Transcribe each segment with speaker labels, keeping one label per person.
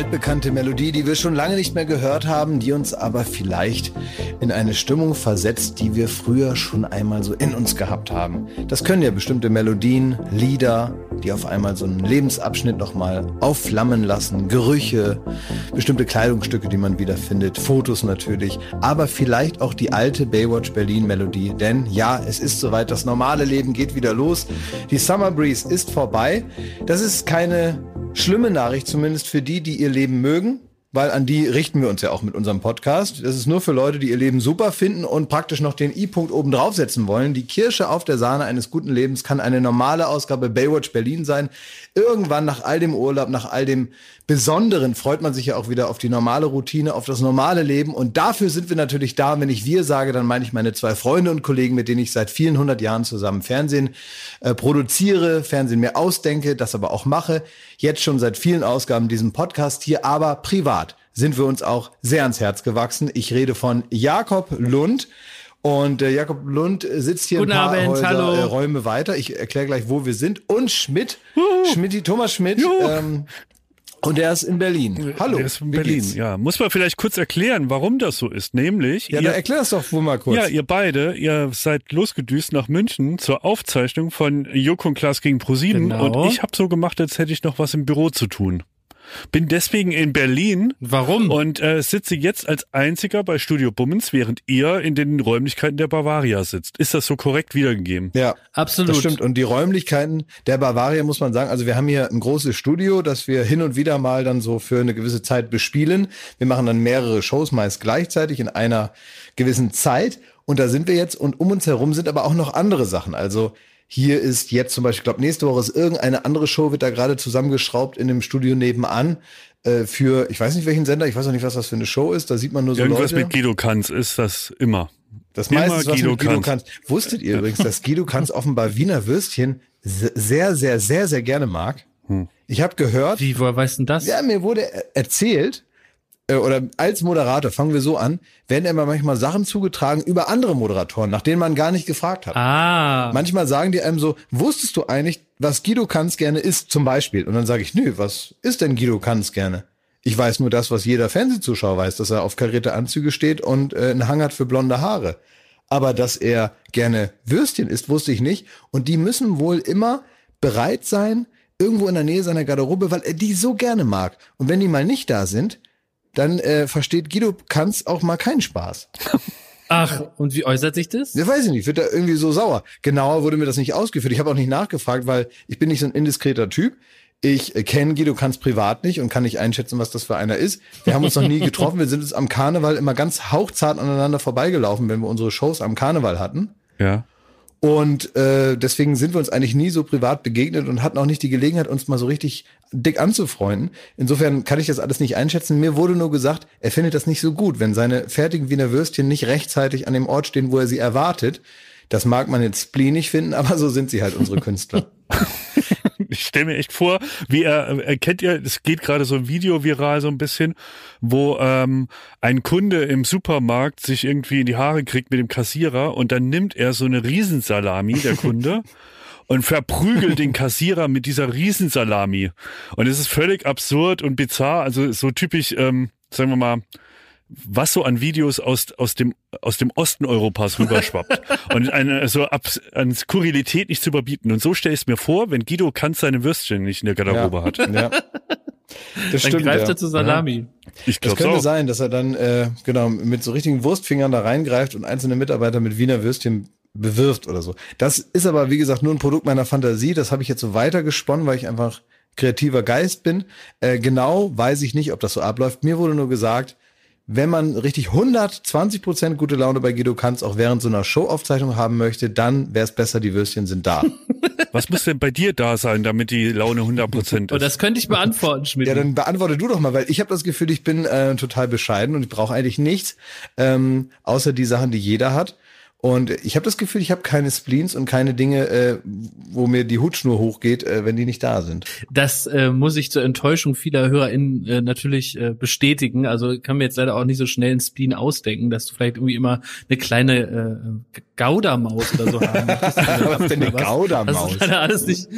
Speaker 1: Altbekannte Melodie, die wir schon lange nicht mehr gehört haben, die uns aber vielleicht in eine Stimmung versetzt, die wir früher schon einmal so in uns gehabt haben. Das können ja bestimmte Melodien, Lieder, die auf einmal so einen Lebensabschnitt nochmal aufflammen lassen, Gerüche, bestimmte Kleidungsstücke, die man wiederfindet, Fotos natürlich, aber vielleicht auch die alte Baywatch Berlin Melodie, denn ja, es ist soweit, das normale Leben geht wieder los. Die Summer Breeze ist vorbei. Das ist keine schlimme Nachricht, zumindest für die, die ihr Leben mögen weil an die richten wir uns ja auch mit unserem Podcast. Das ist nur für Leute, die ihr Leben super finden und praktisch noch den I-Punkt oben draufsetzen wollen. Die Kirsche auf der Sahne eines guten Lebens kann eine normale Ausgabe Baywatch Berlin sein. Irgendwann nach all dem Urlaub, nach all dem Besonderen freut man sich ja auch wieder auf die normale Routine, auf das normale Leben. Und dafür sind wir natürlich da. Wenn ich wir sage, dann meine ich meine zwei Freunde und Kollegen, mit denen ich seit vielen hundert Jahren zusammen Fernsehen äh, produziere, Fernsehen mir ausdenke, das aber auch mache. Jetzt schon seit vielen Ausgaben diesem Podcast hier, aber privat sind wir uns auch sehr ans Herz gewachsen. Ich rede von Jakob Lund. Und äh, Jakob Lund sitzt hier
Speaker 2: Guten
Speaker 1: ein paar
Speaker 2: Abend,
Speaker 1: Häuser,
Speaker 2: hallo.
Speaker 1: äh, Räume weiter. Ich erkläre gleich, wo wir sind. Und Schmidt, Schmidt, Thomas Schmidt. Ähm, und der ist in Berlin. Hallo.
Speaker 3: Der ist in Berlin, ja. Muss man vielleicht kurz erklären, warum das so ist. Nämlich,
Speaker 1: Ja,
Speaker 3: ihr,
Speaker 1: dann erklär das doch wohl mal kurz.
Speaker 3: ja, ihr beide, ihr seid losgedüst nach München zur Aufzeichnung von Joko und Klaas gegen ProSieben
Speaker 2: Genau.
Speaker 3: und ich habe so gemacht, als hätte ich noch was im Büro zu tun. Bin deswegen in Berlin
Speaker 2: Warum?
Speaker 3: und äh, sitze jetzt als einziger bei Studio Bummens, während ihr in den Räumlichkeiten der Bavaria sitzt. Ist das so korrekt wiedergegeben?
Speaker 1: ja.
Speaker 2: Absolut.
Speaker 1: Das stimmt. Und die Räumlichkeiten der Bavaria muss man sagen, also wir haben hier ein großes Studio, das wir hin und wieder mal dann so für eine gewisse Zeit bespielen. Wir machen dann mehrere Shows meist gleichzeitig in einer gewissen Zeit. Und da sind wir jetzt und um uns herum sind aber auch noch andere Sachen. Also hier ist jetzt zum Beispiel, ich glaube, nächste Woche ist irgendeine andere Show, wird da gerade zusammengeschraubt in dem Studio nebenan äh, für, ich weiß nicht welchen Sender, ich weiß auch nicht, was das für eine Show ist. Da sieht man nur so
Speaker 3: Irgendwas
Speaker 1: Leute.
Speaker 3: mit Guido Kanz ist das immer.
Speaker 1: Das
Speaker 3: Immer
Speaker 1: meiste, was
Speaker 3: Guido
Speaker 1: mit Guido
Speaker 3: Kanz.
Speaker 1: Kanz. Wusstet ihr übrigens, dass Guido Kanz offenbar Wiener Würstchen se- sehr, sehr, sehr, sehr gerne mag?
Speaker 3: Hm.
Speaker 1: Ich habe gehört,
Speaker 2: Wie, woher weißt du denn das?
Speaker 1: ja, mir wurde er- erzählt, äh, oder als Moderator, fangen wir so an, werden immer manchmal Sachen zugetragen über andere Moderatoren, nach denen man gar nicht gefragt hat.
Speaker 2: Ah.
Speaker 1: Manchmal sagen die einem so, wusstest du eigentlich, was Guido Kanz gerne isst, zum Beispiel? Und dann sage ich, nö, was isst denn Guido Kanz gerne? Ich weiß nur das, was jeder Fernsehzuschauer weiß, dass er auf karierte Anzüge steht und äh, einen Hang hat für blonde Haare. Aber dass er gerne Würstchen isst, wusste ich nicht. Und die müssen wohl immer bereit sein, irgendwo in der Nähe seiner Garderobe, weil er die so gerne mag. Und wenn die mal nicht da sind, dann äh, versteht Guido Kanz auch mal keinen Spaß.
Speaker 2: Ach, und wie äußert sich das?
Speaker 1: Ja, weiß ich nicht, wird da irgendwie so sauer. Genauer wurde mir das nicht ausgeführt. Ich habe auch nicht nachgefragt, weil ich bin nicht so ein indiskreter Typ. Ich äh, kenne Guido Kanz privat nicht und kann nicht einschätzen, was das für einer ist. Wir haben uns noch nie getroffen. Wir sind uns am Karneval immer ganz hauchzart aneinander vorbeigelaufen, wenn wir unsere Shows am Karneval hatten.
Speaker 3: Ja.
Speaker 1: Und äh, deswegen sind wir uns eigentlich nie so privat begegnet und hatten auch nicht die Gelegenheit, uns mal so richtig dick anzufreunden. Insofern kann ich das alles nicht einschätzen. Mir wurde nur gesagt, er findet das nicht so gut, wenn seine fertigen Wiener Würstchen nicht rechtzeitig an dem Ort stehen, wo er sie erwartet. Das mag man jetzt spleenig finden, aber so sind sie halt unsere Künstler.
Speaker 3: Ich stelle mir echt vor, wie er, äh, kennt ihr, es geht gerade so ein Video viral so ein bisschen, wo ähm, ein Kunde im Supermarkt sich irgendwie in die Haare kriegt mit dem Kassierer und dann nimmt er so eine Riesensalami, der Kunde, und verprügelt den Kassierer mit dieser Riesensalami. Und es ist völlig absurd und bizarr, also so typisch, ähm, sagen wir mal, was so an Videos aus, aus, dem, aus dem Osten Europas rüberschwappt. und eine, so ab, an Skurrilität nicht zu überbieten. Und so stelle ich es mir vor, wenn Guido Kanz seine Würstchen nicht in der Garderobe hat.
Speaker 1: Ja. Das
Speaker 2: Dann
Speaker 1: stimmt.
Speaker 2: greift
Speaker 1: ja.
Speaker 2: er zu Salami.
Speaker 3: Ich
Speaker 1: Das
Speaker 3: glaube
Speaker 1: könnte
Speaker 3: auch.
Speaker 1: sein, dass er dann äh, genau mit so richtigen Wurstfingern da reingreift und einzelne Mitarbeiter mit Wiener Würstchen bewirft oder so. Das ist aber wie gesagt nur ein Produkt meiner Fantasie. Das habe ich jetzt so weitergesponnen, weil ich einfach kreativer Geist bin. Äh, genau weiß ich nicht, ob das so abläuft. Mir wurde nur gesagt, wenn man richtig 120 Prozent gute Laune bei Guido Kanz auch während so einer Showaufzeichnung haben möchte, dann wäre es besser, die Würstchen sind da.
Speaker 3: Was muss denn bei dir da sein, damit die Laune 100%
Speaker 2: Oh,
Speaker 3: ist?
Speaker 2: das könnte ich beantworten, Schmidt.
Speaker 1: Ja, dann beantworte du doch mal, weil ich habe das Gefühl, ich bin äh, total bescheiden und ich brauche eigentlich nichts, ähm, außer die Sachen, die jeder hat. Und ich habe das Gefühl, ich habe keine Spleens und keine Dinge, äh, wo mir die Hutschnur hochgeht, äh, wenn die nicht da sind.
Speaker 2: Das äh, muss ich zur Enttäuschung vieler HörerInnen äh, natürlich äh, bestätigen. Also kann mir jetzt leider auch nicht so schnell einen Spleen ausdenken, dass du vielleicht irgendwie immer eine kleine äh, Gaudermaus oder so haben möchtest.
Speaker 1: Was denn eine
Speaker 2: Was?
Speaker 1: Gaudermaus?
Speaker 2: Das ist leider alles nicht.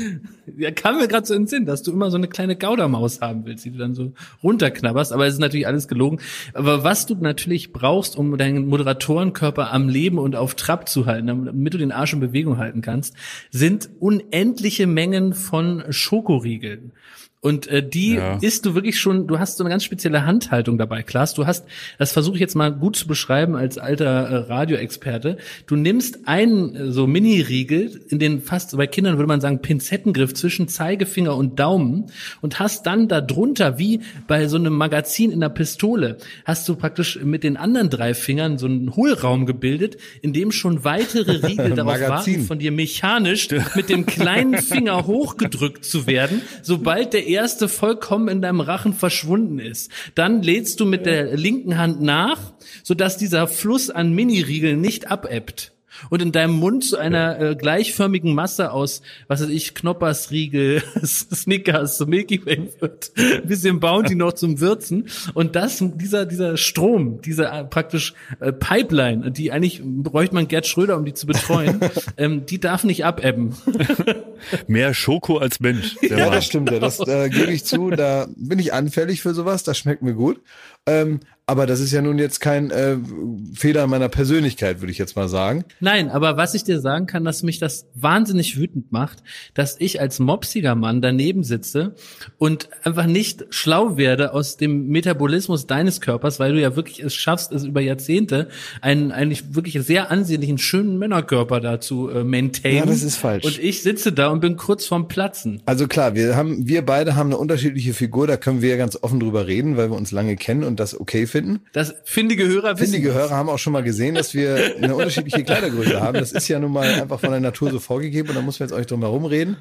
Speaker 2: Ja, kam mir gerade so in den Sinn, dass du immer so eine kleine Gaudermaus haben willst, die du dann so runterknabberst. Aber es ist natürlich alles gelogen. Aber was du natürlich brauchst, um deinen Moderatorenkörper am Leben und auf Trab zu halten, damit du den Arsch in Bewegung halten kannst, sind unendliche Mengen von Schokoriegeln. Und äh, die
Speaker 3: Ja.
Speaker 2: isst du wirklich schon, du hast so eine ganz spezielle Handhaltung dabei, Klaas. Du hast, das versuche ich jetzt mal gut zu beschreiben als alter äh, Radioexperte. Du nimmst einen äh, so Mini-Riegel, in den fast, bei Kindern würde man sagen, Pinzettengriff zwischen Zeigefinger und Daumen und hast dann da drunter, wie bei so einem Magazin in der Pistole, hast du praktisch mit den anderen drei Fingern so einen Hohlraum gebildet, in dem schon weitere Riegel darauf warten, von dir mechanisch mit dem kleinen Finger hochgedrückt zu werden, sobald der erste vollkommen in deinem Rachen verschwunden ist. Dann lädst du mit der linken Hand nach, sodass dieser Fluss an Mini-Riegeln nicht abebbt. Und in deinem Mund zu einer äh, gleichförmigen Masse aus, was weiß ich, Knoppersriegel, Snickers, Milky Way wird, ein bisschen Bounty noch zum Würzen. Und das, dieser, dieser Strom, diese äh, praktisch äh, Pipeline, die eigentlich bräuchte man Gerd Schröder, um die zu betreuen, ähm, die darf nicht abebben.
Speaker 3: Mehr Schoko als Mensch. Der
Speaker 1: Ja,
Speaker 3: Mann.
Speaker 1: das stimmt. Ja. Das äh, gebe ich zu. Da bin ich anfällig für sowas. Das schmeckt mir gut. Ähm, aber das ist ja nun jetzt kein äh, Fehler meiner Persönlichkeit, würde ich jetzt mal sagen.
Speaker 2: Nein, aber was ich dir sagen kann, dass mich das wahnsinnig wütend macht, dass ich als mopsiger Mann daneben sitze und einfach nicht schlau werde aus dem Metabolismus deines Körpers, weil du ja wirklich es schaffst, es über Jahrzehnte einen eigentlich wirklich sehr ansehnlichen, schönen Männerkörper da zu äh, maintainen.
Speaker 1: Ja, das ist falsch.
Speaker 2: Und ich sitze da und bin kurz vorm Platzen.
Speaker 1: Also klar, wir haben, wir beide haben eine unterschiedliche Figur. Da können wir ja ganz offen drüber reden, weil wir uns lange kennen und das okay finden.
Speaker 2: Das findige Hörer wissen.
Speaker 1: Findige
Speaker 2: das.
Speaker 1: Hörer haben auch schon mal gesehen, dass wir eine unterschiedliche Kleidergröße haben. Das ist ja nun mal einfach von der Natur so vorgegeben und da muss man jetzt euch drum herum reden.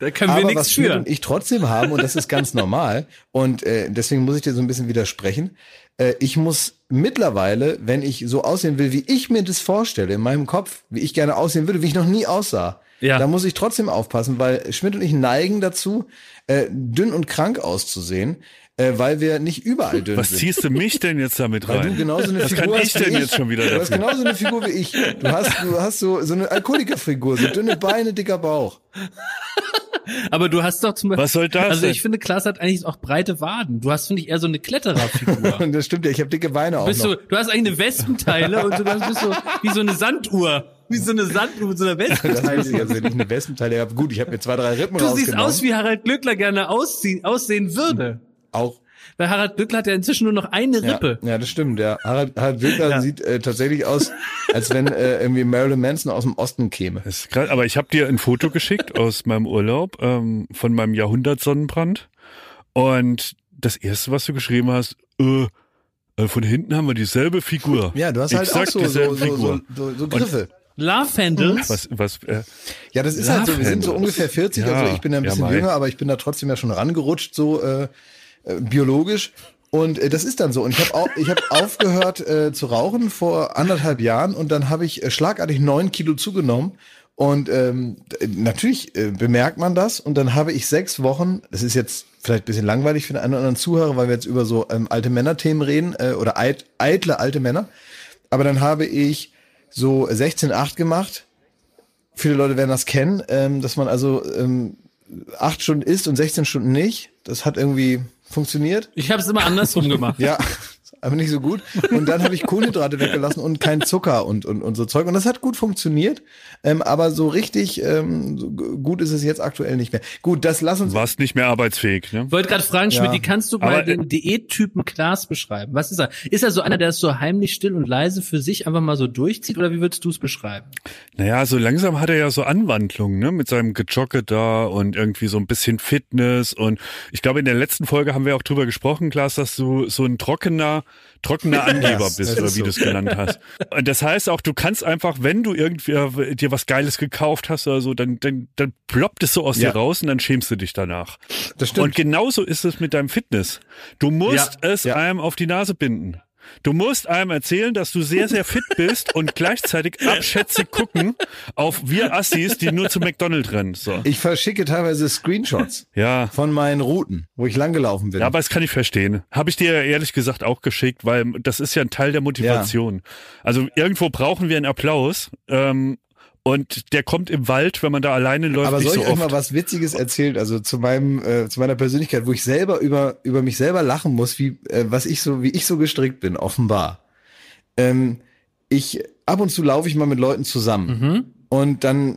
Speaker 2: Da können wir
Speaker 1: Aber
Speaker 2: nichts
Speaker 1: was Schmidt
Speaker 2: für.
Speaker 1: und ich trotzdem haben, und das ist ganz normal, und äh, deswegen muss ich dir so ein bisschen widersprechen, äh, ich muss mittlerweile, wenn ich so aussehen will, wie ich mir das vorstelle, in meinem Kopf, wie ich gerne aussehen würde, wie ich noch nie aussah,
Speaker 2: Ja.
Speaker 1: da muss ich trotzdem aufpassen, weil Schmidt und ich neigen dazu, äh, dünn und krank auszusehen, äh, weil wir nicht überall dünn
Speaker 3: Was
Speaker 1: sind.
Speaker 3: ziehst du mich denn jetzt damit
Speaker 1: Weil
Speaker 3: rein?
Speaker 1: du genauso eine
Speaker 3: Was
Speaker 1: Figur
Speaker 3: kann ich denn jetzt schon wieder
Speaker 1: Du hast genauso eine Figur wie ich. Du hast, du hast so, so eine Alkoholikerfigur, so dünne Beine, dicker Bauch.
Speaker 2: Aber du hast doch zum Beispiel.
Speaker 3: Was soll das
Speaker 2: Also
Speaker 3: denn?
Speaker 2: ich finde, Klaas hat eigentlich auch breite Waden. Du hast, finde ich, eher so eine Klettererfigur.
Speaker 1: Und das stimmt ja, ich habe dicke Beine auch
Speaker 2: bist
Speaker 1: noch.
Speaker 2: so, du hast eigentlich eine Wespenteile und du bist so wie so eine Sanduhr. Wie so eine Sanduhr mit so einer
Speaker 1: Das
Speaker 2: Wespenteile.
Speaker 1: weiß ich, also wenn ich eine Wespenteile habe. Gut, ich habe mir zwei, drei Rippen
Speaker 2: Du siehst aus, wie Harald Glückler gerne aussehen, aussehen würde.
Speaker 1: Auch.
Speaker 2: Weil Harald Glückler hat ja inzwischen nur noch eine
Speaker 1: Ja,
Speaker 2: Rippe.
Speaker 1: ja, das stimmt. Ja. Harald, Harald Wilker
Speaker 2: Ja.
Speaker 1: sieht äh, tatsächlich aus, als wenn äh, irgendwie Marilyn Manson aus dem Osten käme.
Speaker 3: Das ist krass, aber ich habe dir ein Foto geschickt aus meinem Urlaub ähm, von meinem Jahrhundertsonnenbrand und das erste, was du geschrieben hast, äh, äh, von hinten haben wir dieselbe Figur.
Speaker 1: Ja, du hast halt auch
Speaker 3: Exakt
Speaker 1: so, so,
Speaker 3: dieselbe
Speaker 1: so, so,
Speaker 3: Figur.
Speaker 1: so, so Griffe.
Speaker 2: Love Handles.
Speaker 3: Was, was, äh,
Speaker 1: Ja, das ist halt so, wir sind so
Speaker 3: Love
Speaker 1: ungefähr 40,
Speaker 3: Ja,
Speaker 1: also ich bin ja ein
Speaker 3: ja,
Speaker 1: bisschen
Speaker 3: mei.
Speaker 1: jünger, aber ich bin da trotzdem ja schon rangerutscht, so äh, äh, biologisch. Und äh, das ist dann so. Und ich habe auch, ich habe aufgehört äh, zu rauchen vor anderthalb Jahren und dann habe ich äh, schlagartig neun Kilo zugenommen. Und ähm, natürlich äh, bemerkt man das. Und dann habe ich sechs Wochen, das ist jetzt vielleicht ein bisschen langweilig für den einen oder anderen Zuhörer, weil wir jetzt über so ähm, alte Männerthemen reden äh, oder eit, eitle alte Männer. Aber dann habe ich so 16,8 gemacht. Viele Leute werden das kennen, ähm, dass man also ähm, acht Stunden isst und 16 Stunden nicht. Das hat irgendwie funktioniert.
Speaker 2: Ich habe es immer andersrum gemacht.
Speaker 1: Ja, aber nicht so gut. Und dann habe ich Kohlenhydrate weggelassen und kein Zucker und, und, und so Zeug. Und das hat gut funktioniert. Ähm, aber so richtig ähm, so gut ist es jetzt aktuell nicht mehr. Gut, das lass uns.
Speaker 3: warst nicht mehr arbeitsfähig, ne?
Speaker 2: Ich wollte gerade fragen,
Speaker 1: Ja.
Speaker 2: Schmidt, wie kannst du mal
Speaker 3: Aber, äh,
Speaker 2: den Diättypen Klaas beschreiben? Was ist er? Ist er so einer, der es so heimlich still und leise für sich einfach mal so durchzieht oder wie würdest du es beschreiben?
Speaker 3: Naja, so langsam hat er ja so Anwandlungen, ne, mit seinem Gejogge da und irgendwie so ein bisschen Fitness und ich glaube, in der letzten Folge haben wir auch drüber gesprochen, Klaas, dass du so ein trockener, trockener Angeber
Speaker 1: Das-
Speaker 3: bist oder wie
Speaker 1: so.
Speaker 3: du es genannt hast. Und das heißt auch, du kannst einfach, wenn du irgendwie äh, dir was Geiles gekauft hast oder so, dann, dann, dann ploppt es so aus
Speaker 1: Ja.
Speaker 3: dir raus und dann schämst du dich danach.
Speaker 1: Das stimmt.
Speaker 3: Und genauso ist es mit deinem Fitness. Du musst
Speaker 2: Ja.
Speaker 3: es
Speaker 1: Ja.
Speaker 3: einem auf die Nase binden. Du musst einem erzählen, dass du sehr, sehr fit bist und gleichzeitig abschätzig gucken auf wir Assis, die nur zu McDonald's rennen. So.
Speaker 1: Ich verschicke teilweise Screenshots
Speaker 3: Ja.
Speaker 1: von meinen Routen, wo ich langgelaufen bin.
Speaker 3: Ja, aber das kann ich verstehen. Habe ich dir ehrlich gesagt auch geschickt, weil das ist ja ein Teil der Motivation. Also irgendwo brauchen wir einen Applaus. Ähm, und der kommt im Wald, wenn man da alleine läuft,
Speaker 1: Aber
Speaker 3: nicht
Speaker 1: soll
Speaker 3: so
Speaker 1: ich euch
Speaker 3: oft.
Speaker 1: mal was Witziges erzählen, also zu meinem, äh, zu meiner Persönlichkeit, wo ich selber über, über mich selber lachen muss, wie, äh, was ich so, wie ich so gestrickt bin, offenbar. Ähm, ich, ab und zu laufe ich mal mit Leuten zusammen. Und dann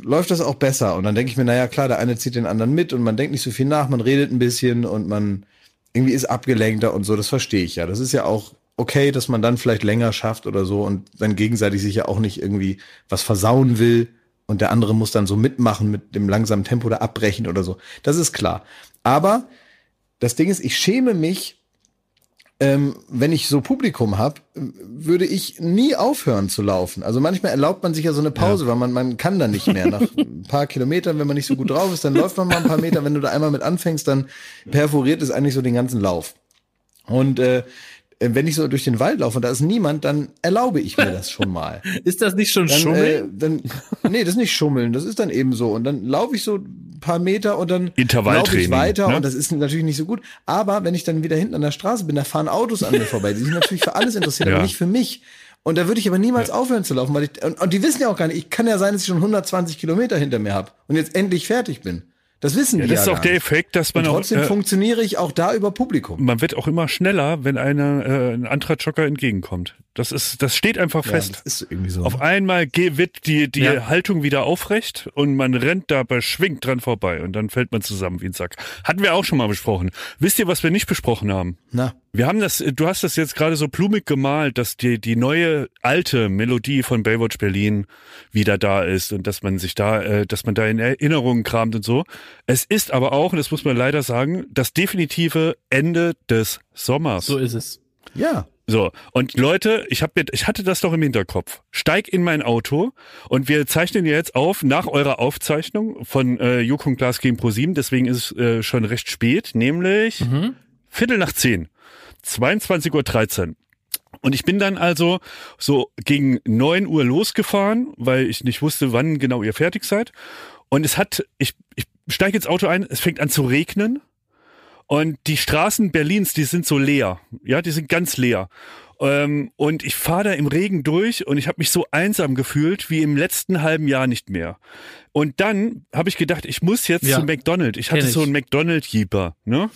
Speaker 1: läuft das auch besser. Und dann denke ich mir, naja, klar, der eine zieht den anderen mit und man denkt nicht so viel nach, man redet ein bisschen und man irgendwie ist abgelenkter und so, das verstehe ich ja. Das ist ja auch okay, dass man dann vielleicht länger schafft oder so und dann gegenseitig sich ja auch nicht irgendwie was versauen will und der andere muss dann so mitmachen mit dem langsamen Tempo da abbrechen oder so. Das ist klar. Aber das Ding ist, ich schäme mich, ähm, wenn ich so Publikum habe, würde ich nie aufhören zu laufen. Also manchmal erlaubt man sich ja so eine Pause, weil man, man kann dann nicht mehr. Nach ein paar Kilometern, wenn man nicht so gut drauf ist, dann läuft man mal ein paar Meter. Wenn du da einmal mit anfängst, dann perforiert es eigentlich so den ganzen Lauf. Und äh, wenn ich so durch den Wald laufe und da ist niemand, dann erlaube ich mir das schon mal.
Speaker 2: Ist das nicht schon
Speaker 1: Dann, äh,
Speaker 2: Schummeln?
Speaker 1: dann, nee, das ist nicht Schummeln, das ist dann eben so. Und dann laufe ich so ein paar Meter und dann laufe ich weiter
Speaker 3: ne?
Speaker 1: und das ist natürlich nicht so gut. Aber wenn ich dann wieder hinten an der Straße bin, da fahren Autos an mir vorbei, die sich natürlich für alles interessieren,
Speaker 3: Ja.
Speaker 1: aber nicht für mich. Und da würde ich aber niemals aufhören zu laufen, weil ich, und, und die wissen ja auch gar nicht, ich kann ja sein, dass ich schon 120 Kilometer hinter mir habe und jetzt endlich fertig bin. Das wissen
Speaker 3: Ja,
Speaker 1: die
Speaker 3: das ist
Speaker 1: ja
Speaker 3: auch
Speaker 1: gar
Speaker 3: der. Effekt, dass man
Speaker 1: Und
Speaker 3: auch,
Speaker 1: trotzdem
Speaker 3: äh,
Speaker 1: funktioniere ich auch da über Publikum.
Speaker 3: man wird auch immer schneller, wenn einer äh, ein Jogger entgegenkommt. Das ist, das steht einfach
Speaker 1: Ja,
Speaker 3: fest.
Speaker 1: das ist irgendwie so.
Speaker 3: Auf einmal wird die, die
Speaker 2: Ja.
Speaker 3: Haltung wieder aufrecht und man rennt dabei schwingt dran vorbei und dann fällt man zusammen wie ein Sack. Hatten wir auch schon mal besprochen. Wisst ihr, was wir nicht besprochen haben?
Speaker 1: Na,
Speaker 3: Wir haben das, du hast das jetzt gerade so blumig gemalt, dass die, die neue alte Melodie von Baywatch Berlin wieder da ist und dass man sich da, äh, dass man da in Erinnerungen kramt und so. Es ist aber auch, und das muss man leider sagen, das definitive Ende des Sommers.
Speaker 2: So ist es.
Speaker 1: ja.
Speaker 3: So, und Leute, ich hab mir, ich hatte das doch im Hinterkopf. Steig in mein Auto und wir zeichnen jetzt auf nach eurer Aufzeichnung von äh, Joko und Glas gegen ProSieben, deswegen ist es äh, schon recht spät, nämlich Viertel nach zehn, 22.13 Uhr. Und ich bin dann also so gegen neun Uhr losgefahren, weil ich nicht wusste, wann genau ihr fertig seid. Und es hat, ich, ich steige ins Auto ein, es fängt an zu regnen. Und die Straßen Berlins, die sind so leer. Ja, die sind ganz leer. Ähm, und ich fahre da im Regen durch und ich habe mich so einsam gefühlt wie im letzten halben Jahr nicht mehr. Und dann habe ich gedacht, ich muss jetzt
Speaker 2: Ja.
Speaker 3: zu McDonald's. Ich hatte
Speaker 2: ich.
Speaker 3: so einen McDonald's-Jeeper, ne?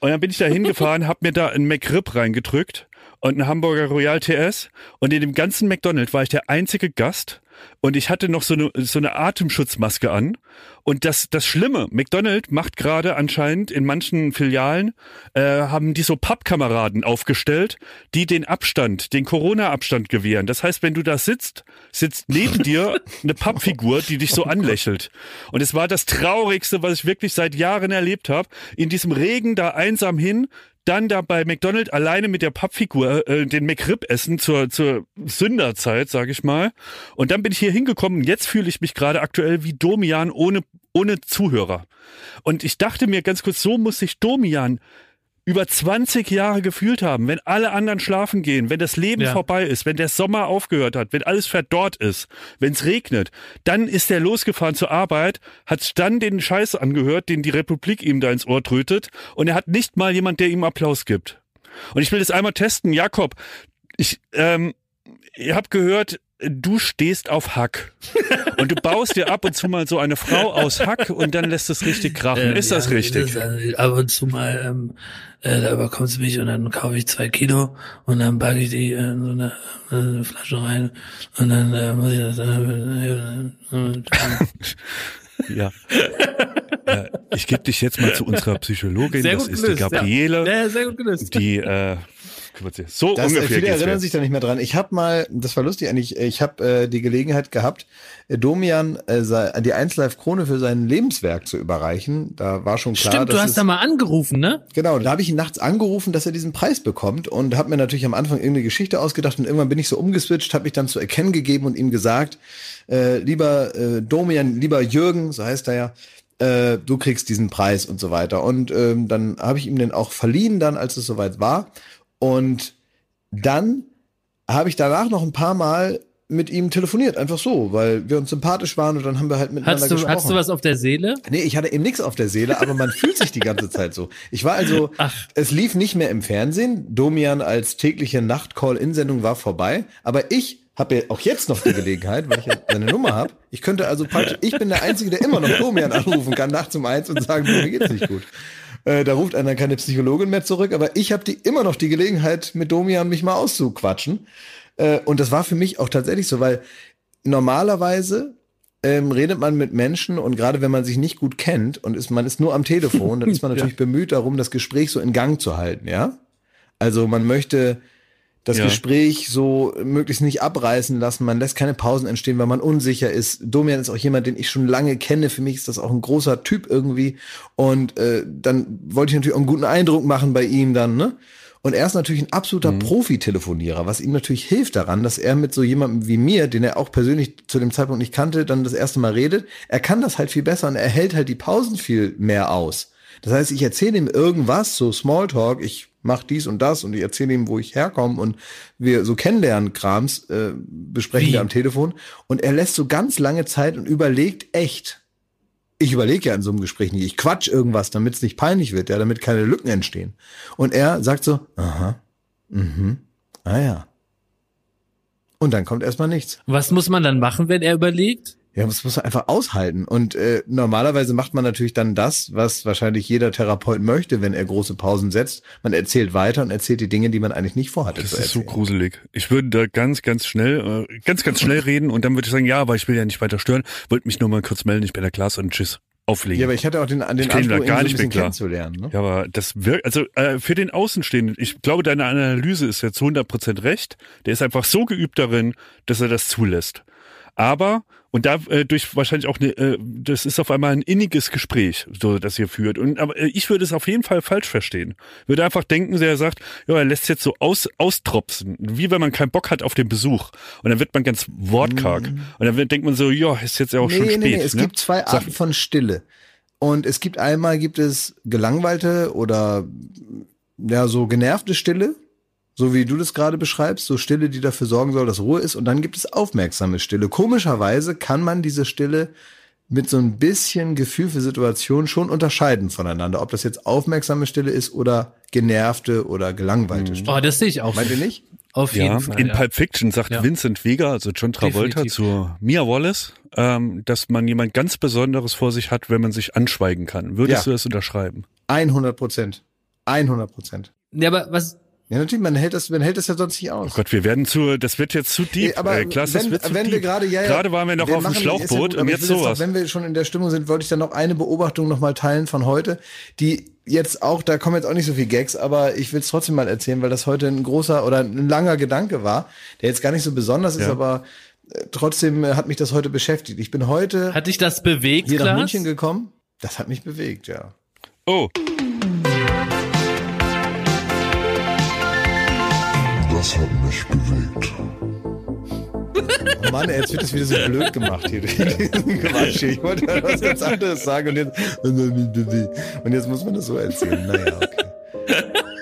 Speaker 3: Und dann bin ich da hingefahren, hab mir da einen McRib reingedrückt und einen Hamburger Royal TS. Und in dem ganzen McDonald's war ich der einzige Gast. Und ich hatte noch so eine, so eine Atemschutzmaske an. Und das, das Schlimme, McDonald's macht gerade anscheinend in manchen Filialen, äh, haben die so Pappkameraden aufgestellt, die den Abstand, den Corona-Abstand gewähren. Das heißt, wenn du da sitzt, sitzt neben dir eine Pappfigur, die dich so anlächelt. Und es war das Traurigste, was ich wirklich seit Jahren erlebt habe. In diesem Regen da einsam hin, dann da bei McDonald's alleine mit der Pappfigur äh, den McRib essen zur, zur Sünderzeit, sag ich mal. Und dann bin ich hier hingekommen. Jetzt fühle ich mich gerade aktuell wie Domian ohne, ohne Zuhörer. Und ich dachte mir ganz kurz, so muss sich Domian über 20 Jahre gefühlt haben, wenn alle anderen schlafen gehen, wenn das Leben
Speaker 2: Ja.
Speaker 3: vorbei ist, wenn der Sommer aufgehört hat, wenn alles verdorrt ist, wenn es regnet, dann ist er losgefahren zur Arbeit, hat dann den Scheiß angehört, den die Republik ihm da ins Ohr trötet und er hat nicht mal jemand, der ihm Applaus gibt. Und ich will das einmal testen, Jakob, ich, ähm, ihr habt gehört, du stehst auf Hack. Und du baust dir ab und zu mal so eine Frau aus Hack und dann lässt es richtig krachen.
Speaker 4: Ähm,
Speaker 3: ist das
Speaker 4: ja,
Speaker 3: richtig?
Speaker 4: Das ab und zu mal, ähm, äh, da überkommt es mich und dann kaufe ich zwei Kilo und dann packe ich die äh, in so eine, äh, eine Flasche rein und dann äh, muss ich das äh, äh,
Speaker 3: Ja. äh, ich gebe dich jetzt mal zu unserer Psychologin,
Speaker 2: Sehr
Speaker 3: das ist
Speaker 2: gelöst,
Speaker 3: die Gabriele,
Speaker 2: Ja, ja sehr gut gelöst.
Speaker 3: die äh, kümmert sich- so
Speaker 1: Das, äh,
Speaker 3: ungefähr
Speaker 1: viele
Speaker 3: geht's
Speaker 1: erinnern sich da nicht mehr dran. Ich habe mal, das war lustig eigentlich, ich habe äh, die Gelegenheit gehabt, äh, Domian äh, die 1 Live Krone für sein Lebenswerk zu überreichen. Da war schon klar,
Speaker 2: Stimmt, du hast
Speaker 1: es,
Speaker 2: da mal angerufen, ne?
Speaker 1: Genau, da habe ich ihn nachts angerufen, dass er diesen Preis bekommt und habe mir natürlich am Anfang irgendeine Geschichte ausgedacht und irgendwann bin ich so umgeswitcht, habe mich dann zu erkennen gegeben und ihm gesagt, äh, lieber äh, Domian, lieber Jürgen, so heißt er ja, äh, du kriegst diesen Preis und so weiter. Und ähm, dann habe ich ihm den auch verliehen, dann als es soweit war. Und dann habe ich danach noch ein paar Mal mit ihm telefoniert, einfach so, weil wir uns sympathisch waren und dann haben wir halt miteinander
Speaker 2: Hast du,
Speaker 1: gesprochen.
Speaker 2: hast du was auf der Seele?
Speaker 1: Nee, ich hatte eben nichts auf der Seele, aber man fühlt sich die ganze Zeit so. Ich war also,
Speaker 2: Ach.
Speaker 1: es lief nicht mehr im Fernsehen. Domian als tägliche Nacht-Call-In-Sendung war vorbei, aber ich habe ja auch jetzt noch die Gelegenheit, weil ich ja seine Nummer habe. Ich könnte also praktisch, ich bin der Einzige, der immer noch Domian anrufen kann, nachts um eins und sagen, mir geht's nicht gut. Äh, da ruft einer keine Psychologin mehr zurück, aber ich habe die immer noch die Gelegenheit, mit Domian mich mal auszuquatschen. Äh, und das war für mich auch tatsächlich so, weil normalerweise ähm, redet man mit Menschen und gerade wenn man sich nicht gut kennt und ist, man ist nur am Telefon, dann ist man natürlich bemüht darum, das Gespräch so in Gang zu halten, ja? Also man möchte das
Speaker 3: Ja.
Speaker 1: Gespräch so möglichst nicht abreißen lassen. Man lässt keine Pausen entstehen, weil man unsicher ist. Domian ist auch jemand, den ich schon lange kenne. Für mich ist das auch ein großer Typ irgendwie. Und äh, dann wollte ich natürlich auch einen guten Eindruck machen bei ihm dann, ne? Und er ist natürlich ein absoluter Profi-Telefonierer, was ihm natürlich hilft daran, dass er mit so jemandem wie mir, den er auch persönlich zu dem Zeitpunkt nicht kannte, dann das erste Mal redet. Er kann das halt viel besser und er hält halt die Pausen viel mehr aus. Das heißt, ich erzähle ihm irgendwas, so Smalltalk, ich mach dies und das und ich erzähle ihm, wo ich herkomme und wir so kennenlernen Krams äh, besprechen
Speaker 2: Wie?
Speaker 1: wir am Telefon und er lässt so ganz lange Zeit und überlegt echt. Ich überlege ja in so einem Gespräch nicht, ich quatsch irgendwas, damit es nicht peinlich wird, ja, damit keine Lücken entstehen. Und er sagt so, aha, mhm, ah ja. Und dann kommt erstmal nichts.
Speaker 2: Was muss man dann machen, wenn er überlegt?
Speaker 1: Ja, das muss man einfach aushalten. Und äh, normalerweise macht man natürlich dann das, was wahrscheinlich jeder Therapeut möchte, wenn er große Pausen setzt. Man erzählt weiter und erzählt die Dinge, die man eigentlich nicht vorhatte
Speaker 3: Das ist so gruselig. Ich würde da ganz, ganz schnell, äh, ganz, ganz schnell reden und dann würde ich sagen, ja, aber ich will ja nicht weiter stören. Wollte mich nur mal kurz melden, ich bin der Klaas und tschüss. Auflegen.
Speaker 1: ja, aber ich hatte auch den, den
Speaker 3: Ich
Speaker 1: Anspruch, ihn
Speaker 3: gar
Speaker 1: so ein
Speaker 3: nicht
Speaker 1: bisschen kennenzulernen. Ne?
Speaker 3: Ja, aber das wirkt, also äh, für den Außenstehenden, ich glaube, deine Analyse ist jetzt 100% recht. Der ist einfach so geübt darin, dass er das zulässt. Aber, und da äh, durch wahrscheinlich auch, eine, äh, das ist auf einmal ein inniges Gespräch, so das ihr führt. Und aber äh, ich würde es auf jeden Fall falsch verstehen. Würde einfach denken, der sagt, ja, er lässt jetzt so aus, austropsen, wie wenn man keinen Bock hat auf den Besuch. Und dann wird man ganz wortkarg. Und dann wird, denkt man so, ja, ist jetzt ja auch schon spät.
Speaker 1: nee, nee, es
Speaker 3: ne?
Speaker 1: gibt zwei Arten von Stille. Und es gibt einmal gibt es gelangweilte oder ja so genervte Stille, so wie du das gerade beschreibst, so Stille, die dafür sorgen soll, dass Ruhe ist. Und dann gibt es aufmerksame Stille. Komischerweise kann man diese Stille mit so ein bisschen Gefühl für Situationen schon unterscheiden voneinander, ob das jetzt aufmerksame Stille ist oder genervte oder gelangweilte Stille.
Speaker 2: Oh, das sehe ich auch.
Speaker 1: Meint ihr nicht?
Speaker 2: Auf jeden
Speaker 3: Ja,
Speaker 2: Fall.
Speaker 3: in
Speaker 2: ja.
Speaker 3: Pulp Fiction sagt
Speaker 2: Ja.
Speaker 3: Vincent Vega, also John Travolta,
Speaker 2: Definitiv.
Speaker 3: zu Mia Wallace, ähm, dass man jemand ganz Besonderes vor sich hat, wenn man sich anschweigen kann. Würdest
Speaker 1: Ja.
Speaker 3: du das unterschreiben?
Speaker 1: 100 Prozent. 100 Prozent.
Speaker 2: Ja, aber was,
Speaker 1: Ja, natürlich, man hält das, man hält das ja sonst nicht aus.
Speaker 3: Oh Gott, wir werden zu, das wird jetzt zu deep.
Speaker 1: Aber
Speaker 3: äh, Klaas, das
Speaker 1: wenn,
Speaker 3: wird zu
Speaker 1: wenn
Speaker 3: deep.
Speaker 1: wir gerade, ja, ja,
Speaker 3: Gerade waren wir noch auf dem
Speaker 1: ist ja
Speaker 3: Schlauchboot
Speaker 1: gut,
Speaker 3: und jetzt sowas.
Speaker 1: Noch, wenn wir schon in der Stimmung sind, wollte ich dann noch eine Beobachtung noch mal teilen von heute, die jetzt auch, da kommen jetzt auch nicht so viel Gags, aber ich will es trotzdem mal erzählen, weil das heute ein großer oder ein langer Gedanke war, der jetzt gar nicht so besonders ist,
Speaker 3: Ja.
Speaker 1: aber äh, trotzdem äh, hat mich das heute beschäftigt. Ich bin heute
Speaker 2: hat dich das bewegt,
Speaker 1: hier nach
Speaker 2: Klaas?
Speaker 1: München gekommen. Das hat mich bewegt, ja.
Speaker 3: Oh,
Speaker 5: Das hat mich bewegt.
Speaker 1: Oh Mann, ey, jetzt wird es wieder so blöd gemacht hier. diesen Quatsch hier. Ich wollte halt was ganz anderes sagen und jetzt, und jetzt muss man das so erzählen. Naja, okay.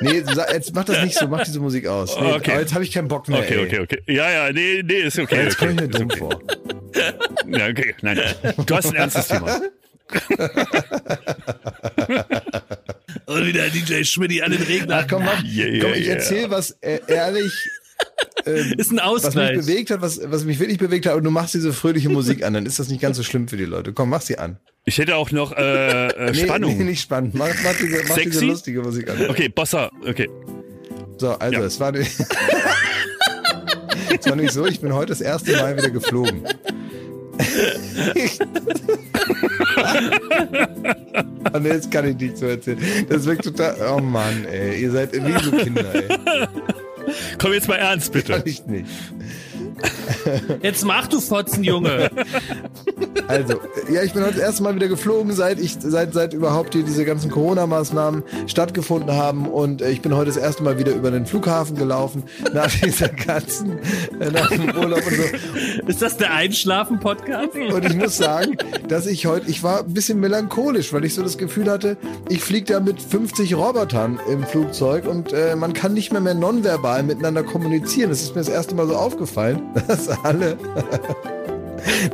Speaker 1: Nee, jetzt mach das nicht so, mach diese Musik aus. Nee,
Speaker 3: Okay.
Speaker 1: aber jetzt habe ich keinen Bock mehr.
Speaker 3: okay,
Speaker 1: ey.
Speaker 3: okay, okay. Ja, ja, nee, nee, ist okay.
Speaker 1: Jetzt komme ich
Speaker 3: okay,
Speaker 1: mir dumm
Speaker 3: okay.
Speaker 1: vor.
Speaker 3: Ja, okay, nein. Du hast ein ernstes Thema.
Speaker 2: Und wieder DJ Schmidti an den Regler.
Speaker 1: Ach komm, mach,
Speaker 3: Yeah, yeah,
Speaker 1: komm, ich
Speaker 3: yeah.
Speaker 1: erzähl was äh, ehrlich, ähm,
Speaker 2: Ist ein
Speaker 1: was mich
Speaker 2: Ausgleich.
Speaker 1: bewegt hat, was, was mich wirklich bewegt hat, und du machst diese fröhliche Musik an, dann ist das nicht ganz so schlimm für die Leute. Komm, mach sie an.
Speaker 3: Ich hätte auch noch äh, äh,
Speaker 1: Nee,
Speaker 3: Spannung.
Speaker 1: Nee, nicht spannend. Mach, mach, diese, mach diese
Speaker 3: Sexy?
Speaker 1: lustige Musik an.
Speaker 3: Okay, Bossa, okay.
Speaker 1: So, also
Speaker 3: Ja.
Speaker 1: es war es war nämlich so, ich bin heute das erste Mal wieder geflogen. Und jetzt kann ich nicht so erzählen. Das wirkt total. Oh Mann, ey. Ihr seid wie so Kinder, ey.
Speaker 3: Komm jetzt mal ernst, bitte.
Speaker 1: Kann ich nicht.
Speaker 2: Jetzt mach du Fotzen, Junge.
Speaker 1: Also, ja, ich bin heute das erste Mal wieder geflogen, seit ich, seit, seit überhaupt hier diese ganzen Corona-Maßnahmen stattgefunden haben. Und äh, ich bin heute das erste Mal wieder über den Flughafen gelaufen, nach dieser ganzen, äh, nach dem Urlaub und so.
Speaker 2: Ist das der Einschlafen-Podcast?
Speaker 1: Und ich muss sagen, dass ich heute, ich war ein bisschen melancholisch, weil ich so das Gefühl hatte, ich fliege da mit 50 Robotern im Flugzeug und äh, man kann nicht mehr mehr nonverbal miteinander kommunizieren. Das ist mir das erste Mal so aufgefallen, dass alle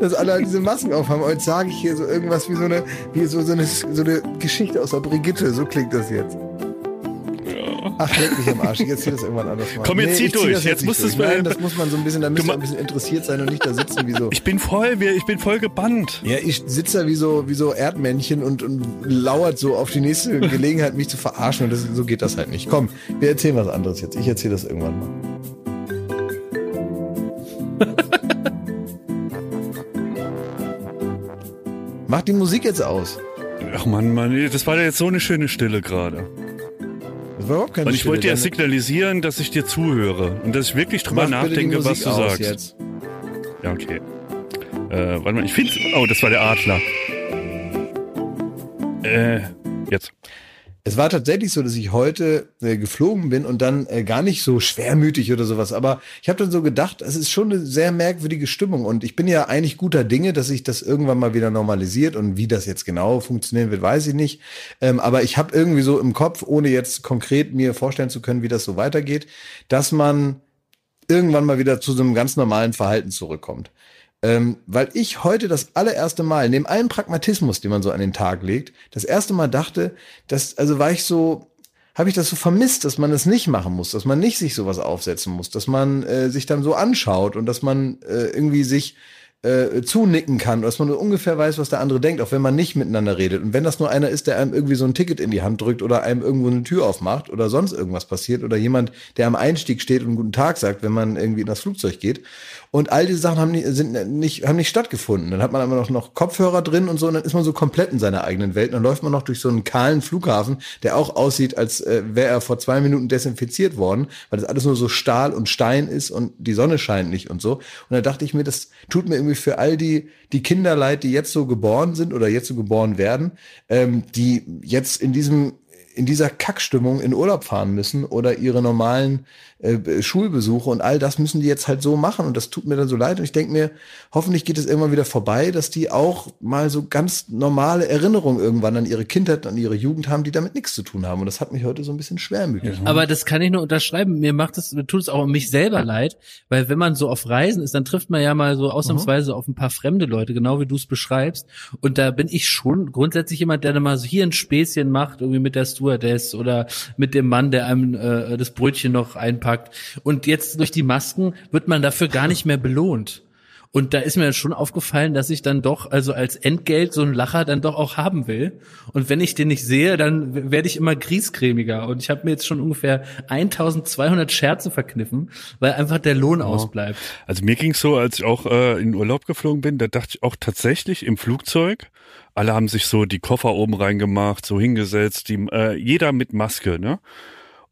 Speaker 1: dass alle halt diese Masken aufhaben. Und jetzt sage ich hier so irgendwas wie so eine, wie so, so, eine, so eine Geschichte aus der Brigitte. So klingt das jetzt. Ach, leck mich am Arsch. Jetzt zieh das irgendwann anders mal.
Speaker 3: Komm, jetzt zieh
Speaker 1: ich zieh
Speaker 3: durch. Jetzt
Speaker 1: nicht
Speaker 3: muss
Speaker 1: durch.
Speaker 3: es mal-
Speaker 1: Nein, das muss man so ein bisschen, da
Speaker 3: ma-
Speaker 1: man ein bisschen interessiert sein und nicht da sitzen wie so.
Speaker 3: Ich bin voll, wir- ich bin voll gebannt.
Speaker 1: Ja, ich sitze da wie so, wie so Erdmännchen und, und lauert so auf die nächste Gelegenheit, mich zu verarschen. Und das, so geht das halt nicht. Komm, wir erzählen was anderes jetzt. Ich erzähle das irgendwann mal. Mach die Musik jetzt aus.
Speaker 3: Ach man, Mann, das war ja jetzt so eine schöne Stille gerade.
Speaker 1: Das war überhaupt keine
Speaker 3: Und ich
Speaker 1: Stille.
Speaker 3: wollte dir signalisieren, dass ich dir zuhöre und dass ich wirklich drüber
Speaker 1: Mach
Speaker 3: nachdenke, was du
Speaker 1: aus
Speaker 3: sagst.
Speaker 1: Jetzt.
Speaker 3: Ja, okay. Äh, warte mal, ich finde. Oh, das war der Adler. Äh, jetzt.
Speaker 1: Es war tatsächlich so, dass ich heute äh, geflogen bin und dann äh, gar nicht so schwermütig oder sowas. Aber ich habe dann so gedacht, es ist schon eine sehr merkwürdige Stimmung. Und ich bin ja eigentlich guter Dinge, dass sich das irgendwann mal wieder normalisiert. Und wie das jetzt genau funktionieren wird, weiß ich nicht. Ähm, aber ich habe irgendwie so im Kopf, ohne jetzt konkret mir vorstellen zu können, wie das so weitergeht, dass man irgendwann mal wieder zu so einem ganz normalen Verhalten zurückkommt. Ähm, weil ich heute das allererste Mal, neben allem Pragmatismus, den man so an den Tag legt, das erste Mal dachte, dass, also war ich so, habe ich das so vermisst, dass man das nicht machen muss, dass man nicht sich sowas aufsetzen muss, dass man äh, sich dann so anschaut und dass man äh, irgendwie sich äh, zunicken kann, dass man ungefähr weiß, was der andere denkt, auch wenn man nicht miteinander redet. Und wenn das nur einer ist, der einem irgendwie so ein Ticket in die Hand drückt oder einem irgendwo eine Tür aufmacht oder sonst irgendwas passiert oder jemand, der am Einstieg steht und einen guten Tag sagt, wenn man irgendwie in das Flugzeug geht. Und all diese Sachen haben nicht, sind nicht, haben nicht stattgefunden. Dann hat man aber noch, noch Kopfhörer drin und so, und dann ist man so komplett in seiner eigenen Welt. Und dann läuft man noch durch so einen kahlen Flughafen, der auch aussieht, als äh, wäre er vor zwei Minuten desinfiziert worden, weil das alles nur so Stahl und Stein ist und die Sonne scheint nicht und so. Und da dachte ich mir, das tut mir irgendwie für all die, die Kinder leid, die jetzt so geboren sind oder jetzt so geboren werden, ähm, die jetzt in diesem in dieser Kackstimmung in Urlaub fahren müssen oder ihre normalen äh, Schulbesuche und all das müssen die jetzt halt so machen und das tut mir dann so leid und ich denke mir, hoffentlich geht es irgendwann wieder vorbei, dass die auch mal so ganz normale Erinnerungen irgendwann an ihre Kindheit, an ihre Jugend haben, die damit nichts zu tun haben und das hat mich heute so ein bisschen schwermütig.
Speaker 2: Aber das kann ich nur unterschreiben. Mir macht es, mir tut es auch mich selber leid, weil wenn man so auf Reisen ist, dann trifft man ja mal so ausnahmsweise auf ein paar fremde Leute, genau wie du es beschreibst. Und da bin ich schon grundsätzlich jemand, der dann mal so hier ein Späßchen macht, irgendwie mit der Stewardess oder mit dem Mann, der einem äh, das Brötchen noch einpackt. Und jetzt durch die Masken wird man dafür gar nicht mehr belohnt. Und da ist mir schon aufgefallen, dass ich dann doch, also als Entgelt so einen Lacher dann doch auch haben will. Und wenn ich den nicht sehe, dann werde ich immer griescremiger. Und ich habe mir jetzt schon ungefähr 1200 Scherze verkniffen, weil einfach der Lohn ausbleibt.
Speaker 3: Also mir ging's so, als ich auch äh, in Urlaub geflogen bin, da dachte ich auch tatsächlich im Flugzeug, alle haben sich so die Koffer oben reingemacht, so hingesetzt, die, äh, jeder mit Maske, ne?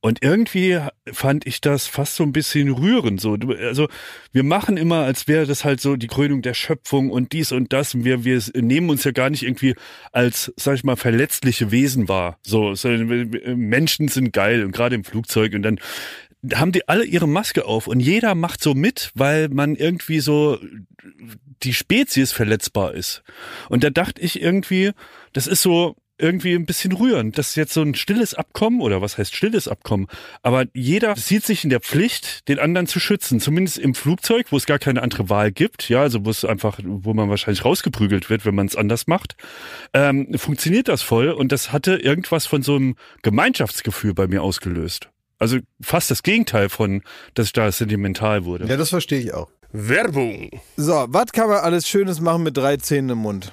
Speaker 3: Und irgendwie fand ich das fast so ein bisschen rührend. So, also wir machen immer, als wäre das halt so die Krönung der Schöpfung und dies und das. Und wir, wir nehmen uns ja gar nicht irgendwie als, sag ich mal, verletzliche Wesen wahr. So, so Menschen sind geil und gerade im Flugzeug und dann haben die alle ihre Maske auf und jeder macht so mit, weil man irgendwie so die Spezies verletzbar ist. Und da dachte ich irgendwie, das ist so irgendwie ein bisschen rührend. Das ist jetzt so ein stilles Abkommen oder was heißt stilles Abkommen? Aber jeder sieht sich in der Pflicht, den anderen zu schützen. Zumindest im Flugzeug, wo es gar keine andere Wahl gibt. Ja, also wo es einfach, wo man wahrscheinlich rausgeprügelt wird, wenn man es anders macht. Ähm, funktioniert das voll und das hatte irgendwas von so einem Gemeinschaftsgefühl bei mir ausgelöst. Also fast das Gegenteil von, dass ich da sentimental wurde.
Speaker 1: Ja, das verstehe ich auch.
Speaker 6: Werbung.
Speaker 1: So, was kann man alles Schönes machen mit drei Zähnen im Mund?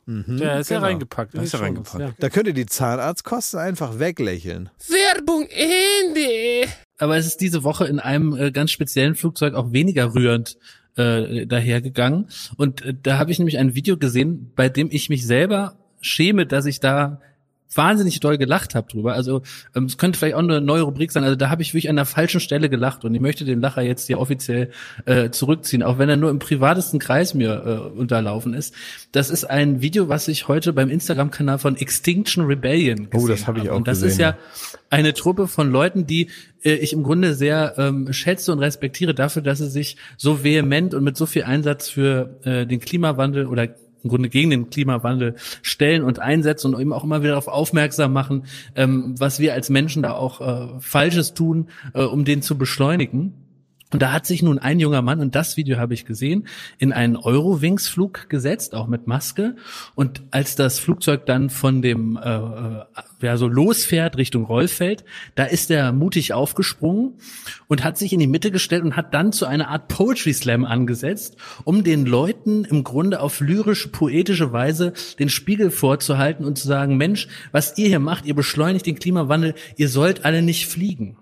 Speaker 2: Ja, ist ja
Speaker 1: genau.
Speaker 2: reingepackt.
Speaker 3: Da ist
Speaker 2: die Shownotes,
Speaker 3: reingepackt.
Speaker 1: Da könnt ihr die Zahnarztkosten einfach weglächeln.
Speaker 4: Werbung Ende.
Speaker 2: Aber es ist diese Woche in einem äh, ganz speziellen Flugzeug auch weniger rührend äh, dahergegangen. Und äh, da habe ich nämlich ein Video gesehen, bei dem ich mich selber schäme, dass ich da wahnsinnig doll gelacht habe drüber. Also ähm, es könnte vielleicht auch eine neue Rubrik sein. Also da habe ich wirklich an der falschen Stelle gelacht und ich möchte den Lacher jetzt hier offiziell äh, zurückziehen, auch wenn er nur im privatesten Kreis mir äh, unterlaufen ist. Das ist ein Video, was ich heute beim Instagram-Kanal von Extinction Rebellion gesehen
Speaker 1: Oh, das habe ich auch
Speaker 2: Und das
Speaker 1: gesehen,
Speaker 2: ist ja eine Truppe von Leuten, die äh, ich im Grunde sehr ähm, schätze und respektiere dafür, dass sie sich so vehement und mit so viel Einsatz für äh, den Klimawandel oder im Grunde gegen den Klimawandel stellen und einsetzen und eben auch immer wieder darauf aufmerksam machen, ähm, was wir als Menschen da auch äh, Falsches tun, äh, um den zu beschleunigen. Und da hat sich nun ein junger Mann, und das Video habe ich gesehen, in einen Eurowings-Flug gesetzt, auch mit Maske. Und als das Flugzeug dann von dem, äh, äh, ja, so losfährt Richtung Rollfeld, da ist er mutig aufgesprungen und hat sich in die Mitte gestellt und hat dann zu einer Art Poetry Slam angesetzt, um den Leuten im Grunde auf lyrisch-poetische Weise den Spiegel vorzuhalten und zu sagen, Mensch, was ihr hier macht, ihr beschleunigt den Klimawandel, ihr sollt alle nicht fliegen.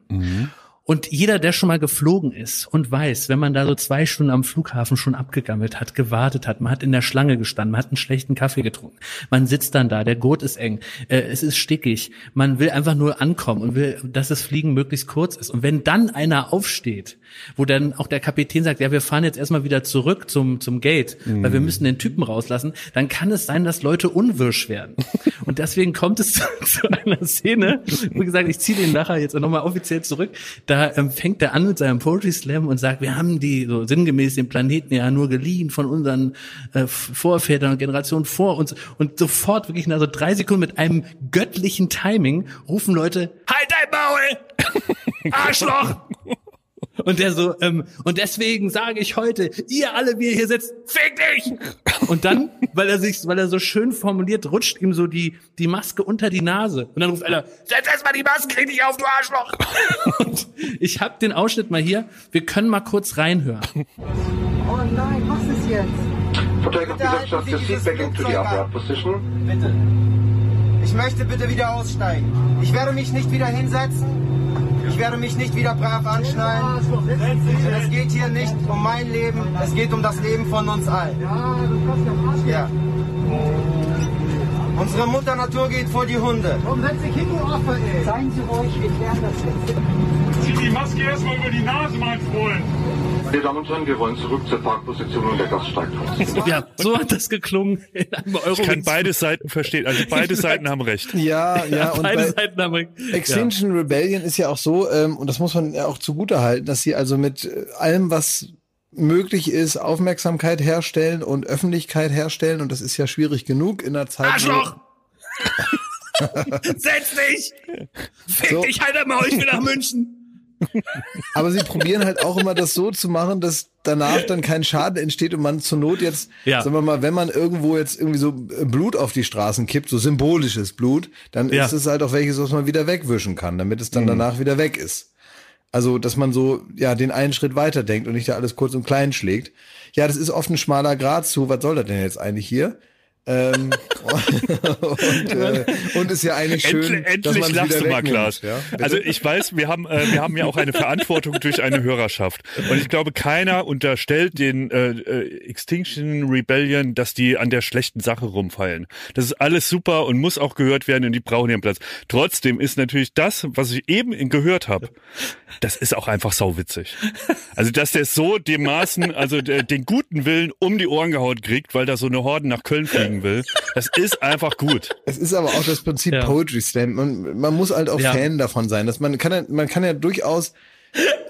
Speaker 2: Und jeder, der schon mal geflogen ist und weiß, wenn man da so zwei Stunden am Flughafen schon abgegammelt hat, gewartet hat, man hat in der Schlange gestanden, man hat einen schlechten Kaffee getrunken, man sitzt dann da, der Gurt ist eng, äh, es ist stickig, man will einfach nur ankommen und will, dass das Fliegen möglichst kurz ist. Und wenn dann einer aufsteht, wo dann auch der Kapitän sagt, ja, wir fahren jetzt erstmal wieder zurück zum, zum Gate, weil wir müssen den Typen rauslassen, dann kann es sein, dass Leute unwirsch werden. Und deswegen kommt es zu, zu einer Szene, wie gesagt, ich ziehe den nachher jetzt nochmal offiziell zurück, da ähm, fängt er an mit seinem Poetry Slam und sagt, wir haben die so sinngemäß den Planeten ja nur geliehen von unseren äh, Vorvätern und Generationen vor uns und sofort wirklich nach so drei Sekunden mit einem göttlichen Timing rufen Leute, halt dein Maul! Arschloch! Und der so, ähm, und deswegen sage ich heute, ihr alle, wie ihr hier sitzt, fick dich! Und dann, weil er sich, weil er so schön formuliert, rutscht ihm so die, die Maske unter die Nase. Und dann ruft einer, setz erst mal die Maske richtig auf, du Arschloch! Und ich hab den Ausschnitt mal hier. Wir können mal kurz reinhören.
Speaker 6: Oh nein, was ist jetzt?
Speaker 7: Protective just seat back into the upright position.
Speaker 6: Bitte. Ich möchte bitte wieder aussteigen. Ich werde mich nicht wieder hinsetzen. Ich werde mich nicht wieder brav anschnallen. Es geht hier nicht um mein Leben, es geht um das Leben von uns allen. Ja. Unsere Mutter Natur geht vor die Hunde.
Speaker 7: Seien Sie ruhig, wir klären das jetzt.
Speaker 8: Zieh die Maske erstmal über die Nase, mein Freund.
Speaker 7: Meine Damen und Herren, wir wollen zurück zur Parkposition und der Gast steigt aus.
Speaker 2: Ja, so hat das geklungen in einem Euro.
Speaker 3: Ich kann beide Seiten verstehen. Also beide Seiten haben recht.
Speaker 1: Ja, ja, und
Speaker 2: Beide
Speaker 1: bei
Speaker 2: Seiten haben
Speaker 1: Extinction Rebellion ist ja auch so, ähm, und das muss man ja auch zugute halten, dass sie also mit äh, allem, was möglich ist, Aufmerksamkeit herstellen und Öffentlichkeit herstellen, und das ist ja schwierig genug in der Zeit.
Speaker 2: Arschloch! Setz dich! Fick
Speaker 1: So.
Speaker 2: dich halt einmal, ich will nach München!
Speaker 1: Aber sie probieren halt auch immer das so zu machen, dass danach dann kein Schaden entsteht und man zur Not jetzt,
Speaker 2: Ja.
Speaker 1: sagen wir mal, wenn man irgendwo jetzt irgendwie so Blut auf die Straßen kippt, so symbolisches Blut, dann
Speaker 2: Ja.
Speaker 1: ist es halt auch welches, was man wieder wegwischen kann, damit es dann danach wieder weg ist. Also, dass man so, ja, den einen Schritt weiter denkt und nicht da alles kurz und klein schlägt. Ja, das ist oft ein schmaler Grad zu, was soll das denn jetzt eigentlich hier? Ähm, und, äh, und ist ja eigentlich schön,
Speaker 3: Endlich,
Speaker 1: dass man
Speaker 3: lachst
Speaker 1: wieder
Speaker 3: du mal, Klaas.
Speaker 1: Ja?
Speaker 3: Also ich weiß, wir haben, äh, wir haben ja auch eine Verantwortung durch eine Hörerschaft. Und ich glaube, keiner unterstellt den äh, äh, Extinction Rebellion, dass die an der schlechten Sache rumfallen. Das ist alles super und muss auch gehört werden und die brauchen ihren Platz. Trotzdem ist natürlich das, was ich eben gehört habe, das ist auch einfach sauwitzig. Also, dass der so dem Maßen, also der, den guten Willen um die Ohren gehauen kriegt, weil da so eine Horde nach Köln fliegen will, das ist einfach gut.
Speaker 1: Es ist aber auch das Prinzip
Speaker 2: Ja.
Speaker 1: Poetry Slam. Man, man muss halt auch
Speaker 2: Ja.
Speaker 1: Fan davon sein. Dass man kann ja, man kann ja durchaus,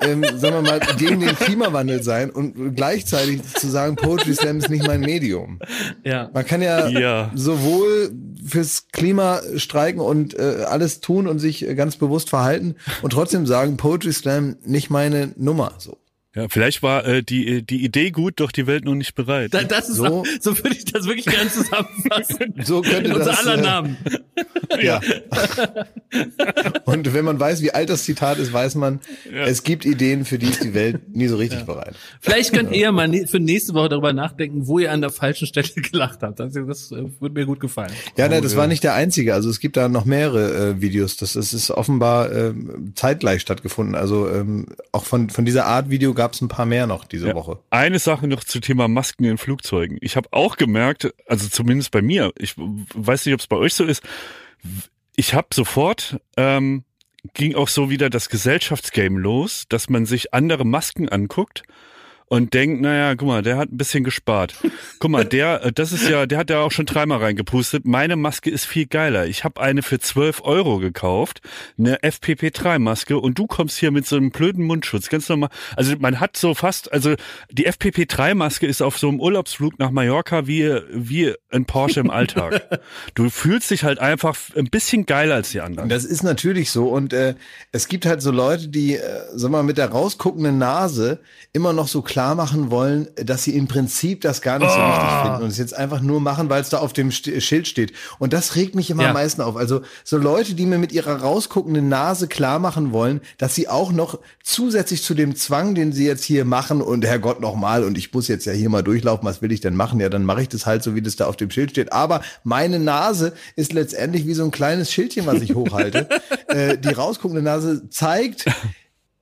Speaker 1: ähm, sagen wir mal, gegen den Klimawandel sein und gleichzeitig zu sagen, Poetry Slam ist nicht mein Medium.
Speaker 2: Ja.
Speaker 1: Man kann ja,
Speaker 3: Ja.
Speaker 1: sowohl fürs Klima streiken und äh, alles tun und sich ganz bewusst verhalten und trotzdem sagen, Poetry Slam nicht meine Nummer. So.
Speaker 3: Ja, vielleicht war äh, die, die Idee gut, doch die Welt noch nicht bereit.
Speaker 2: Da, das ist
Speaker 1: So-
Speaker 2: so, würde ich das wirklich gerne zusammenfassen.
Speaker 1: So könnte
Speaker 2: In unser
Speaker 1: das,
Speaker 2: aller
Speaker 1: äh,
Speaker 2: Namen.
Speaker 1: Ja. Und wenn man weiß, wie alt das Zitat ist, weiß man, es gibt Ideen, für die ist die Welt nie so richtig bereit.
Speaker 2: Vielleicht könnt ihr mal ne- für nächste Woche darüber nachdenken, wo ihr an der falschen Stelle gelacht habt. Das, das äh, würde mir gut gefallen.
Speaker 1: Ja, ne, das war nicht der einzige. Also es gibt da noch mehrere äh, Videos. Das, das ist offenbar ähm, zeitgleich stattgefunden. Also ähm, auch von, von dieser Art Video gab es ein paar mehr noch diese
Speaker 3: Ja.
Speaker 1: Woche.
Speaker 3: Eine Sache noch zu Thema Masken in Flugzeugen. Ich habe auch gemerkt, also zumindest bei mir, ich weiß nicht, ob es bei euch so ist, ich habe sofort, ähm, ging auch so wieder das Gesellschaftsgame los, dass man sich andere Masken anguckt und denkt, naja, guck mal, der hat ein bisschen gespart. Guck mal, der, äh, das ist ja, der hat ja auch schon dreimal reingepustet. Meine Maske ist viel geiler. Ich habe eine für 12 Euro gekauft, eine FPP3-Maske und du kommst hier mit so einem blöden Mundschutz. Ganz normal. Also man hat so fast, also die FPP3-Maske ist auf so einem Urlaubsflug nach Mallorca wie, wie ein Porsche im Alltag. Du fühlst dich halt einfach ein bisschen geiler als die anderen.
Speaker 1: Das ist natürlich so. Und äh, es gibt halt so Leute, die, äh, sag mal, mit der rausguckenden Nase immer noch so klar machen wollen, dass sie im Prinzip das gar nicht so wichtig finden und es jetzt einfach nur machen, weil es da auf dem Schild steht. Und das regt mich immer
Speaker 2: Ja.
Speaker 1: am meisten auf. Also so Leute, die mir mit ihrer rausguckenden Nase klar machen wollen, dass sie auch noch zusätzlich zu dem Zwang, den sie jetzt hier machen und Herrgott nochmal und ich muss jetzt ja hier mal durchlaufen, was will ich denn machen? Ja, dann mache ich das halt so, wie das da auf dem Schild steht. Aber meine Nase ist letztendlich wie so ein kleines Schildchen, was ich hochhalte. äh, die rausguckende Nase zeigt,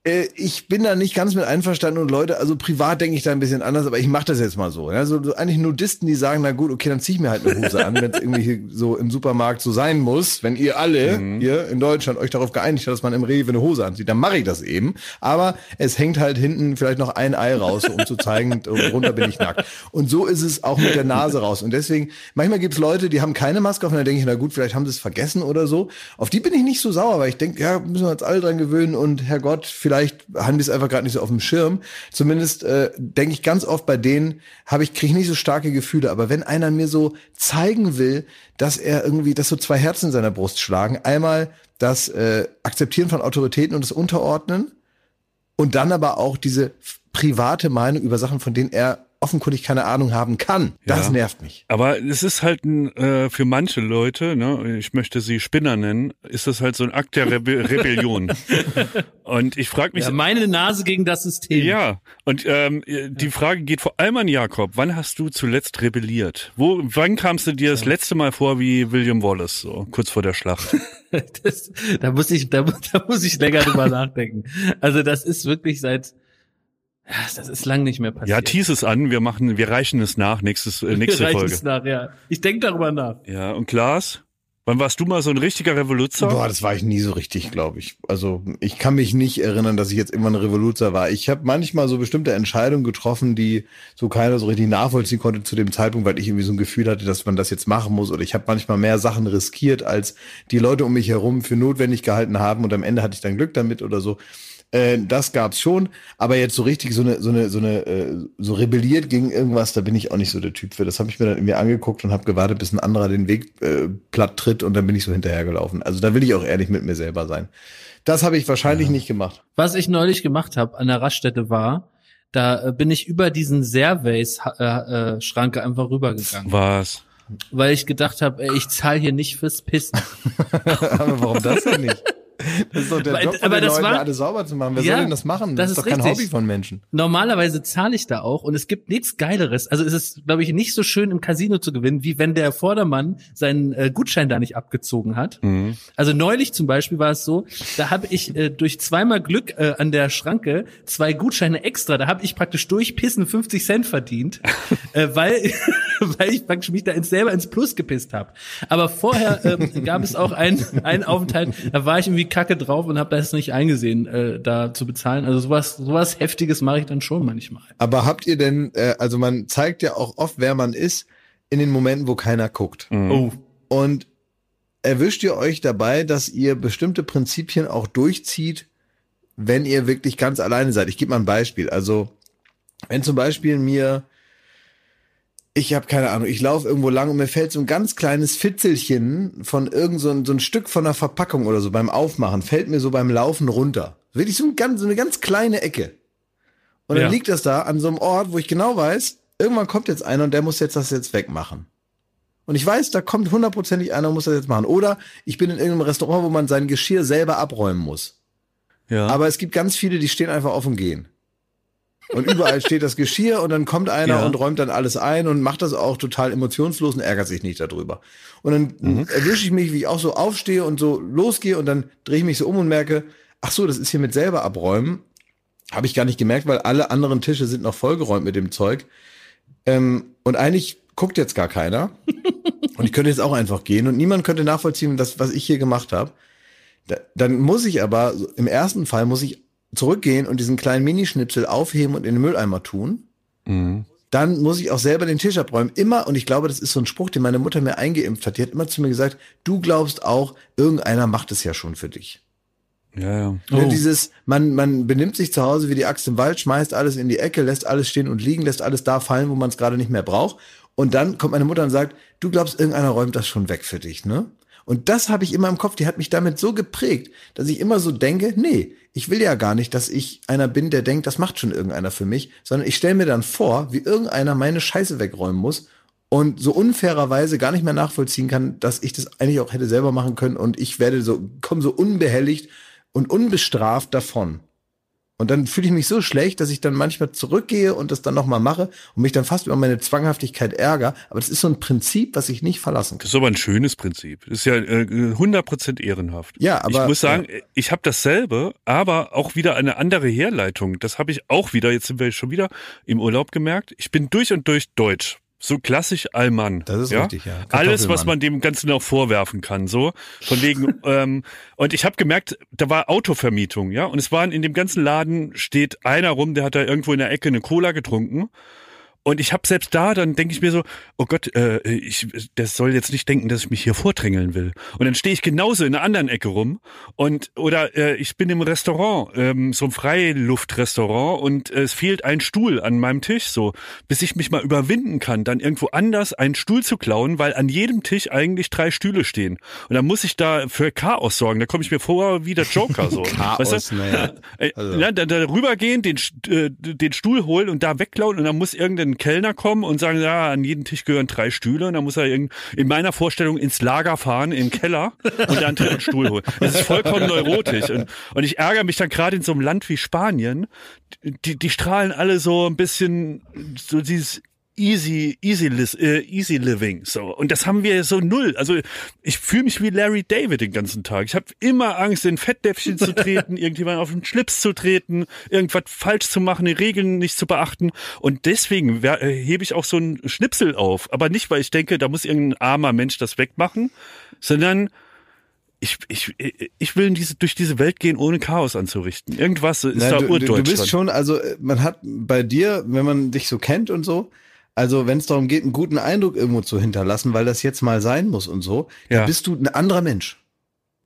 Speaker 1: äh, ich bin da nicht ganz mit einverstanden und Leute, also privat denke ich da ein bisschen anders, aber ich mache das jetzt mal so. Ja? So, so eigentlich Nudisten, die sagen, na gut, okay, dann zieh ich mir halt eine Hose an, wenn es irgendwie so im Supermarkt so sein muss. Wenn ihr alle hier in Deutschland euch darauf geeinigt habt, dass man im Rewe eine Hose anzieht, dann mache ich das eben. Aber es hängt halt hinten vielleicht noch ein Ei raus, so, um zu zeigen, runter bin ich nackt. Und so ist es auch mit der Nase raus. Und deswegen, manchmal gibt's Leute, die haben keine Maske auf und dann denke ich, na gut, vielleicht haben sie es vergessen oder so. Auf die bin ich nicht so sauer, weil ich denke, ja, müssen wir uns alle dran gewöhnen und Herrgott, vielleicht haben die es einfach gerade nicht so auf dem Schirm. Zumindest äh, denke ich ganz oft bei denen, habe ich kriege ich nicht so starke Gefühle. Aber wenn einer mir so zeigen will, dass er irgendwie, dass so zwei Herzen in seiner Brust schlagen, einmal das äh, Akzeptieren von Autoritäten und das Unterordnen und dann aber auch diese private Meinung über Sachen, von denen er offenkundig keine Ahnung haben kann. Das
Speaker 3: Ja.
Speaker 1: nervt mich.
Speaker 3: Aber es ist halt ein, äh, für manche Leute, ne, ich möchte sie Spinner nennen, ist das halt so ein Akt der Rebe Rebellion. Und ich frage mich,
Speaker 2: Ja, meine Nase gegen das System.
Speaker 3: Ja, und ähm, die Frage geht vor allem an Jakob. Wann hast du zuletzt rebelliert? Wo, wann kamst du dir das letzte Mal vor wie William Wallace, so kurz vor der Schlacht?
Speaker 2: Das, da muss ich, da, da muss ich länger drüber nachdenken. Also das ist wirklich seit, das ist lang nicht mehr passiert.
Speaker 3: Ja, tease es an, wir machen, wir reichen es nach, nächstes, äh, nächste
Speaker 2: Reicht
Speaker 3: Folge.
Speaker 2: es nach, ja. Ich denke darüber nach.
Speaker 3: Ja, und Klaas, wann warst du mal so ein richtiger Revoluzer?
Speaker 1: Boah, das war ich nie so richtig, glaube ich. Also ich kann mich nicht erinnern, dass ich jetzt immer ein Revoluzer war. Ich habe manchmal so bestimmte Entscheidungen getroffen, die so keiner so richtig nachvollziehen konnte zu dem Zeitpunkt, weil ich irgendwie so ein Gefühl hatte, dass man das jetzt machen muss. Oder ich habe manchmal mehr Sachen riskiert, als die Leute um mich herum für notwendig gehalten haben. Und am Ende hatte ich dann Glück damit oder so. Äh, das gab's schon, aber jetzt so richtig so eine so eine so eine äh, so rebelliert gegen irgendwas, da bin ich auch nicht so der Typ für. Das habe ich mir dann irgendwie angeguckt und habe gewartet, bis ein anderer den Weg äh, platt tritt und dann bin ich so hinterhergelaufen. Also da will ich auch ehrlich mit mir selber sein. Das habe ich wahrscheinlich nicht gemacht.
Speaker 2: Was ich neulich gemacht habe an der Raststätte war, da äh, bin ich über diesen Servace-Schranke einfach rübergegangen,
Speaker 3: Was?
Speaker 2: weil ich gedacht habe, ey, ich zahle hier nicht fürs Pissen.
Speaker 1: aber warum das denn nicht? Das ist doch der Job
Speaker 2: aber
Speaker 1: den
Speaker 2: das
Speaker 1: Leuten,
Speaker 2: war-
Speaker 1: alles sauber zu machen. Wer
Speaker 2: Ja,
Speaker 1: soll denn das machen?
Speaker 2: das
Speaker 1: Das, ist
Speaker 2: ist
Speaker 1: doch kein
Speaker 2: richtig.
Speaker 1: Hobby von Menschen.
Speaker 2: Normalerweise zahle ich da auch und es gibt nichts Geileres. Also es ist, glaube ich, nicht so schön im Casino zu gewinnen, wie wenn der Vordermann seinen äh, Gutschein da nicht abgezogen hat.
Speaker 3: Mhm.
Speaker 2: Also neulich zum Beispiel war es so, da habe ich äh, durch zweimal Glück äh, an der Schranke zwei Gutscheine extra, da habe ich praktisch durch Pissen 50 Cent verdient, äh, weil, weil ich praktisch mich da ins, selber ins Plus gepisst habe. Aber vorher ähm, gab es auch einen, einen Aufenthalt, da war ich irgendwie kacke drauf und habe das nicht eingesehen, äh, da zu bezahlen. Also sowas, sowas Heftiges mache ich dann schon manchmal.
Speaker 1: Aber habt ihr denn, äh, also man zeigt ja auch oft, wer man ist, in den Momenten, wo keiner guckt.
Speaker 3: Mhm.
Speaker 2: Oh.
Speaker 1: Und erwischt ihr euch dabei, dass ihr bestimmte Prinzipien auch durchzieht, wenn ihr wirklich ganz alleine seid? Ich gebe mal ein Beispiel. Also, wenn zum Beispiel mir, ich habe keine Ahnung, ich laufe irgendwo lang und mir fällt so ein ganz kleines Fitzelchen von irgend so ein, so ein Stück von einer Verpackung oder so beim Aufmachen, fällt mir so beim Laufen runter. Wirklich so, ein ganz, so eine ganz kleine Ecke. Und dann
Speaker 2: Ja.
Speaker 1: liegt das da an so einem Ort, wo ich genau weiß, irgendwann kommt jetzt einer und der muss jetzt das jetzt wegmachen. Und ich weiß, da kommt hundertprozentig einer und muss das jetzt machen. Oder ich bin in irgendeinem Restaurant, wo man sein Geschirr selber abräumen muss.
Speaker 3: Ja.
Speaker 1: Aber es gibt ganz viele, die stehen einfach auf und gehen. Und überall steht das Geschirr und dann kommt einer
Speaker 3: Ja.
Speaker 1: und räumt dann alles ein und macht das auch total emotionslos und ärgert sich nicht darüber. Und dann
Speaker 3: Mhm.
Speaker 1: erwische ich mich, wie ich auch so aufstehe und so losgehe und dann drehe ich mich so um und merke, ach so, das ist hier mit selber abräumen. Habe ich gar nicht gemerkt, weil alle anderen Tische sind noch vollgeräumt mit dem Zeug. Ähm, und eigentlich guckt jetzt gar keiner. und ich könnte jetzt auch einfach gehen und niemand könnte nachvollziehen, das, was ich hier gemacht habe. Da, dann muss ich aber, im ersten Fall muss ich zurückgehen und diesen kleinen Minischnipsel aufheben und in den Mülleimer tun.
Speaker 3: Mhm.
Speaker 1: Dann muss ich auch selber den Tisch abräumen. Immer, und ich glaube, das ist so ein Spruch, den meine Mutter mir eingeimpft hat. Die hat immer zu mir gesagt, du glaubst auch, irgendeiner macht es ja schon für dich.
Speaker 3: Ja, ja.
Speaker 1: Ne,
Speaker 2: Oh.
Speaker 1: Dieses, man, man benimmt sich zu Hause wie die Axt im Wald, schmeißt alles in die Ecke, lässt alles stehen und liegen, lässt alles da fallen, wo man es gerade nicht mehr braucht. Und dann kommt meine Mutter und sagt, du glaubst, irgendeiner räumt das schon weg für dich, ne? Und das habe ich immer im Kopf, die hat mich damit so geprägt, dass ich immer so denke, nee, ich will ja gar nicht, dass ich einer bin, der denkt, das macht schon irgendeiner für mich, sondern ich stelle mir dann vor, wie irgendeiner meine Scheiße wegräumen muss und so unfairerweise gar nicht mehr nachvollziehen kann, dass ich das eigentlich auch hätte selber machen können und ich werde so, komme so unbehelligt und unbestraft davon. Und dann fühle ich mich so schlecht, dass ich dann manchmal zurückgehe und das dann nochmal mache und mich dann fast über meine Zwanghaftigkeit ärgere. Aber das ist so ein Prinzip, was ich nicht verlassen kann.
Speaker 3: Das ist aber ein schönes Prinzip. Das ist ja äh, 100% ehrenhaft.
Speaker 1: Ja, aber-
Speaker 3: ich muss sagen, ich habe dasselbe, aber auch wieder eine andere Herleitung. Das habe ich auch wieder, jetzt sind wir schon wieder im Urlaub gemerkt. Ich bin durch und durch deutsch. So klassisch Allmann.
Speaker 1: Das ist
Speaker 3: ja?
Speaker 1: richtig, ja.
Speaker 3: Alles, was man dem Ganzen auch vorwerfen kann, so von wegen. ähm, und ich habe gemerkt, da war Autovermietung, ja, und es waren in dem ganzen Laden steht einer rum, der hat da irgendwo in der Ecke eine Cola getrunken. Und ich habe selbst da, dann denke ich mir so, oh Gott, äh, ich, das soll jetzt nicht denken, dass ich mich hier vordrängeln will. Und dann stehe ich genauso in einer anderen Ecke rum und oder äh, ich bin im Restaurant, ähm, so ein Freiluftrestaurant und äh, es fehlt ein Stuhl an meinem Tisch, so bis ich mich mal überwinden kann, dann irgendwo anders einen Stuhl zu klauen, weil an jedem Tisch eigentlich drei Stühle stehen. Und dann muss ich da für Chaos sorgen. Da komme ich mir vor wie der Joker so.
Speaker 1: Chaos,
Speaker 3: weißt du?
Speaker 1: naja.
Speaker 3: Äh,
Speaker 1: Also-
Speaker 3: ja, da, da rübergehen, den, äh, den Stuhl holen und da wegklauen und dann muss irgendein ein Kellner kommen und sagen, ja, an jeden Tisch gehören drei Stühle und dann muss er in, in meiner Vorstellung ins Lager fahren, den Keller und dann einen Stuhl holen. Das ist vollkommen neurotisch und, und ich ärgere mich dann gerade in so einem Land wie Spanien, die, die strahlen alle so ein bisschen so dieses easy, easy, äh, easy living. So. Und das haben wir so null. Also ich fühle mich wie Larry David den ganzen Tag. Ich habe immer Angst, in Fettdäpfchen zu treten, irgendjemand auf den Schlips zu treten, irgendwas falsch zu machen, die Regeln nicht zu beachten. Und deswegen äh, hebe ich auch so einen Schnipsel auf. Aber nicht, weil ich denke, da muss irgendein armer Mensch das wegmachen, sondern ich, ich, ich will diese, durch diese Welt gehen, ohne Chaos anzurichten. Irgendwas ist
Speaker 1: Nein,
Speaker 3: da
Speaker 1: du,
Speaker 3: Urdeutschland.
Speaker 1: Du bist schon, also man hat bei dir, wenn man dich so kennt und so, also wenn es darum geht, einen guten Eindruck irgendwo zu hinterlassen, weil das jetzt mal sein muss und so,
Speaker 3: Ja.
Speaker 1: dann bist du ein anderer Mensch.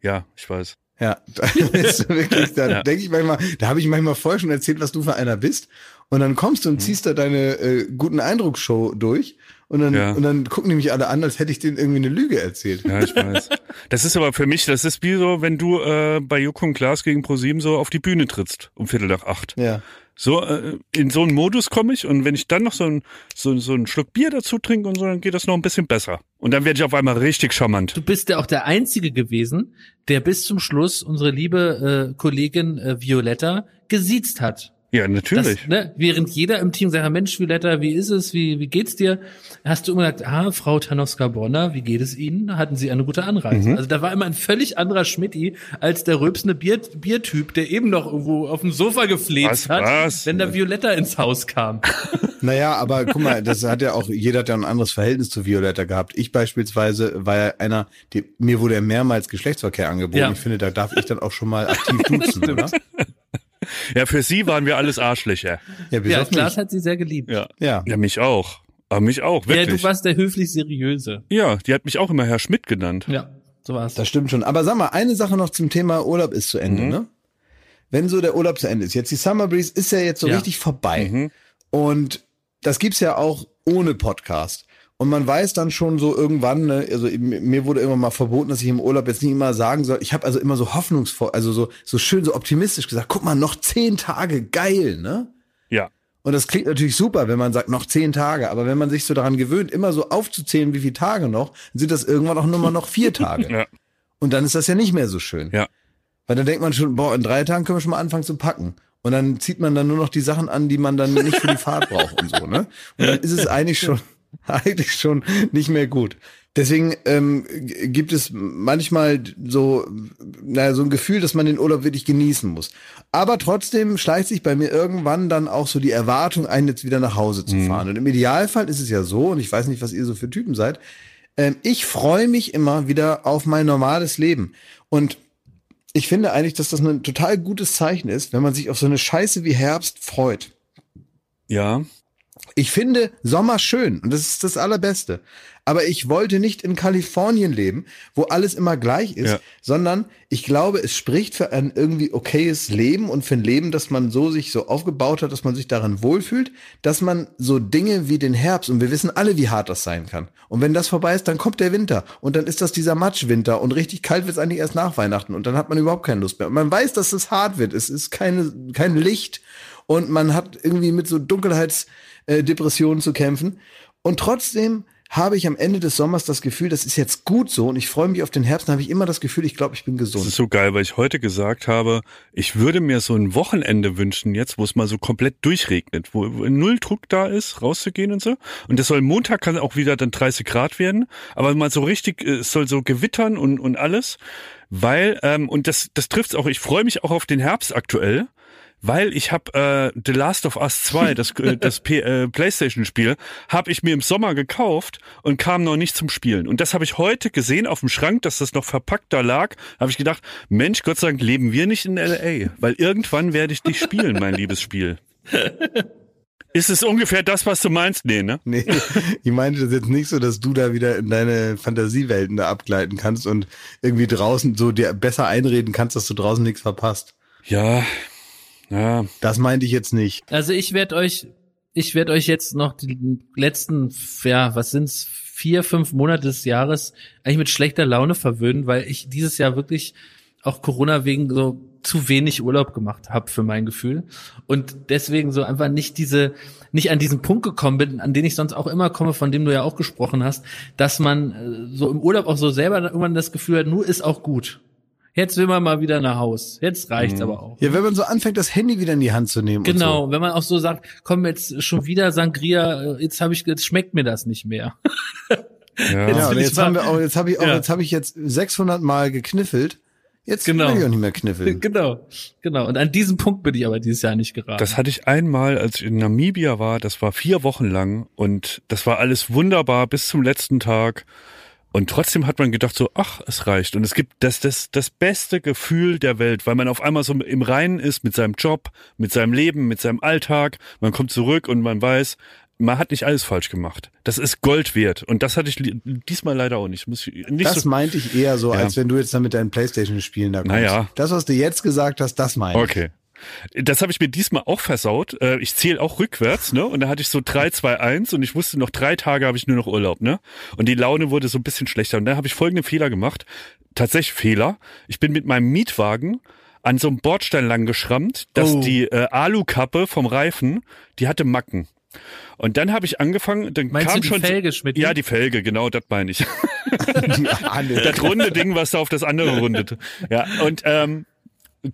Speaker 3: ja, ich weiß.
Speaker 1: Ja, da da
Speaker 3: Ja.
Speaker 1: denke ich manchmal, da habe ich manchmal vorher schon erzählt, was du für einer bist. Und dann kommst du
Speaker 3: Mhm.
Speaker 1: und ziehst da deine äh, guten Eindrucksshow durch. Und dann,
Speaker 3: Ja.
Speaker 1: und dann gucken die mich alle an, als hätte ich denen irgendwie eine Lüge erzählt.
Speaker 3: Ja, ich weiß. Das ist aber für mich, das ist wie so, wenn du äh, bei Joko und Klaas gegen ProSieben so auf die Bühne trittst um Viertel nach acht.
Speaker 1: Ja.
Speaker 3: So, äh, in so einen Modus komme ich und wenn ich dann noch so, ein, so, so einen Schluck Bier dazu trinke und so, dann geht das noch ein bisschen besser. Und dann werde ich auf einmal richtig charmant.
Speaker 2: Du bist ja auch der Einzige gewesen, der bis zum Schluss unsere liebe äh, Kollegin äh, Violetta gesiezt hat.
Speaker 3: Ja, natürlich.
Speaker 2: Das, ne, während jeder im Team sagt, Mensch, Violetta, wie ist es, wie, wie geht's dir? Hast du immer gesagt, ah, Frau Tanowska-Bronner, wie geht es Ihnen? Hatten Sie eine gute Anreise?
Speaker 3: Mhm.
Speaker 2: Also da war immer ein völlig anderer Schmidti als der rülpsende Bier, Biertyp, der eben noch irgendwo auf dem Sofa gefleht
Speaker 3: Was,
Speaker 2: hat,
Speaker 3: was?
Speaker 2: wenn da Violetta ins Haus kam.
Speaker 1: Naja, aber guck mal, das hat ja auch, jeder hat ja ein anderes Verhältnis zu Violetta gehabt. Ich beispielsweise war ja einer, die, mir wurde ja mehrmals Geschlechtsverkehr angeboten.
Speaker 2: Ja.
Speaker 1: Ich finde, da darf ich dann auch schon mal aktiv duzen, oder?
Speaker 3: Ja, für sie waren wir alles Arschlöcher.
Speaker 1: Ja, bis
Speaker 2: Ja, Klaas
Speaker 1: mich.
Speaker 2: hat sie sehr geliebt.
Speaker 3: Ja.
Speaker 1: Ja.
Speaker 3: Ja, mich auch. Aber mich auch,
Speaker 2: Ja,
Speaker 3: wirklich.
Speaker 2: du warst der höflich Seriöse.
Speaker 3: ja, die hat mich auch immer Herr Schmidt genannt.
Speaker 2: Ja, so war's.
Speaker 1: Das stimmt schon. Aber sag mal, eine Sache noch zum Thema Urlaub ist zu Ende,
Speaker 3: Mhm.
Speaker 1: ne? Wenn so der Urlaub zu Ende ist. Jetzt die Summer Breeze ist ja jetzt so
Speaker 2: Ja.
Speaker 1: richtig vorbei.
Speaker 3: Mhm.
Speaker 1: Und das gibt's ja auch ohne Podcast. Und man weiß dann schon so irgendwann, ne, also mir wurde immer mal verboten, dass ich im Urlaub jetzt nicht immer sagen soll. Ich habe also immer so hoffnungsvoll, also so, so schön, so optimistisch gesagt, guck mal, noch zehn Tage, geil, ne?
Speaker 3: Ja.
Speaker 1: Und das klingt natürlich super, wenn man sagt, noch zehn Tage. Aber wenn man sich so daran gewöhnt, immer so aufzuzählen, wie viele Tage noch, dann sind das irgendwann auch nur mal noch vier Tage.
Speaker 3: Ja.
Speaker 1: Und dann ist das ja nicht mehr so schön.
Speaker 3: Ja.
Speaker 1: Weil dann denkt man schon, boah, in drei Tagen können wir schon mal anfangen zu packen. Und dann zieht man dann nur noch die Sachen an, die man dann nicht für die Fahrt braucht und so, ne? Und dann ist es eigentlich schon, eigentlich schon nicht mehr gut. Deswegen ähm, gibt es manchmal so, naja, so ein Gefühl, dass man den Urlaub wirklich genießen muss. Aber trotzdem schleicht sich bei mir irgendwann dann auch so die Erwartung ein, jetzt wieder nach Hause zu fahren. Und im Idealfall ist es ja so, und ich weiß nicht, was ihr so für Typen seid, ähm, ich freue mich immer wieder auf mein normales Leben. Und ich finde eigentlich, dass das ein total gutes Zeichen ist, wenn man sich auf so eine Scheiße wie Herbst freut.
Speaker 3: Ja.
Speaker 1: Ich finde Sommer schön und das ist das Allerbeste. Aber ich wollte nicht in Kalifornien leben, wo alles immer gleich ist,
Speaker 3: Ja.
Speaker 1: sondern ich glaube, es spricht für ein irgendwie okayes Leben und für ein Leben, das man so sich so aufgebaut hat, dass man sich daran wohlfühlt, dass man so Dinge wie den Herbst und wir wissen alle, wie hart das sein kann. Und wenn das vorbei ist, dann kommt der Winter und dann ist das dieser Matschwinter und richtig kalt wird es eigentlich erst nach Weihnachten und dann hat man überhaupt keine Lust mehr. Und man weiß, dass es hart wird. Es ist keine, kein Licht und man hat irgendwie mit so Dunkelheitsdepressionen zu kämpfen. Und trotzdem habe ich am Ende des Sommers das Gefühl, das ist jetzt gut so und ich freue mich auf den Herbst, dann habe ich immer das Gefühl, ich glaube, ich bin
Speaker 3: Das ist
Speaker 1: gesund.
Speaker 3: so geil, weil ich heute gesagt habe, ich würde mir so ein Wochenende wünschen jetzt, wo es mal so komplett durchregnet, wo null Druck da ist, rauszugehen und so. Und das soll Montag kann auch wieder dann 30 Grad werden, aber mal so richtig, äh, es soll so gewittern und, und alles. Weil, ähm, und das, das trifft's auch, ich freue mich auch auf den Herbst aktuell. Weil ich habe äh, The Last of Us 2, das, äh, das P äh, PlayStation-Spiel, habe ich mir im Sommer gekauft und kam noch nicht zum Spielen. Und das habe ich heute gesehen auf dem Schrank, dass das noch verpackt da lag. Habe ich gedacht, Mensch, Gott sei Dank leben wir nicht in LA, weil irgendwann werde ich dich spielen, mein liebes Spiel. Ist es ungefähr das, was du meinst? Nee, ne?
Speaker 1: Nee, ich meinte das jetzt nicht so, dass du da wieder in deine Fantasiewelten da abgleiten kannst und irgendwie draußen so dir besser einreden kannst, dass du draußen nichts verpasst.
Speaker 3: Ja, ja.
Speaker 1: Das meinte ich jetzt nicht.
Speaker 2: Also ich werde euch, ich werde euch jetzt noch die letzten, ja, was sind's, vier, fünf Monate des Jahres eigentlich mit schlechter Laune verwöhnen, weil ich dieses Jahr wirklich auch Corona wegen so zu wenig Urlaub gemacht habe für mein Gefühl und deswegen so einfach nicht diese nicht an diesen Punkt gekommen bin, an den ich sonst auch immer komme, von dem du ja auch gesprochen hast, dass man äh, so im Urlaub auch so selber irgendwann das Gefühl hat, nur ist auch gut. Jetzt will man mal wieder nach Haus. Jetzt reicht's
Speaker 3: Mhm.
Speaker 2: aber auch.
Speaker 1: Ja, wenn man so anfängt, das Handy wieder in die Hand zu nehmen.
Speaker 2: Genau,
Speaker 1: Und
Speaker 2: wenn man auch so sagt, komm jetzt schon wieder Sangria, äh, jetzt habe ich jetzt schmeckt mir das nicht mehr.
Speaker 3: Ja.
Speaker 1: so. Ja,
Speaker 2: Jetzt ich
Speaker 1: jetzt haben wir auch, jetzt habe ich auch,
Speaker 2: Ja.
Speaker 1: jetzt habe ich jetzt 600 Mal gekniffelt. Jetzt
Speaker 2: Genau.
Speaker 1: will ich auch nicht mehr kniffeln.
Speaker 2: genau, genau. Und an diesem Punkt bin ich aber dieses Jahr nicht geraten.
Speaker 3: Das hatte ich einmal, als ich in Namibia war, das war vier Wochen lang und das war alles wunderbar bis zum letzten Tag. Und trotzdem hat man gedacht so, ach, es reicht. Und es gibt das, das, das beste Gefühl der Welt, weil man auf einmal so im Reinen ist mit seinem Job, mit seinem Leben, mit seinem Alltag. Man kommt zurück und man weiß, man hat nicht alles falsch gemacht. Das ist Gold wert. Und das hatte ich diesmal leider auch nicht. Muss ich, nicht
Speaker 1: Das
Speaker 3: so,
Speaker 1: meinte ich eher so,
Speaker 3: Ja.
Speaker 1: als wenn du jetzt dann mit deinen Playstation-Spielen da kommst.
Speaker 3: Naja.
Speaker 1: Das, was du jetzt gesagt hast, das meine ich.
Speaker 3: Okay. Das habe ich mir diesmal auch versaut. Äh, Ich zähle auch rückwärts, ne? Und da hatte ich so 3, 2, 1 und ich wusste, noch drei Tage habe ich nur noch Urlaub, ne? Und die Laune wurde so ein bisschen schlechter. Und da habe ich folgenden Fehler gemacht. Tatsächlich Fehler. Ich bin mit meinem Mietwagen an so einem Bordstein lang geschrammt, dass
Speaker 2: Oh.
Speaker 3: die äh, Alukappe vom Reifen, die hatte Macken. Und dann habe ich angefangen, dann
Speaker 2: Meinst
Speaker 3: kam
Speaker 2: du die
Speaker 3: schon
Speaker 2: Felge, Schmidt?
Speaker 3: Ja, die Felge, genau, das meine ich.
Speaker 1: Ahne.
Speaker 3: das runde Ding, was da auf das andere rundet. Ja, und ähm,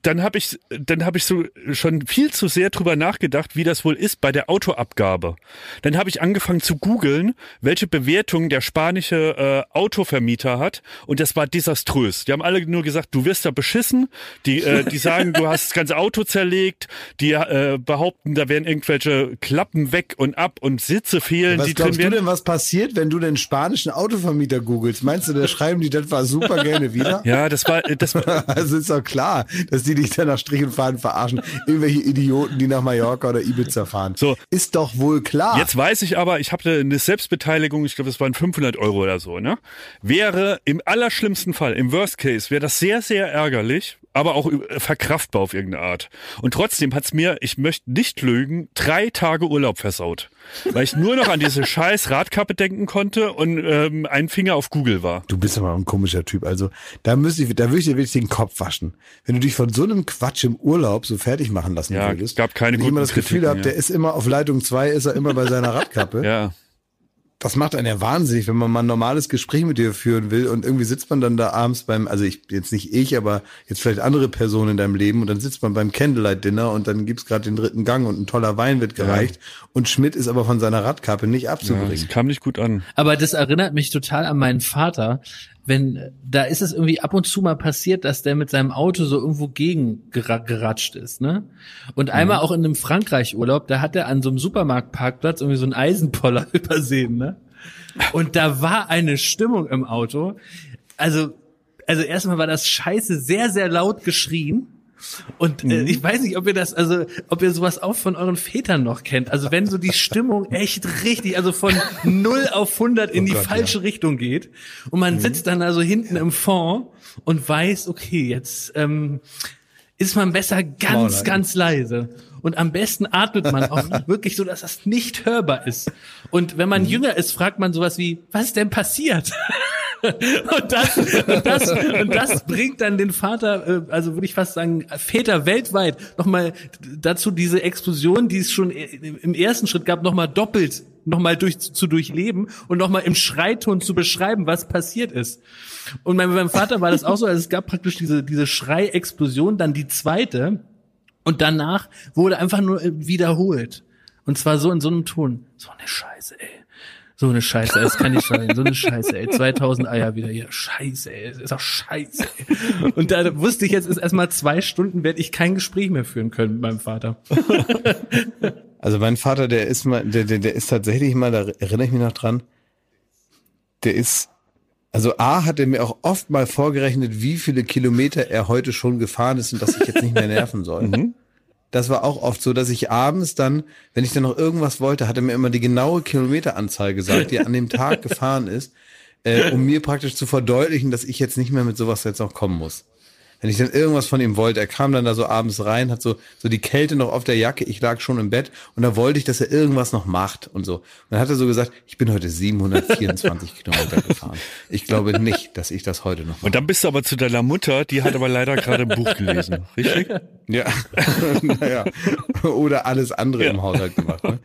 Speaker 3: dann habe ich, dann habe ich so schon viel zu sehr drüber nachgedacht, wie das wohl ist bei der Autoabgabe. Dann habe ich angefangen zu googeln, welche Bewertung der spanische äh, Autovermieter hat, und das war desaströs. Die haben alle nur gesagt, du wirst da beschissen. Die, äh, die sagen, du hast das ganze Auto zerlegt. Die äh, behaupten, da werden irgendwelche Klappen weg und ab und Sitze fehlen,
Speaker 1: Was
Speaker 3: die drin
Speaker 1: glaubst du
Speaker 3: werden.
Speaker 1: denn, was passiert, wenn du den spanischen Autovermieter googelst? Meinst du, da schreiben die das war super gerne wieder?
Speaker 3: Ja, das war, das war,
Speaker 1: Also ist doch klar, dass die dich dann nach Strich und Faden verarschen. Irgendwelche Idioten, die nach Mallorca oder Ibiza fahren.
Speaker 3: So.
Speaker 1: Ist doch wohl klar.
Speaker 3: Jetzt weiß ich aber, ich habe eine Selbstbeteiligung, ich glaube, das waren 500 Euro oder so, ne? Wäre im allerschlimmsten Fall, im Worst Case, wäre das sehr, sehr ärgerlich, aber auch äh, verkraftbar auf irgendeine Art. Und trotzdem hat's mir, ich möchte nicht lügen, drei Tage Urlaub versaut. Weil ich nur noch an diese scheiß Radkappe denken konnte und ähm, ein Finger auf Google war.
Speaker 1: Du bist aber ein komischer Typ. Also da müsste ich, da würde ich dir wirklich den Kopf waschen. Wenn du dich von so einem Quatsch im Urlaub so fertig machen lassen
Speaker 3: Ja,
Speaker 1: würdest.
Speaker 3: gab keine
Speaker 1: wenn ich immer das Gefühl habe,
Speaker 3: ja.
Speaker 1: der ist immer auf Leitung zwei, ist er immer bei seiner Radkappe.
Speaker 3: Ja.
Speaker 1: Das macht einen ja wahnsinnig, wenn man mal ein normales Gespräch mit dir führen will und irgendwie sitzt man dann da abends beim, also ich, jetzt nicht ich, aber jetzt vielleicht andere Personen in deinem Leben und dann sitzt man beim Candlelight Dinner und dann gibt's gerade den dritten Gang und ein toller Wein wird gereicht und Schmidt ist aber von seiner Radkappe nicht
Speaker 3: ja,
Speaker 1: abzubringen.
Speaker 3: das kam nicht gut an.
Speaker 2: Aber das erinnert mich total an meinen Vater. Wenn, da ist es irgendwie ab und zu mal passiert, dass der mit seinem Auto so irgendwo gegen gera- geratscht ist, ne? Und einmal auch in einem Frankreich-Urlaub, da hat er an so einem Supermarktparkplatz irgendwie so einen Eisenpoller übersehen, ne? Und da war eine Stimmung im Auto. Also, also erstmal war das Scheiße sehr, sehr laut geschrien. Und äh, ich weiß nicht, ob ihr das, also ob ihr sowas auch von euren Vätern noch kennt. Also wenn so die Stimmung echt richtig, also von 0 auf 100 in die
Speaker 1: Gott,
Speaker 2: falsche Richtung geht und man sitzt dann also hinten im Fond und weiß, okay, jetzt ähm, ist man besser ganz, ganz leise. Und am besten atmet man auch wirklich so, dass das nicht hörbar ist. Und wenn man jünger ist, fragt man sowas wie, was ist denn passiert? und, das, und, das, und das bringt dann den Vater, äh, also würde ich fast sagen, Väter weltweit nochmal dazu diese Explosion, die es schon im ersten Schritt gab, nochmal doppelt nochmal durch, zu durchleben und nochmal im Schreiton zu beschreiben, was passiert ist. Und bei meinem Vater war das auch so, also es gab praktisch diese, diese Schreiexplosion, dann die zweite und danach wurde einfach nur äh, wiederholt. Und zwar so in so einem Ton. So eine Scheiße, ey. So eine Scheiße, das kann nicht sein. So eine Scheiße, ey. 2000 Eier wieder hier. Scheiße, ey. Das ist doch scheiße, ey. Und da wusste ich jetzt, ist erstmal zwei Stunden, werde ich kein Gespräch mehr führen können mit meinem Vater.
Speaker 1: Also mein Vater, der ist mal, der, der, der ist tatsächlich mal, da erinnere ich mich noch dran, der ist, also A hat er mir auch oft mal vorgerechnet, wie viele Kilometer er heute schon gefahren ist und dass ich jetzt nicht mehr nerven soll. Das war auch oft so, dass ich abends dann, wenn ich dann noch irgendwas wollte, hat er mir immer die genaue Kilometeranzahl gesagt, die er an dem Tag gefahren ist, äh, um mir praktisch zu verdeutlichen, dass ich jetzt nicht mehr mit sowas jetzt noch kommen muss. Wenn ich dann irgendwas von ihm wollte, er kam dann da so abends rein, hat so, so die Kälte noch auf der Jacke, ich lag schon im Bett und da wollte ich, dass er irgendwas noch macht und so. Und dann hat er so gesagt, ich bin heute 724 Kilometer gefahren. Ich glaube nicht, dass ich das heute noch mache.
Speaker 3: Und dann bist du aber zu deiner Mutter, die hat aber leider gerade ein Buch gelesen, richtig?
Speaker 1: Ja, naja. Oder alles andere
Speaker 3: Ja.
Speaker 1: im Haushalt gemacht. Ne?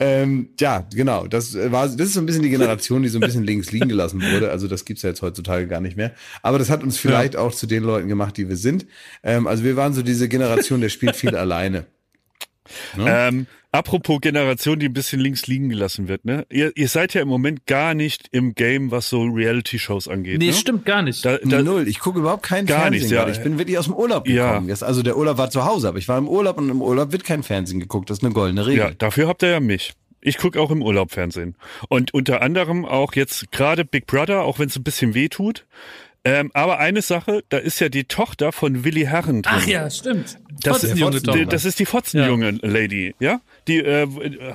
Speaker 1: Ähm, ja, genau. Das war, das ist so ein bisschen die Generation, die so ein bisschen links liegen gelassen wurde. Also das gibt's ja jetzt heutzutage gar nicht mehr. Aber das hat uns vielleicht auch zu den Leuten gemacht, die wir sind. Ähm, also wir waren so diese Generation, der spielt viel alleine.
Speaker 3: Ähm, apropos Generation, die ein bisschen links liegen gelassen wird, ne? Ihr, ihr seid ja im Moment gar nicht im Game, was so Reality-Shows angeht.
Speaker 2: Nee,
Speaker 3: ne?
Speaker 2: stimmt gar nicht.
Speaker 3: Da, da,
Speaker 1: Null. Ich gucke überhaupt kein
Speaker 3: Gar
Speaker 1: Fernsehen.
Speaker 3: nichts, ja.
Speaker 1: Ich bin wirklich aus dem Urlaub
Speaker 3: Ja.
Speaker 1: gekommen. Jetzt, also der Urlaub war zu Hause, aber ich war im Urlaub und im Urlaub wird kein Fernsehen geguckt. Das ist eine goldene Regel.
Speaker 3: ja, dafür habt ihr ja mich. Ich gucke auch im Urlaub Fernsehen. Und unter anderem auch jetzt gerade Big Brother, auch wenn es ein bisschen weh tut. Ähm, aber eine Sache, da ist ja die Tochter von Willi Herren drin.
Speaker 2: Ach ja, stimmt.
Speaker 3: Das,
Speaker 2: Fotzenjunge
Speaker 3: die- das ist die Fotzenjunge Lady, ja? Die äh,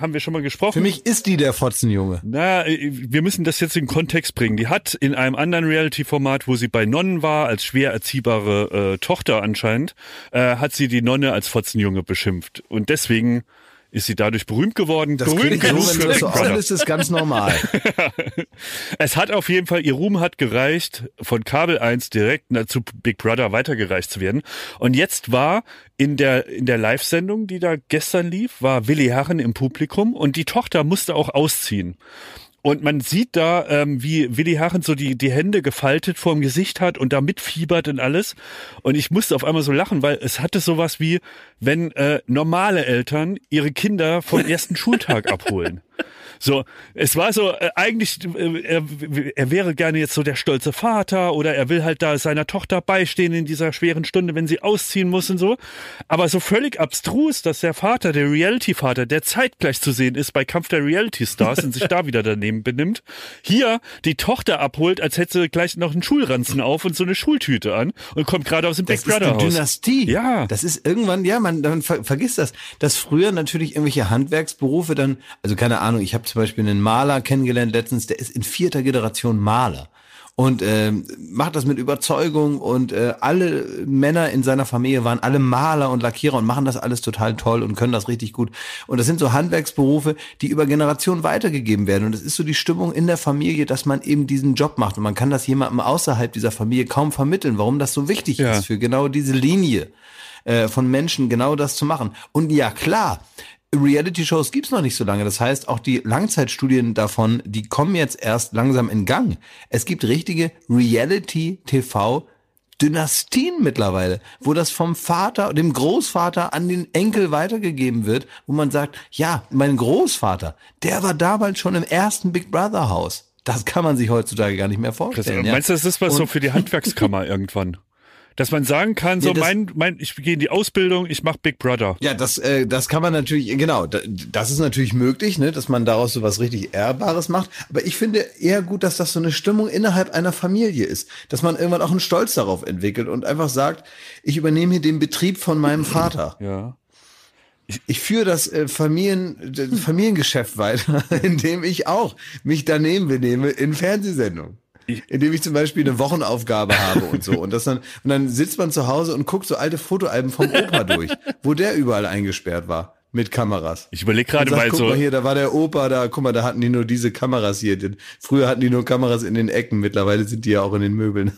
Speaker 3: haben wir schon mal gesprochen.
Speaker 1: Für mich ist die der Fotzenjunge.
Speaker 3: Na, äh, wir müssen das jetzt in Kontext bringen. Die hat in einem anderen Reality-Format, wo sie bei Nonnen war, als schwer erziehbare äh, Tochter anscheinend, äh, hat sie die Nonne als Fotzenjunge beschimpft. Und deswegen ist sie dadurch berühmt geworden.
Speaker 1: Das
Speaker 3: berühmt
Speaker 1: klingt so,
Speaker 3: für Big
Speaker 1: so
Speaker 3: Brother.
Speaker 1: ist ganz normal.
Speaker 3: Es hat auf jeden Fall, ihr Ruhm hat gereicht, von Kabel 1 direkt zu Big Brother weitergereicht zu werden. Und jetzt war in der, in der Live-Sendung, die da gestern lief, war Willi Herren im Publikum und die Tochter musste auch ausziehen. Und man sieht da, ähm, wie Willi Herren so die, die Hände gefaltet vorm Gesicht hat und da mitfiebert und alles. Und ich musste auf einmal so lachen, weil es hatte sowas wie, wenn äh, normale Eltern ihre Kinder vom ersten Schultag abholen. So, es war so, äh, eigentlich, äh, er, er wäre gerne jetzt so der stolze Vater oder er will halt da seiner Tochter beistehen in dieser schweren Stunde, wenn sie ausziehen muss und so. Aber so völlig abstrus, dass der Vater, der Reality-Vater, der zeitgleich zu sehen ist bei Kampf der Reality-Stars und sich da wieder daneben benimmt, hier die Tochter abholt, als hätte sie gleich noch einen Schulranzen auf und so eine Schultüte an und kommt gerade aus dem
Speaker 1: Das
Speaker 3: Big
Speaker 1: ist
Speaker 3: Brother Haus.
Speaker 1: Dynastie.
Speaker 3: Ja.
Speaker 1: Das ist irgendwann, ja, man, man ver vergisst das. Dass früher natürlich irgendwelche Handwerksberufe dann, also keine Ahnung, ich habe zum Beispiel einen Maler kennengelernt letztens, der ist in vierter Generation Maler. Und ähm, macht das mit Überzeugung und äh, alle Männer in seiner Familie waren alle Maler und Lackierer und machen das alles total toll und können das richtig gut. Und das sind so Handwerksberufe, die über Generationen weitergegeben werden. Und es ist so die Stimmung in der Familie, dass man eben diesen Job macht. Und man kann das jemandem außerhalb dieser Familie kaum vermitteln, warum das so wichtig
Speaker 3: Ja.
Speaker 1: ist für genau diese Linie äh, von Menschen, genau das zu machen. Und ja, klar. Reality-Shows gibt's noch nicht so lange. Das heißt, auch die Langzeitstudien davon, die kommen jetzt erst langsam in Gang. Es gibt richtige Reality-TV Dynastien mittlerweile, wo das vom Vater, dem Großvater an den Enkel weitergegeben wird, wo man sagt, ja, mein Großvater, der war damals schon im ersten Big Brother Haus. Das kann man sich heutzutage gar nicht mehr vorstellen. ja.
Speaker 3: Meinst du, das ist was so
Speaker 1: Und-
Speaker 3: für die Handwerkskammer irgendwann? Dass man sagen kann, so
Speaker 1: das-
Speaker 3: mein, mein, ich gehe in die Ausbildung, ich mache Big Brother.
Speaker 1: Ja, das, äh, das kann man natürlich, genau, da- das ist natürlich möglich, ne, dass man daraus so was richtig Ehrbares macht. Aber ich finde eher gut, dass das so eine Stimmung innerhalb einer Familie ist. Dass man irgendwann auch einen Stolz darauf entwickelt und einfach sagt, ich übernehme hier den Betrieb von meinem Vater.
Speaker 3: Ja.
Speaker 1: Ich führe das äh, Familien, das Familiengeschäft weiter, indem ich auch mich daneben benehme in Fernsehsendungen. Indem ich zum Beispiel eine Wochenaufgabe habe und so. Und das dann, und dann sitzt man zu Hause und guckt so alte Fotoalben vom Opa durch, wo der überall eingesperrt war. Mit Kameras.
Speaker 3: Ich überlege gerade, weil
Speaker 1: guck
Speaker 3: so,
Speaker 1: mal hier, da war der Opa, da, guck mal, da hatten die nur diese Kameras hier. Früher hatten die nur Kameras in den Ecken, mittlerweile sind die ja auch in den Möbeln.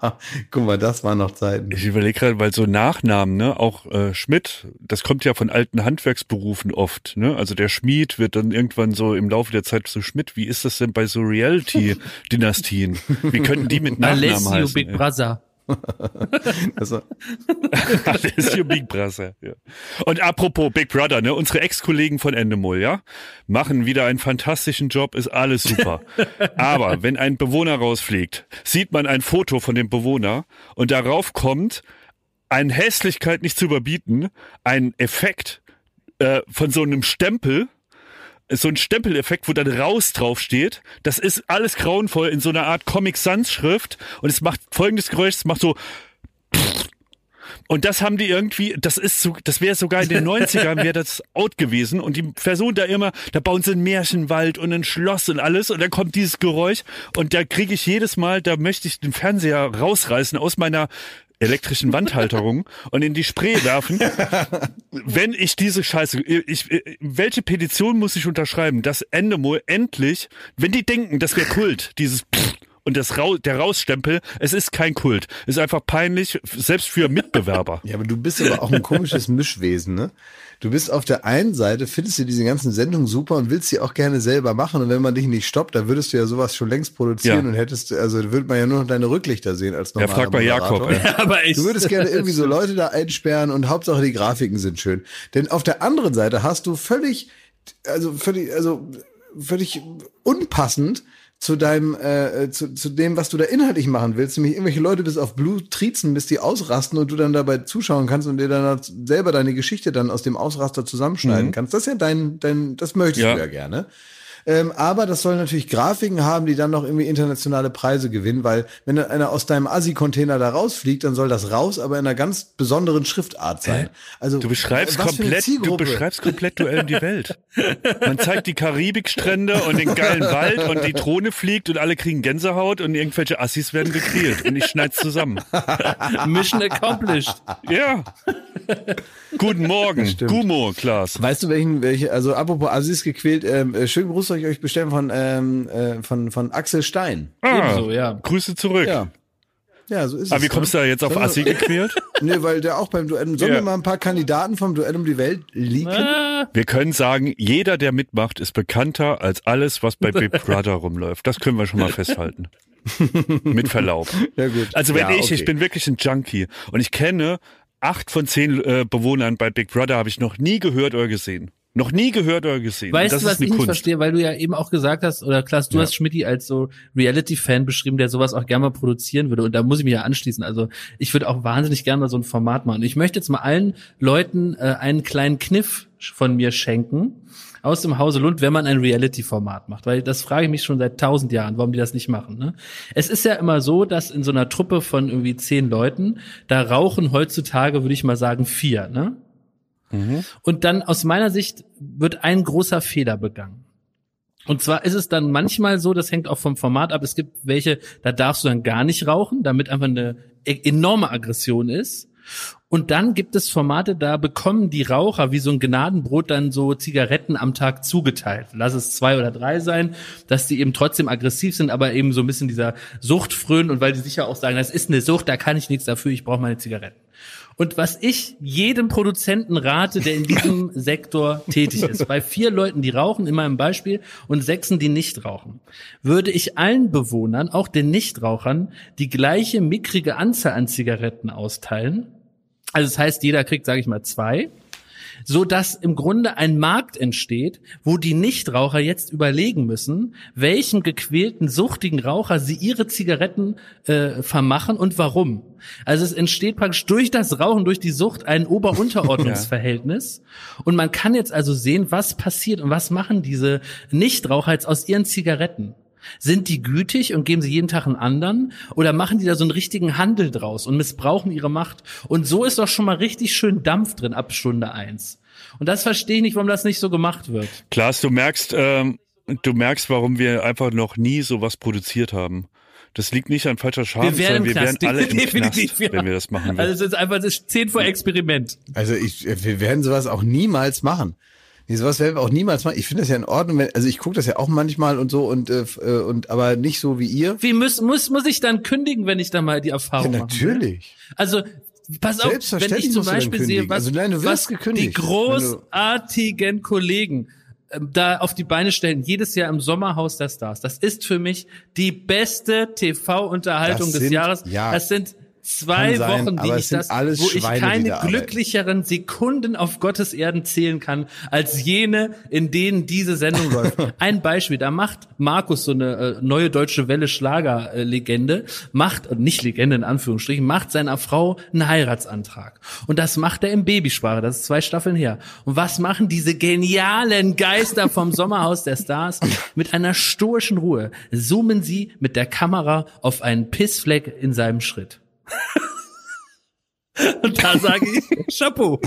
Speaker 1: guck mal, das waren noch Zeiten.
Speaker 3: ich überlege gerade, weil so Nachnamen, ne, auch äh, Schmidt, das kommt ja von alten Handwerksberufen oft, ne? Also der Schmied wird dann irgendwann so im Laufe der Zeit so Schmidt. Wie ist das denn bei so Reality-Dynastien? Wie könnten die mit Nachnamen
Speaker 2: Alessio
Speaker 3: heißen?
Speaker 2: Big
Speaker 3: ey?
Speaker 2: Brother.
Speaker 1: Also,
Speaker 3: Alessio Big Brother, ja. Und apropos Big Brother, ne, unsere Ex-Kollegen von Endemol, ja, machen wieder einen fantastischen Job, ist alles super. Aber wenn ein Bewohner rausfliegt, sieht man ein Foto von dem Bewohner und darauf kommt eine Hässlichkeit nicht zu überbieten, ein Effekt äh, von so einem Stempel, so ein Stempeleffekt, wo dann raus drauf steht. Das ist alles grauenvoll in so einer Art Comic Sans Schrift und es macht folgendes Geräusch, es macht so und das haben die irgendwie, das ist so, das wäre sogar in den 90ern wäre das out gewesen und die Person da immer, da bauen sie einen Märchenwald und ein Schloss und alles und dann kommt dieses Geräusch und da kriege ich jedes Mal, da möchte ich den Fernseher rausreißen aus meiner elektrischen Wandhalterungen und in die Spree werfen, wenn ich diese Scheiße, ich, welche Petition muss ich unterschreiben, dass Endemol endlich, wenn die denken, das wäre Kult, dieses Pff, und das Ra der Rausstempel, es ist kein Kult. Es ist einfach peinlich, selbst für Mitbewerber.
Speaker 1: Ja, aber du bist aber auch ein komisches Mischwesen, ne? Du bist auf der einen Seite, findest du diese ganzen Sendungen super und willst sie auch gerne selber machen. Und wenn man dich nicht stoppt, dann würdest du ja sowas schon längst produzieren
Speaker 3: Ja.
Speaker 1: und hättest, also würde man ja nur noch deine Rücklichter sehen als
Speaker 3: Ja,
Speaker 1: normaler
Speaker 3: frag mal Jakob. Ey.
Speaker 2: Aber echt.
Speaker 1: Du würdest gerne irgendwie so Leute da einsperren und Hauptsache die Grafiken sind schön. Denn auf der anderen Seite hast du völlig, also völlig, also völlig unpassend zu deinem, äh, zu, zu dem, was du da inhaltlich machen willst, nämlich irgendwelche Leute bis auf Blut triezen, bis die ausrasten und du dann dabei zuschauen kannst und dir dann selber deine Geschichte dann aus dem Ausraster zusammenschneiden kannst. Das ist ja dein, dein, das möchtest
Speaker 3: Ja.
Speaker 1: du ja gerne. Ähm, aber das soll natürlich Grafiken haben, die dann noch irgendwie internationale Preise gewinnen, weil wenn dann einer aus deinem Assi-Container da rausfliegt, dann soll das raus, aber in einer ganz besonderen Schriftart sein. Also
Speaker 3: Du beschreibst
Speaker 1: eine
Speaker 3: komplett, du beschreibst komplett Duell um die Welt. Man zeigt die Karibikstrände und den geilen Wald und die Drohne fliegt und alle kriegen Gänsehaut und irgendwelche Assis werden gegrillt und ich schneid's zusammen.
Speaker 2: Mission accomplished.
Speaker 3: Ja. Guten Morgen. Gumo, Klaas.
Speaker 1: Weißt du, welchen, welche, also apropos Assis gequält, ähm, äh, schönen Gruß soll ich euch bestellen von, ähm, äh, von, von Axel Stein.
Speaker 3: Ah,
Speaker 2: Ebenso, ja.
Speaker 3: Grüße zurück.
Speaker 1: Ja. Ja, so ist
Speaker 3: Aber
Speaker 1: es.
Speaker 3: wie kommst du da jetzt auf
Speaker 1: Sollen
Speaker 3: Assi gequält?
Speaker 1: Nee, weil der auch beim Duell, sollen
Speaker 3: Ja.
Speaker 1: wir mal ein paar Kandidaten vom Duell um die Welt leaken?
Speaker 3: Wir können sagen, jeder, der mitmacht, ist bekannter als alles, was bei Big Brother rumläuft. Das können wir schon mal festhalten. Mit Verlaub.
Speaker 1: Ja, gut.
Speaker 3: Also wenn
Speaker 1: Ja,
Speaker 3: ich,
Speaker 1: okay.
Speaker 3: ich bin wirklich ein Junkie und ich kenne acht von zehn äh, Bewohnern bei Big Brother, habe ich noch nie gehört oder gesehen. Noch nie gehört oder gesehen.
Speaker 2: Weißt
Speaker 3: das
Speaker 2: du, was ich nicht
Speaker 3: Kunst.
Speaker 2: verstehe, weil du ja eben auch gesagt hast, oder Klaas, du hast Schmidti als so Reality-Fan beschrieben, der sowas auch gerne mal produzieren würde. Und da muss ich mich ja anschließen. Also ich würde auch wahnsinnig gerne mal so ein Format machen. Ich möchte jetzt mal allen Leuten äh, einen kleinen Kniff von mir schenken aus dem Hause Lund, wenn man ein Reality-Format macht. Weil das frage ich mich schon seit tausend Jahren, warum die das nicht machen. Ne? Es ist ja immer so, dass in so einer Truppe von irgendwie zehn Leuten, da rauchen heutzutage, würde ich mal sagen, vier. Ne? Und dann aus meiner Sicht wird ein großer Fehler begangen. Und zwar ist es dann manchmal so, das hängt auch vom Format ab, es gibt welche, da darfst du dann gar nicht rauchen, damit einfach eine e- enorme Aggression ist. Und dann gibt es Formate, da bekommen die Raucher wie so ein Gnadenbrot dann so Zigaretten am Tag zugeteilt. Lass es zwei oder drei sein, dass die eben trotzdem aggressiv sind, aber eben so ein bisschen dieser Sucht frönen und weil die sicher auch sagen, das ist eine Sucht, da kann ich nichts dafür, ich brauche meine Zigaretten. Und was ich jedem Produzenten rate, der in diesem Sektor tätig ist, bei vier Leuten, die rauchen, immer im Beispiel, und sechsen, die nicht rauchen, würde ich allen Bewohnern, auch den Nichtrauchern, die gleiche mickrige Anzahl an Zigaretten austeilen. Also das heißt, jeder kriegt, sage ich mal, zwei so dass im Grunde ein Markt entsteht, wo die Nichtraucher jetzt überlegen müssen, welchen gequälten, suchtigen Raucher sie ihre Zigaretten äh, vermachen und warum. Also es entsteht praktisch durch das Rauchen, durch die Sucht ein Ober-Unterordnungsverhältnis. Und man kann jetzt also sehen, was passiert und was machen diese Nichtraucher jetzt aus ihren Zigaretten. Sind die gütig und geben sie jeden Tag einen anderen? Oder machen die da so einen richtigen Handel draus und missbrauchen ihre Macht? Und so ist doch schon mal richtig schön Dampf drin ab Stunde eins. Und das verstehe ich nicht, warum das nicht so gemacht wird.
Speaker 3: Klaas, du merkst, ähm, du merkst, warum wir einfach noch nie sowas produziert haben. Das liegt nicht an falscher
Speaker 2: Wir wären
Speaker 3: sondern wir wären
Speaker 2: Knast.
Speaker 3: alle im
Speaker 2: Definitiv,
Speaker 3: Knast,
Speaker 2: ja.
Speaker 3: wenn wir das machen würden.
Speaker 2: Also es ist einfach es ist zehn vor Experiment.
Speaker 1: Also ich, wir werden sowas auch niemals machen. Nee, sowas werden wir auch niemals machen. Ich finde das ja in Ordnung, wenn, also ich gucke das ja auch manchmal und so und äh, äh, und aber nicht so wie ihr.
Speaker 2: Wie muss, muss, muss ich dann kündigen, wenn ich da mal die
Speaker 1: Ja,
Speaker 2: Erfahrung mache?
Speaker 1: natürlich.
Speaker 2: Also, pass auf, wenn ich zum Beispiel sehe, was,
Speaker 1: Also nein, du wirst
Speaker 2: was
Speaker 1: gekündigt,
Speaker 2: die großartigen Kollegen ähm, da auf die Beine stellen, jedes Jahr im Sommerhaus der Stars. Das ist für mich die beste TV-Unterhaltung des Jahres.
Speaker 1: ja,
Speaker 2: das sind zwei
Speaker 1: sein,
Speaker 2: Wochen, die ich das,
Speaker 1: alles
Speaker 2: wo ich
Speaker 1: Schweine, die
Speaker 2: keine glücklicheren Sekunden auf Gottes Erden zählen kann, als jene, in denen diese Sendung läuft. Ein Beispiel, da macht Markus so eine äh, neue deutsche Welle Schlager-Legende, macht, nicht Legende in Anführungsstrichen, macht seiner Frau einen Heiratsantrag. Und das macht er im Babysprache, das ist zwei Staffeln her. Und was machen diese genialen Geister vom Sommerhaus der Stars? Mit einer stoischen Ruhe zoomen sie mit der Kamera auf einen Pissfleck in seinem Schritt. Und da sage ich, Chapeau.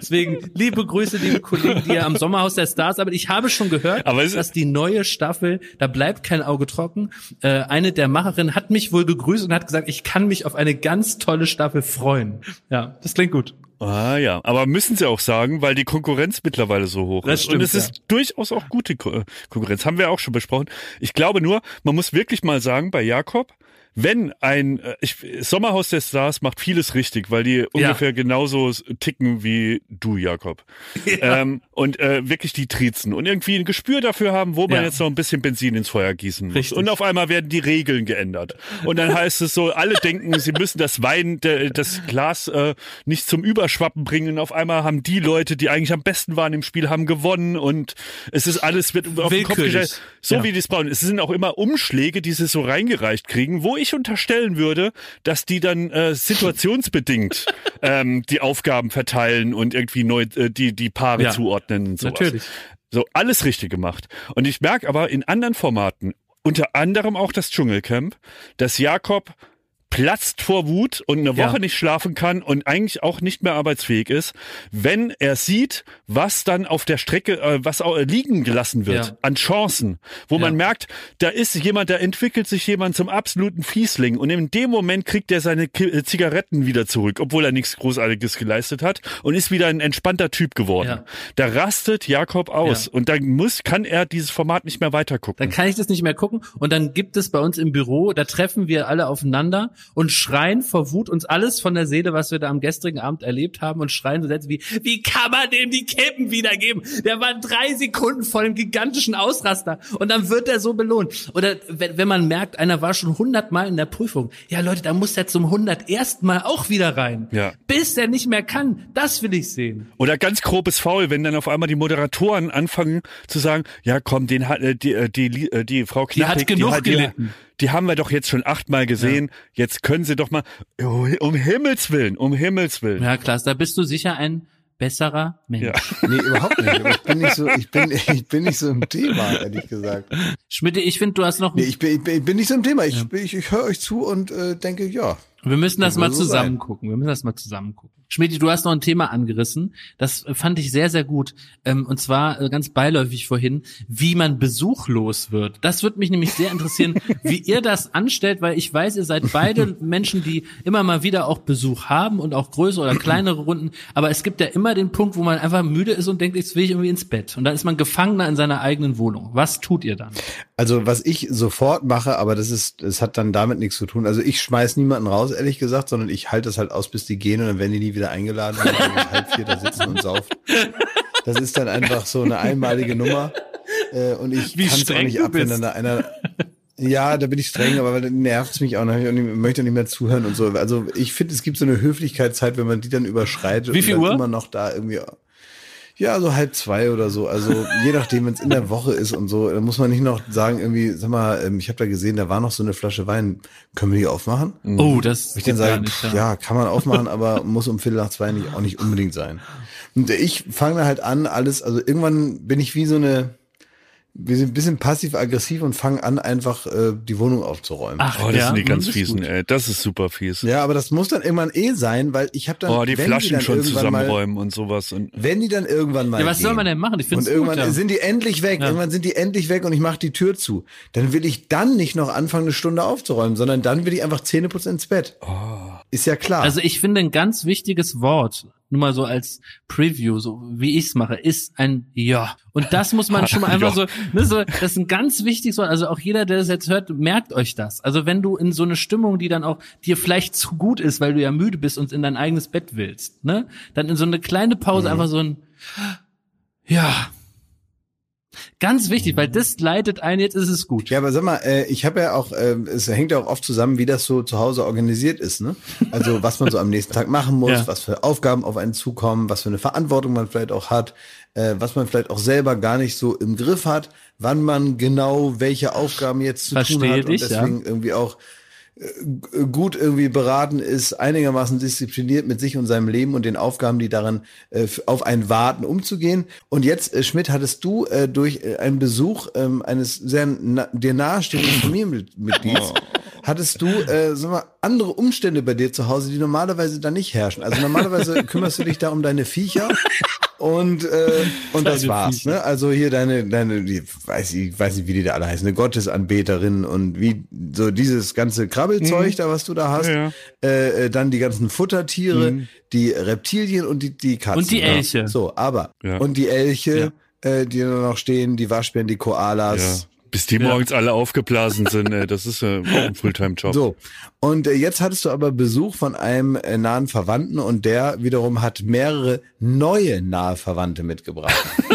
Speaker 2: Deswegen liebe Grüße, liebe Kollegen, die ja am Sommerhaus der Stars, aber ich habe schon gehört, dass die neue Staffel, da bleibt kein Auge trocken. Äh, eine der Macherinnen hat mich wohl gegrüßt und hat gesagt, ich kann mich auf eine ganz tolle Staffel freuen. Ja, das klingt gut.
Speaker 3: Ah ja, aber müssen sie auch sagen, weil die Konkurrenz mittlerweile so hoch
Speaker 2: Das
Speaker 3: ist.
Speaker 2: stimmt,
Speaker 3: und es ist durchaus auch gute Ko- Konkurrenz. Haben wir auch schon besprochen. Ich glaube nur, man muss wirklich mal sagen, bei Jakob, wenn ein äh, ich, Sommerhaus der Stars macht vieles richtig, weil die ungefähr genauso ticken wie du, Jakob. Ähm, und äh, wirklich die triezen und irgendwie ein Gespür dafür haben, wo man
Speaker 2: Ja.
Speaker 3: jetzt noch ein bisschen Benzin ins Feuer gießen muss.
Speaker 2: Richtig.
Speaker 3: Und auf einmal werden die Regeln geändert. Und dann heißt es so, alle denken, sie müssen das Wein, das Glas äh, nicht zum Überschwappen bringen. Und auf einmal haben die Leute, die eigentlich am besten waren im Spiel, haben gewonnen und es ist alles wird auf den Kopf gestellt. So
Speaker 2: Ja.
Speaker 3: wie die es bauen. Es sind auch immer Umschläge, die sie so reingereicht kriegen, wo ich unterstellen würde, dass die dann äh, situationsbedingt ähm, die Aufgaben verteilen und irgendwie neu äh, die, die Paare
Speaker 2: Ja.
Speaker 3: zuordnen und sowas.
Speaker 2: Natürlich.
Speaker 3: So, alles richtig gemacht. Und ich merke aber in anderen Formaten, unter anderem auch das Dschungelcamp, dass Jakob platzt vor Wut und eine
Speaker 2: Ja.
Speaker 3: Woche nicht schlafen kann und eigentlich auch nicht mehr arbeitsfähig ist, wenn er sieht, was dann auf der Strecke, äh, was auch, liegen gelassen wird
Speaker 2: Ja.
Speaker 3: an Chancen, wo
Speaker 2: Ja.
Speaker 3: man merkt, da ist jemand, da entwickelt sich jemand zum absoluten Fiesling und in dem Moment kriegt er seine Ki äh, Zigaretten wieder zurück, obwohl er nichts Großartiges geleistet hat und ist wieder ein entspannter Typ geworden.
Speaker 2: Ja.
Speaker 3: Da rastet Jakob aus
Speaker 2: Ja.
Speaker 3: und dann muss, kann er dieses Format nicht mehr weitergucken.
Speaker 2: Dann kann ich das nicht mehr gucken. Und dann gibt es bei uns im Büro, da treffen wir alle aufeinander und schreien vor Wut uns alles von der Seele, was wir da am gestrigen Abend erlebt haben und schreien so Sätze wie, wie kann man dem die Kippen wiedergeben? Der war drei Sekunden vor dem gigantischen Ausraster und dann wird er so belohnt. Oder wenn, wenn man merkt, einer war schon hundertmal in der Prüfung. Ja Leute, da muss er zum hundertersten Mal auch wieder rein.
Speaker 3: Ja.
Speaker 2: Bis er nicht mehr kann. Das will ich sehen.
Speaker 3: Oder ganz grobes Faul, wenn dann auf einmal die Moderatoren anfangen zu sagen, ja komm, den hat äh, die, äh, die, äh, die Frau
Speaker 2: Die hat
Speaker 3: Knappig,
Speaker 2: genug
Speaker 3: die,
Speaker 2: gelitten.
Speaker 3: Die haben wir doch jetzt schon achtmal gesehen. Jetzt können sie doch mal, oh, um Himmels Willen, um Himmels Willen.
Speaker 2: Ja, Klaas, da bist du sicher ein besserer Mensch.
Speaker 3: Ja.
Speaker 1: Nee, überhaupt nicht. Aber ich bin nicht so, ich bin, ich bin nicht so im Thema, ehrlich gesagt.
Speaker 2: Schmidt, ich finde, du hast noch
Speaker 1: Nee, ich bin, ich bin, ich bin nicht so im Thema. Ich, ich, ich höre euch zu und äh, denke, ja.
Speaker 2: Wir müssen das mal
Speaker 1: so
Speaker 2: zusammen gucken. Wir müssen das mal zusammen gucken. Schmidt, du hast noch ein Thema angerissen. Das fand ich sehr, sehr gut. Ähm, und zwar äh, ganz beiläufig vorhin, wie man besuchlos wird. Das würde mich nämlich sehr interessieren, wie ihr das anstellt, weil ich weiß, ihr seid beide Menschen, die immer mal wieder auch Besuch haben und auch größere oder kleinere Runden. Aber es gibt ja immer den Punkt, wo man einfach müde ist und denkt, jetzt will ich irgendwie ins Bett. Und dann ist man Gefangener in seiner eigenen Wohnung. Was tut ihr dann?
Speaker 1: Also was ich sofort mache, aber das ist, das hat dann damit nichts zu tun. Also ich schmeiß niemanden raus, ehrlich gesagt, sondern ich halte das halt aus, bis die gehen und dann werden die nie wieder eingeladen und dann bis halb vier da sitzen und saufen. Das ist dann einfach so eine einmalige Nummer. Äh, und ich kann es auch nicht ab, wenn dann da einer. Ja, da bin ich streng, aber dann nervt's mich auch. Ich auch nicht- möchte nicht mehr zuhören und so. Also ich finde, es gibt so eine Höflichkeitszeit, wenn man die dann überschreitet
Speaker 2: Wie viel
Speaker 1: und
Speaker 2: Uhr?
Speaker 1: immer noch da irgendwie. Ja, so halb zwei oder so. Also je nachdem, wenn es in der Woche ist und so, dann muss man nicht noch sagen, irgendwie, sag mal, ähm, ich habe da gesehen, da war noch so eine Flasche Wein. Können wir die aufmachen?
Speaker 2: Oh, das
Speaker 1: Ich dann sage,
Speaker 2: nicht,
Speaker 1: pff, ja, kann man aufmachen, aber muss um Viertel nach zwei nicht, auch nicht unbedingt sein. Und ich fange dann halt an, alles, also irgendwann bin ich wie so eine, wir sind ein bisschen passiv-aggressiv und fangen an, einfach äh, die Wohnung aufzuräumen.
Speaker 2: Ach,
Speaker 3: Oh, das
Speaker 2: ja,
Speaker 3: sind die ganz fiesen, ey. Das ist super fies.
Speaker 1: Ja, aber das muss dann irgendwann eh sein, weil ich habe dann,
Speaker 3: Oh, die
Speaker 1: wenn
Speaker 3: Flaschen
Speaker 1: dann
Speaker 3: schon
Speaker 1: irgendwann mal,
Speaker 3: zusammenräumen und sowas. Und
Speaker 1: wenn die dann irgendwann mal
Speaker 2: Ja, was soll
Speaker 1: gehen,
Speaker 2: man denn machen? Ich finde
Speaker 1: und
Speaker 2: es
Speaker 1: irgendwann
Speaker 2: gut. Ja.
Speaker 1: sind die endlich weg,
Speaker 2: Ja.
Speaker 1: irgendwann sind die endlich weg und ich mache die Tür zu. Dann will ich dann nicht noch anfangen, eine Stunde aufzuräumen, sondern dann will ich einfach Zähneputzen ins Bett. Ist ja klar.
Speaker 2: Also ich finde ein ganz wichtiges Wort, nur mal so als Preview, so wie ich's mache, ist ein Ja. Und das muss man schon mal einfach so, ne, so, das ist ein ganz wichtiges Wort. Also auch jeder, der das jetzt hört, merkt euch das. Also wenn du in so eine Stimmung, die dann auch dir vielleicht zu gut ist, weil du ja müde bist und in dein eigenes Bett willst, ne, dann in so eine kleine Pause
Speaker 1: Mhm.
Speaker 2: einfach so ein Ja. Ganz wichtig, weil das leitet ein, jetzt ist es gut.
Speaker 1: Ja, aber sag mal, äh, ich habe ja auch, äh, es hängt ja auch oft zusammen, wie das so zu Hause organisiert ist, ne? Also was man so am nächsten Tag machen muss,
Speaker 2: Ja.
Speaker 1: was für Aufgaben auf einen zukommen, was für eine Verantwortung man vielleicht auch hat, äh, was man vielleicht auch selber gar nicht so im Griff hat, wann man genau welche Aufgaben jetzt zu tun
Speaker 2: Verstehe
Speaker 1: hat
Speaker 2: dich,
Speaker 1: und deswegen irgendwie auch gut irgendwie beraten ist, einigermaßen diszipliniert mit sich und seinem Leben und den Aufgaben, die daran äh, auf einen warten, umzugehen. Und jetzt, äh, Schmidt, hattest du äh, durch äh, einen Besuch ähm, eines sehr na dir nahestehenden Familienmitglieds hattest du, äh, sag mal, andere Umstände bei dir zu Hause, die normalerweise da nicht herrschen? Also normalerweise kümmerst du dich da um deine Viecher und äh, und das war's. Ne? Also hier deine deine, die, weiß ich weiß nicht, wie die da alle heißen, eine Gottesanbeterin und wie so dieses ganze Krabbelzeug da, was du da hast.
Speaker 3: Ja.
Speaker 1: Äh, äh, dann die ganzen Futtertiere, die Reptilien und die die Katzen.
Speaker 2: Und die Elche.
Speaker 1: So, aber
Speaker 3: Ja.
Speaker 1: und die Elche, äh, die da noch stehen, die Waschbären, die Koalas.
Speaker 3: Ja. Bis die morgens alle aufgeblasen sind, ey, das ist äh, auch ein Fulltime-Job.
Speaker 1: So, und äh, jetzt hattest du aber Besuch von einem äh, nahen Verwandten und der wiederum hat mehrere neue nahe Verwandte mitgebracht.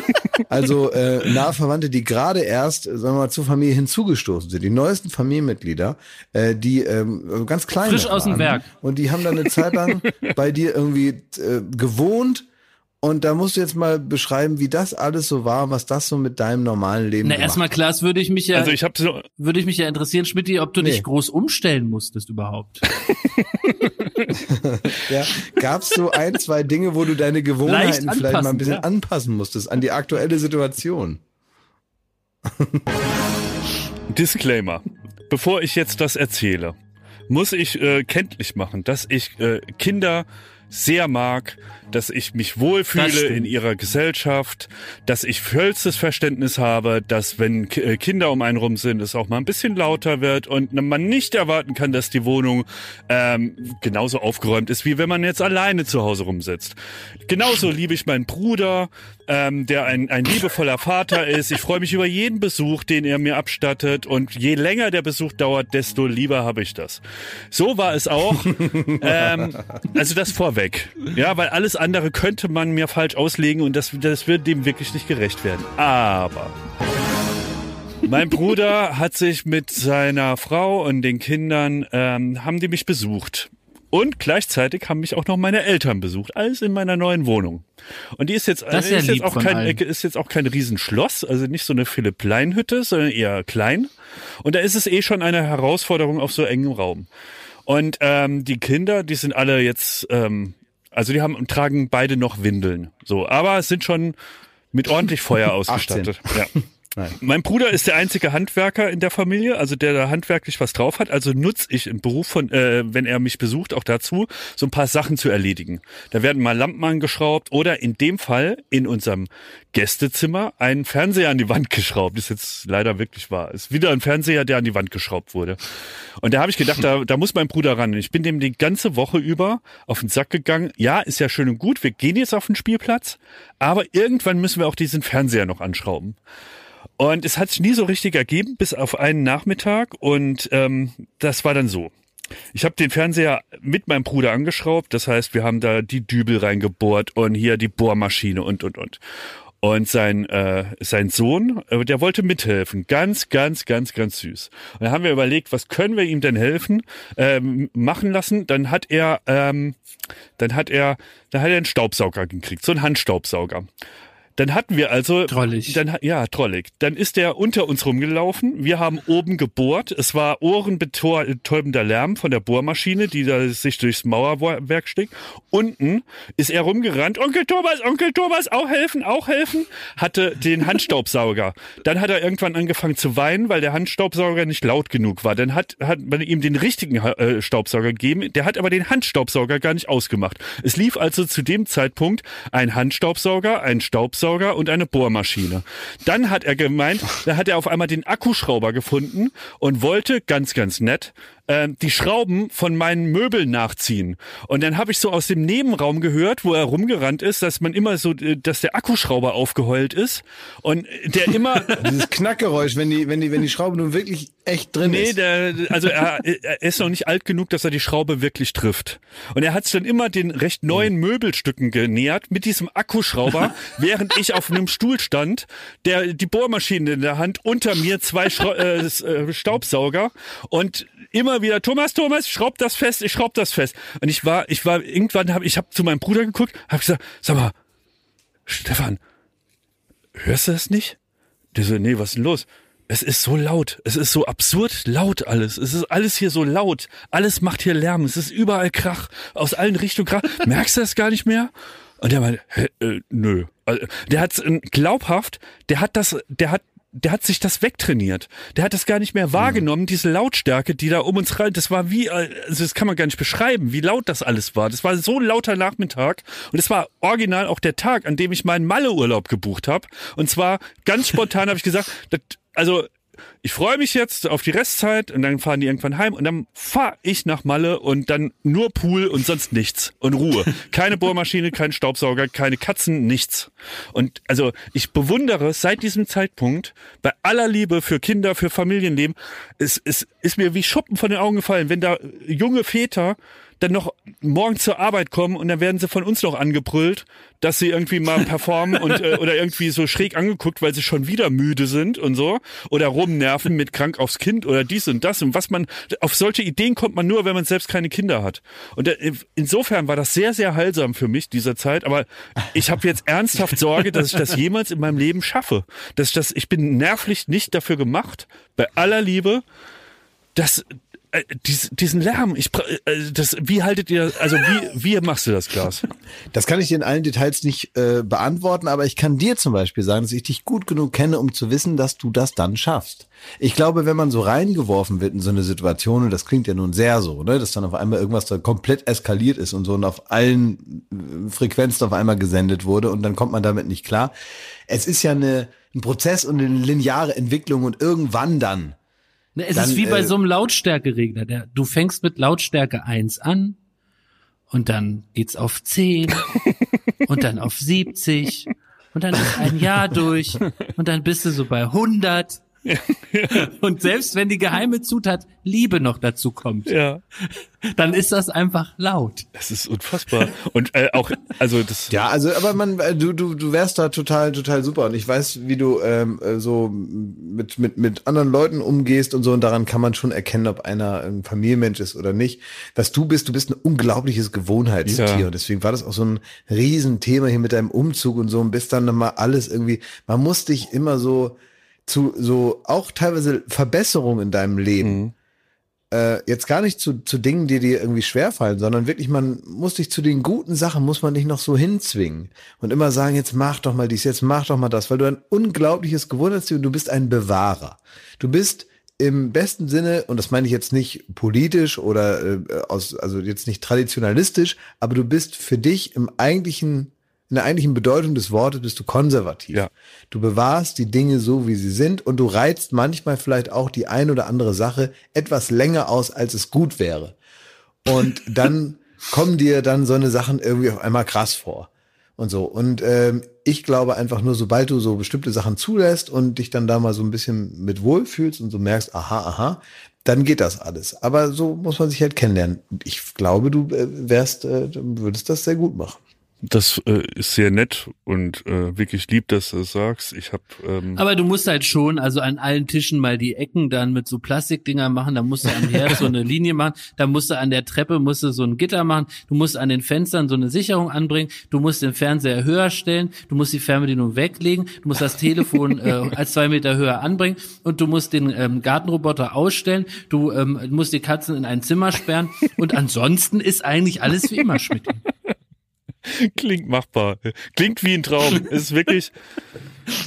Speaker 1: also äh, nahe Verwandte, die gerade erst, äh, sagen wir mal, zur Familie hinzugestoßen sind. Die neuesten Familienmitglieder, äh, die ähm, ganz klein
Speaker 2: Frisch aus dem. Werk.
Speaker 1: Und die haben dann eine Zeit lang bei dir irgendwie äh, gewohnt. Und da musst du jetzt mal beschreiben, wie das alles so war, was das so mit deinem normalen Leben
Speaker 2: Na, erstmal Klaas, würde ich mich ja,
Speaker 3: Also ich habe so,
Speaker 2: würde ich mich ja interessieren, Schmidti, ob du
Speaker 1: Nee.
Speaker 2: dich groß umstellen musstest überhaupt.
Speaker 1: Ja, gab's so ein, zwei Dinge, wo du deine Gewohnheiten
Speaker 2: Leicht
Speaker 1: vielleicht mal ein
Speaker 2: anpassen,
Speaker 1: bisschen
Speaker 2: ja.
Speaker 1: anpassen musstest an die aktuelle Situation?
Speaker 3: Disclaimer. Bevor ich jetzt das erzähle, muss ich äh, kenntlich machen, dass ich äh, Kinder sehr mag, dass ich mich wohlfühle in ihrer Gesellschaft, dass ich vollstes Verständnis habe, dass wenn äh, Kinder um einen rum sind, es auch mal ein bisschen lauter wird und man nicht erwarten kann, dass die Wohnung ähm, genauso aufgeräumt ist, wie wenn man jetzt alleine zu Hause rumsitzt. Genauso liebe ich meinen Bruder, ähm, der ein, ein liebevoller Vater ist. Ich freue mich über jeden Besuch, den er mir abstattet und je länger der Besuch dauert, desto lieber habe ich das. So war es auch. ähm, also das vorweg. Ja, weil alles andere könnte man mir falsch auslegen und das, das wird dem wirklich nicht gerecht werden. Aber mein Bruder hat sich mit seiner Frau und den Kindern, ähm, haben die mich besucht. Und gleichzeitig haben mich auch noch meine Eltern besucht, alles in meiner neuen Wohnung. Und die ist jetzt,
Speaker 2: Das ist ja
Speaker 3: ist, jetzt auch kein,
Speaker 2: allen.
Speaker 3: ist jetzt auch kein Riesenschloss, also nicht so eine Philipp-Plein-Hütte, sondern eher klein. Und da ist es eh schon eine Herausforderung auf so engem Raum. Und ähm, die Kinder, die sind alle jetzt, ähm, also die haben tragen beide noch Windeln. So, aber es sind schon mit ordentlich Feuer ausgestattet. Ja. Mein Bruder ist der einzige Handwerker in der Familie, also der da handwerklich was drauf hat. Also nutze ich im Beruf von, äh, wenn er mich besucht, auch dazu, so ein paar Sachen zu erledigen. Da werden mal Lampen angeschraubt oder in dem Fall in unserem Gästezimmer ein Fernseher an die Wand geschraubt. Ist jetzt leider wirklich wahr. Ist wieder ein Fernseher, der an die Wand geschraubt wurde. Und da habe ich gedacht, da, da muss mein Bruder ran. Ich bin dem die ganze Woche über auf den Sack gegangen. Ja, ist ja schön und gut. Wir gehen jetzt auf den Spielplatz, aber irgendwann müssen wir auch diesen Fernseher noch anschrauben. Und es hat sich nie so richtig ergeben, bis auf einen Nachmittag. Und ähm, das war dann so. Ich habe den Fernseher mit meinem Bruder angeschraubt. Das heißt, wir haben da die Dübel reingebohrt und hier die Bohrmaschine und, und, und. Und sein, äh, sein Sohn, äh, der wollte mithelfen. Ganz, ganz, ganz, ganz süß. Und dann haben wir überlegt, was können wir ihm denn helfen, ähm, machen lassen. Dann hat er, ähm, dann hat er, dann hat er einen Staubsauger gekriegt, so einen Handstaubsauger. Dann hatten wir also,
Speaker 2: Trollig.
Speaker 3: dann ja trollig. Dann ist der unter uns rumgelaufen. Wir haben oben gebohrt. Es war ohrenbetäubender Lärm von der Bohrmaschine, die da sich durchs Mauerwerk steckt. Unten ist er rumgerannt. Onkel Thomas, Onkel Thomas, auch helfen, auch helfen. Hatte den Handstaubsauger. Dann hat er irgendwann angefangen zu weinen, weil der Handstaubsauger nicht laut genug war. Dann hat, hat man ihm den richtigen äh, Staubsauger gegeben. Der hat aber den Handstaubsauger gar nicht ausgemacht. Es lief also zu dem Zeitpunkt ein Handstaubsauger, ein Staubsauger und eine Bohrmaschine. Dann hat er gemeint, da hat er auf einmal den Akkuschrauber gefunden und wollte, ganz, ganz nett, äh, die Schrauben von meinen Möbeln nachziehen. Und dann habe ich so aus dem Nebenraum gehört, wo er rumgerannt ist, dass man immer so, äh, dass der Akkuschrauber aufgeheult ist und der immer
Speaker 1: Dieses Knackgeräusch, wenn die, wenn die, wenn die Schraube nun wirklich echt drin
Speaker 3: Nee,
Speaker 1: ist.
Speaker 3: der, also er, er ist noch nicht alt genug, dass er die Schraube wirklich trifft. Und er hat sich dann immer den recht neuen Möbelstücken genähert mit diesem Akkuschrauber, während ich auf einem Stuhl stand, der die Bohrmaschine in der Hand, unter mir zwei Schrau äh, äh, Staubsauger und immer wieder Thomas, Thomas, schraub das fest, ich schraub das fest. Und ich war, ich war irgendwann habe ich habe zu meinem Bruder geguckt, habe gesagt, sag mal, Stefan, hörst du das nicht? Der so, nee, was ist denn los? Es ist so laut. Es ist so absurd laut alles. Es ist alles hier so laut. Alles macht hier Lärm. Es ist überall Krach. Aus allen Richtungen Krach. Merkst du das gar nicht mehr? Und der meinte, äh, nö. Also, Der hat's äh, glaubhaft, der hat das, der hat der hat sich das wegtrainiert. Der hat das gar nicht mehr wahrgenommen, mhm. diese Lautstärke, die da um uns rein, das war wie, also das kann man gar nicht beschreiben, wie laut das alles war. Das war so ein lauter Nachmittag und es war original auch der Tag, an dem ich meinen Malle-Urlaub gebucht habe. Und zwar ganz spontan habe ich gesagt, das, also ich freue mich jetzt auf die Restzeit und dann fahren die irgendwann heim und dann fahre ich nach Malle und dann nur Pool und sonst nichts und Ruhe. Keine Bohrmaschine, kein Staubsauger, keine Katzen, nichts. Und also ich bewundere seit diesem Zeitpunkt bei aller Liebe für Kinder, für Familienleben, es, es ist mir wie Schuppen von den Augen gefallen, wenn da junge Väter dann noch morgen zur Arbeit kommen und dann werden sie von uns noch angebrüllt, dass sie irgendwie mal performen und äh, oder irgendwie so schräg angeguckt, weil sie schon wieder müde sind und so oder rumnerven mit krank aufs Kind oder dies und das und was man auf solche Ideen kommt man nur, wenn man selbst keine Kinder hat. Und äh, insofern war das sehr sehr heilsam für mich dieser Zeit, aber ich habe jetzt ernsthaft Sorge, dass ich das jemals in meinem Leben schaffe. Dass ich das ich bin nervlich nicht dafür gemacht, bei aller Liebe, dass äh, dies, diesen Lärm, ich, äh, das, wie haltet ihr, also wie, wie machst du das, Klaas?
Speaker 1: Das kann ich dir in allen Details nicht äh, beantworten, aber ich kann dir zum Beispiel sagen, dass ich dich gut genug kenne, um zu wissen, dass du das dann schaffst. Ich glaube, wenn man so reingeworfen wird in so eine Situation, und das klingt ja nun sehr so, ne, dass dann auf einmal irgendwas da komplett eskaliert ist und so und auf allen äh, Frequenzen auf einmal gesendet wurde und dann kommt man damit nicht klar. Es ist ja eine, ein Prozess und eine lineare Entwicklung und irgendwann dann
Speaker 2: es dann, ist wie bei äh, so einem Lautstärkeregler. Der, du fängst mit Lautstärke eins an und dann geht's auf zehn und dann auf 70 und dann ist ein Jahr durch und dann bist du so bei 100 und selbst wenn die geheime Zutat Liebe noch dazu kommt, ja. dann ist das einfach laut.
Speaker 3: Das ist unfassbar. Und äh, auch, also das.
Speaker 1: Ja, also, aber man, äh, du, du, du wärst da total, total super. Und ich weiß, wie du ähm, äh, so mit, mit, mit anderen Leuten umgehst und so. Und daran kann man schon erkennen, ob einer ein Familienmensch ist oder nicht. Was du bist, du bist ein unglaubliches Gewohnheitstier. Ja. Und deswegen war das auch so ein Riesenthema hier mit deinem Umzug und so. Und bis dann nochmal alles irgendwie, man muss dich immer so zu so auch teilweise Verbesserungen in deinem Leben. Mhm. Äh, jetzt gar nicht zu, zu Dingen, die dir irgendwie schwerfallen, sondern wirklich, man muss dich zu den guten Sachen, muss man dich noch so hinzwingen und immer sagen, jetzt mach doch mal dies, jetzt mach doch mal das, weil du ein unglaubliches Gewohnheitstier und du bist ein Bewahrer. Du bist im besten Sinne, und das meine ich jetzt nicht politisch oder äh, aus, also jetzt nicht traditionalistisch, aber du bist für dich im eigentlichen in der eigentlichen Bedeutung des Wortes bist du konservativ. Ja. Du bewahrst die Dinge so, wie sie sind und du reizt manchmal vielleicht auch die ein oder andere Sache etwas länger aus, als es gut wäre. Und dann kommen dir dann so eine Sachen irgendwie auf einmal krass vor und so. Und ähm, ich glaube einfach nur, sobald du so bestimmte Sachen zulässt und dich dann da mal so ein bisschen mit wohlfühlst und so merkst, aha, aha, dann geht das alles. Aber so muss man sich halt kennenlernen. Ich glaube, du äh, wärst, äh, würdest das sehr gut machen.
Speaker 3: Das äh, ist sehr nett und äh, wirklich lieb, dass du das sagst. Ich habe. Ähm
Speaker 2: Aber du musst halt schon, also an allen Tischen mal die Ecken dann mit so Plastikdinger machen. Da musst du am Herd so eine Linie machen. Da musst du an der Treppe musst du so ein Gitter machen. Du musst an den Fenstern so eine Sicherung anbringen. Du musst den Fernseher höher stellen. Du musst die Fernbedienung weglegen. Du musst das Telefon äh, als zwei Meter höher anbringen und du musst den ähm, Gartenroboter ausstellen. Du ähm, musst die Katzen in ein Zimmer sperren. Und ansonsten ist eigentlich alles wie immer, Schmidt.
Speaker 3: Klingt machbar. Klingt wie ein Traum. Ist wirklich.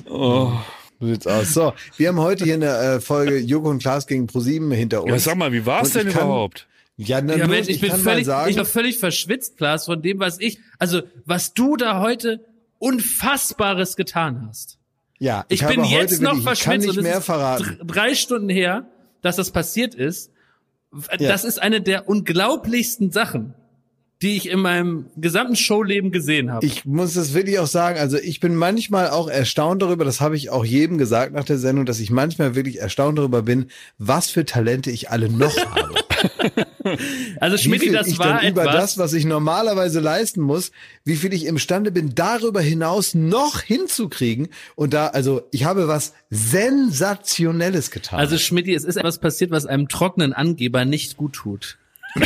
Speaker 1: Oh. So sieht's aus. So, wir haben heute hier eine äh, Folge Joko und Klaas gegen ProSieben hinter uns.
Speaker 3: Ja, sag mal, wie war's denn kann, überhaupt?
Speaker 2: Ja, na, ja Mensch, ich, ich bin völlig, sagen, ich bin völlig verschwitzt, Klaas, von dem, was ich, also was du da heute Unfassbares getan hast.
Speaker 1: Ja,
Speaker 2: ich, ich bin jetzt noch verschwitzt
Speaker 1: und es
Speaker 2: ist drei Stunden her, dass das passiert ist. Das ja. ist eine der unglaublichsten Sachen, die ich in meinem gesamten Showleben gesehen habe.
Speaker 1: Ich muss das wirklich auch sagen, also ich bin manchmal auch erstaunt darüber, das habe ich auch jedem gesagt nach der Sendung, dass ich manchmal wirklich erstaunt darüber bin, was für Talente ich alle noch habe.
Speaker 2: also Schmidt, das
Speaker 1: ich
Speaker 2: war
Speaker 1: dann
Speaker 2: etwas,
Speaker 1: über das, was ich normalerweise leisten muss, wie viel ich imstande bin, darüber hinaus noch hinzukriegen. Und da, also ich habe was Sensationelles getan.
Speaker 2: Also Schmidt, es ist etwas passiert, was einem trockenen Angeber nicht gut tut.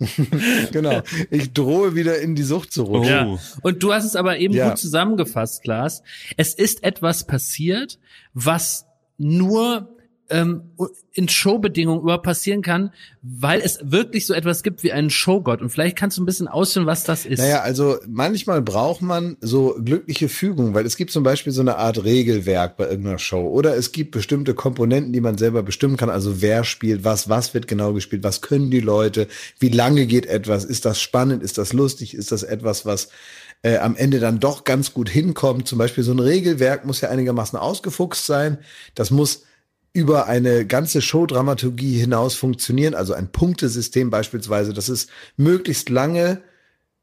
Speaker 1: genau. Ich drohe wieder in die Sucht zurück.
Speaker 2: Ja. Oh. Und du hast es aber eben ja. gut zusammengefasst, Klaas. Es ist etwas passiert, was nur ähm, in Showbedingungen überhaupt passieren kann, weil es wirklich so etwas gibt wie einen Showgott. Und vielleicht kannst du ein bisschen ausführen, was das ist.
Speaker 1: Naja, also manchmal braucht man so glückliche Fügungen, weil es gibt zum Beispiel so eine Art Regelwerk bei irgendeiner Show oder es gibt bestimmte Komponenten, die man selber bestimmen kann. Also wer spielt was, was wird genau gespielt, was können die Leute, wie lange geht etwas, ist das spannend, ist das lustig, ist das etwas, was äh, am Ende dann doch ganz gut hinkommt. Zum Beispiel so ein Regelwerk muss ja einigermaßen ausgefuchst sein. Das muss über eine ganze Showdramaturgie hinaus funktionieren, also ein Punktesystem beispielsweise, dass es möglichst lange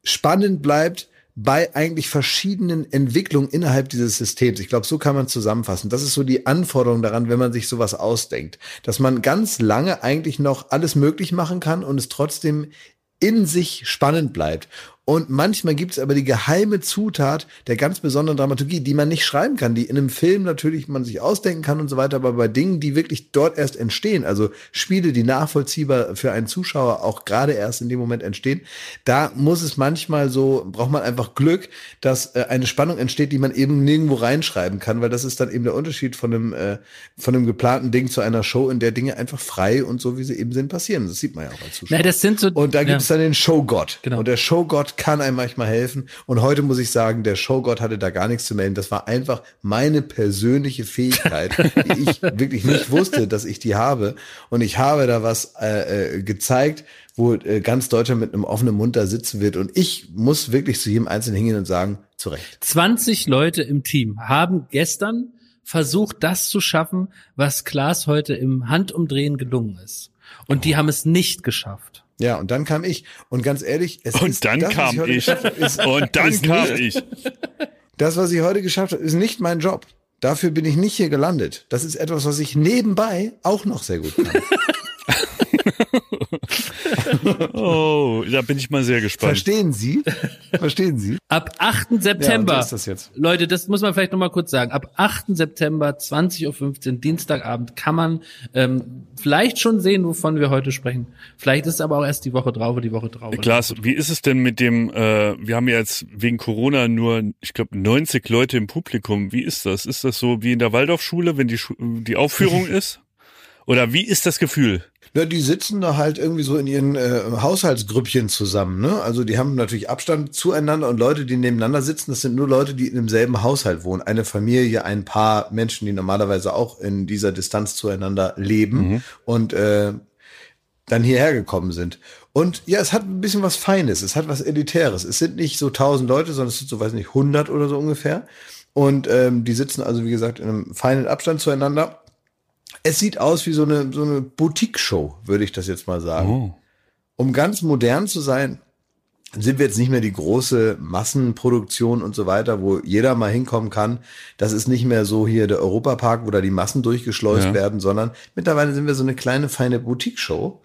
Speaker 1: spannend bleibt bei eigentlich verschiedenen Entwicklungen innerhalb dieses Systems. Ich glaube, so kann man zusammenfassen. Das ist so die Anforderung daran, wenn man sich sowas ausdenkt, dass man ganz lange eigentlich noch alles möglich machen kann und es trotzdem in sich spannend bleibt. Und manchmal gibt es aber die geheime Zutat der ganz besonderen Dramaturgie, die man nicht schreiben kann, die in einem Film natürlich man sich ausdenken kann und so weiter, aber bei Dingen, die wirklich dort erst entstehen, also Spiele, die nachvollziehbar für einen Zuschauer auch gerade erst in dem Moment entstehen, da muss es manchmal so, braucht man einfach Glück, dass äh, eine Spannung entsteht, die man eben nirgendwo reinschreiben kann, weil das ist dann eben der Unterschied von einem, äh, von einem geplanten Ding zu einer Show, in der Dinge einfach frei und so, wie sie eben sind, passieren. Das sieht man ja auch als Zuschauer.
Speaker 2: Na, das sind so,
Speaker 1: und da gibt
Speaker 2: ja.
Speaker 1: es dann den Showgott.
Speaker 2: Genau.
Speaker 1: Und der Showgott kann einem manchmal helfen. Und heute muss ich sagen, der Showgott hatte da gar nichts zu melden. Das war einfach meine persönliche Fähigkeit, die ich wirklich nicht wusste, dass ich die habe. Und ich habe da was äh, äh, gezeigt, wo äh, ganz Deutschland mit einem offenen Mund da sitzen wird. Und ich muss wirklich zu jedem Einzelnen hingehen und sagen, zu Recht.
Speaker 2: 20 Leute im Team haben gestern versucht, das zu schaffen, was Klaas heute im Handumdrehen gelungen ist. Und die haben es nicht geschafft.
Speaker 1: Ja, und dann kam ich. Und ganz ehrlich, es
Speaker 3: Und
Speaker 1: ist
Speaker 3: dann
Speaker 1: das,
Speaker 3: kam ich.
Speaker 1: habe, ist-
Speaker 3: Und dann
Speaker 1: ist
Speaker 3: kam
Speaker 1: nicht-
Speaker 3: ich.
Speaker 1: Das, was ich heute geschafft habe, ist nicht mein Job. Dafür bin ich nicht hier gelandet. Das ist etwas, was ich nebenbei auch noch sehr gut kann.
Speaker 3: Oh, da bin ich mal sehr gespannt.
Speaker 1: Verstehen Sie? Verstehen Sie?
Speaker 2: Ab 8. September.
Speaker 1: Ja, ist das jetzt.
Speaker 2: Leute, das muss man vielleicht noch mal kurz sagen. Ab 8. September, 20.15 Uhr, Dienstagabend, kann man ähm, vielleicht schon sehen, wovon wir heute sprechen. Vielleicht ist es aber auch erst die Woche drauf oder die Woche drauf.
Speaker 3: Klaas, wie ist es denn mit dem, äh, wir haben ja jetzt wegen Corona nur, ich glaube, 90 Leute im Publikum. Wie ist das? Ist das so wie in der Waldorfschule, wenn die, Schu die Aufführung ist? Oder wie ist das Gefühl?
Speaker 1: Ja, die sitzen da halt irgendwie so in ihren äh, Haushaltsgrüppchen zusammen. Ne? Also die haben natürlich Abstand zueinander und Leute, die nebeneinander sitzen, das sind nur Leute, die in demselben Haushalt wohnen. Eine Familie, ein paar Menschen, die normalerweise auch in dieser Distanz zueinander leben und äh, dann hierher gekommen sind. Und ja, es hat ein bisschen was Feines, es hat was Elitäres. Es sind nicht so tausend Leute, sondern es sind so, weiß nicht, hundert oder so ungefähr. Und ähm, die sitzen also, wie gesagt, in einem feinen Abstand zueinander. Es sieht aus wie so eine, so eine Boutique-Show, würde ich das jetzt mal sagen.
Speaker 3: Oh.
Speaker 1: Um ganz modern zu sein, sind wir jetzt nicht mehr die große Massenproduktion und so weiter, wo jeder mal hinkommen kann. Das ist nicht mehr so hier der Europapark, wo da die Massen durchgeschleust
Speaker 3: Ja.
Speaker 1: werden, sondern mittlerweile sind wir so eine kleine, feine Boutique-Show.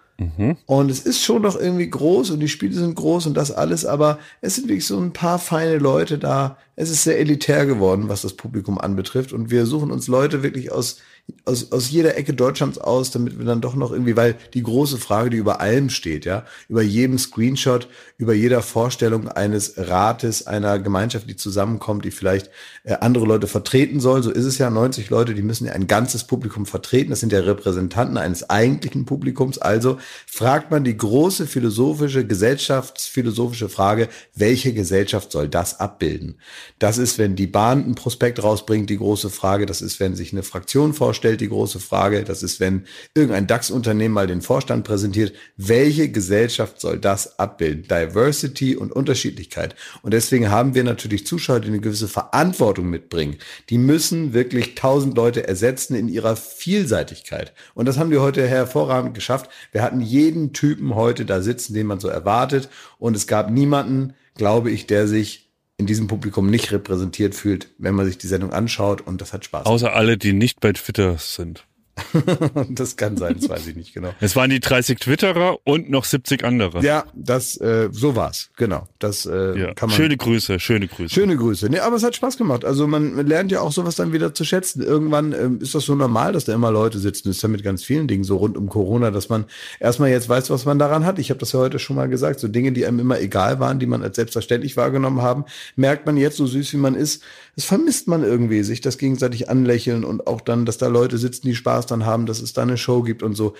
Speaker 1: Und es ist schon noch irgendwie groß und die Spiele sind groß und das alles, aber es sind wirklich so ein paar feine Leute da. Es ist sehr elitär geworden, was das Publikum anbetrifft. Und wir suchen uns Leute wirklich aus, aus, aus jeder Ecke Deutschlands aus, damit wir dann doch noch irgendwie, weil die große Frage, die über allem steht, ja, über jedem Screenshot, über jeder Vorstellung eines Rates, einer Gemeinschaft, die zusammenkommt, die vielleicht äh, andere Leute vertreten soll. So ist es ja, 90 Leute, die müssen ja ein ganzes Publikum vertreten. Das sind ja Repräsentanten eines eigentlichen Publikums. Also fragt man die große philosophische, gesellschaftsphilosophische Frage, welche Gesellschaft soll das abbilden? Das ist, wenn die Bahn ein Prospekt rausbringt, die große Frage. Das ist, wenn sich eine Fraktion vorstellt, die große Frage. Das ist, wenn irgendein DAX-Unternehmen mal den Vorstand präsentiert. Welche Gesellschaft soll das abbilden? Diversity und Unterschiedlichkeit. Und deswegen haben wir natürlich Zuschauer, die eine gewisse Verantwortung mitbringen. Die müssen wirklich tausend Leute ersetzen in ihrer Vielseitigkeit. Und das haben wir heute hervorragend geschafft. Wir hatten jeden Typen heute da sitzen, den man so erwartet. Und es gab niemanden, glaube ich, der sich in diesem Publikum nicht repräsentiert fühlt, wenn man sich die Sendung anschaut. Und das hat Spaß.
Speaker 3: Außer alle, die nicht bei Twitter sind.
Speaker 1: das kann sein, das weiß ich nicht genau.
Speaker 3: Es waren die 30 Twitterer und noch 70 andere.
Speaker 1: Ja, das äh, so war's. Genau. Das äh,
Speaker 3: Ja.
Speaker 1: kann man.
Speaker 3: Schöne Grüße, schöne Grüße.
Speaker 1: Schöne Grüße. Nee, aber es hat Spaß gemacht. Also man lernt ja auch sowas dann wieder zu schätzen. Irgendwann ähm, ist das so normal, dass da immer Leute sitzen. Das ist ja mit ganz vielen Dingen so rund um Corona, dass man erstmal jetzt weiß, was man daran hat. Ich habe das ja heute schon mal gesagt. So Dinge, die einem immer egal waren, die man als selbstverständlich wahrgenommen haben, merkt man jetzt, so süß wie man ist, das vermisst man irgendwie, sich das gegenseitig anlächeln und auch dann, dass da Leute sitzen, die Spaß Spaß dran haben, dass es da eine Show gibt und so.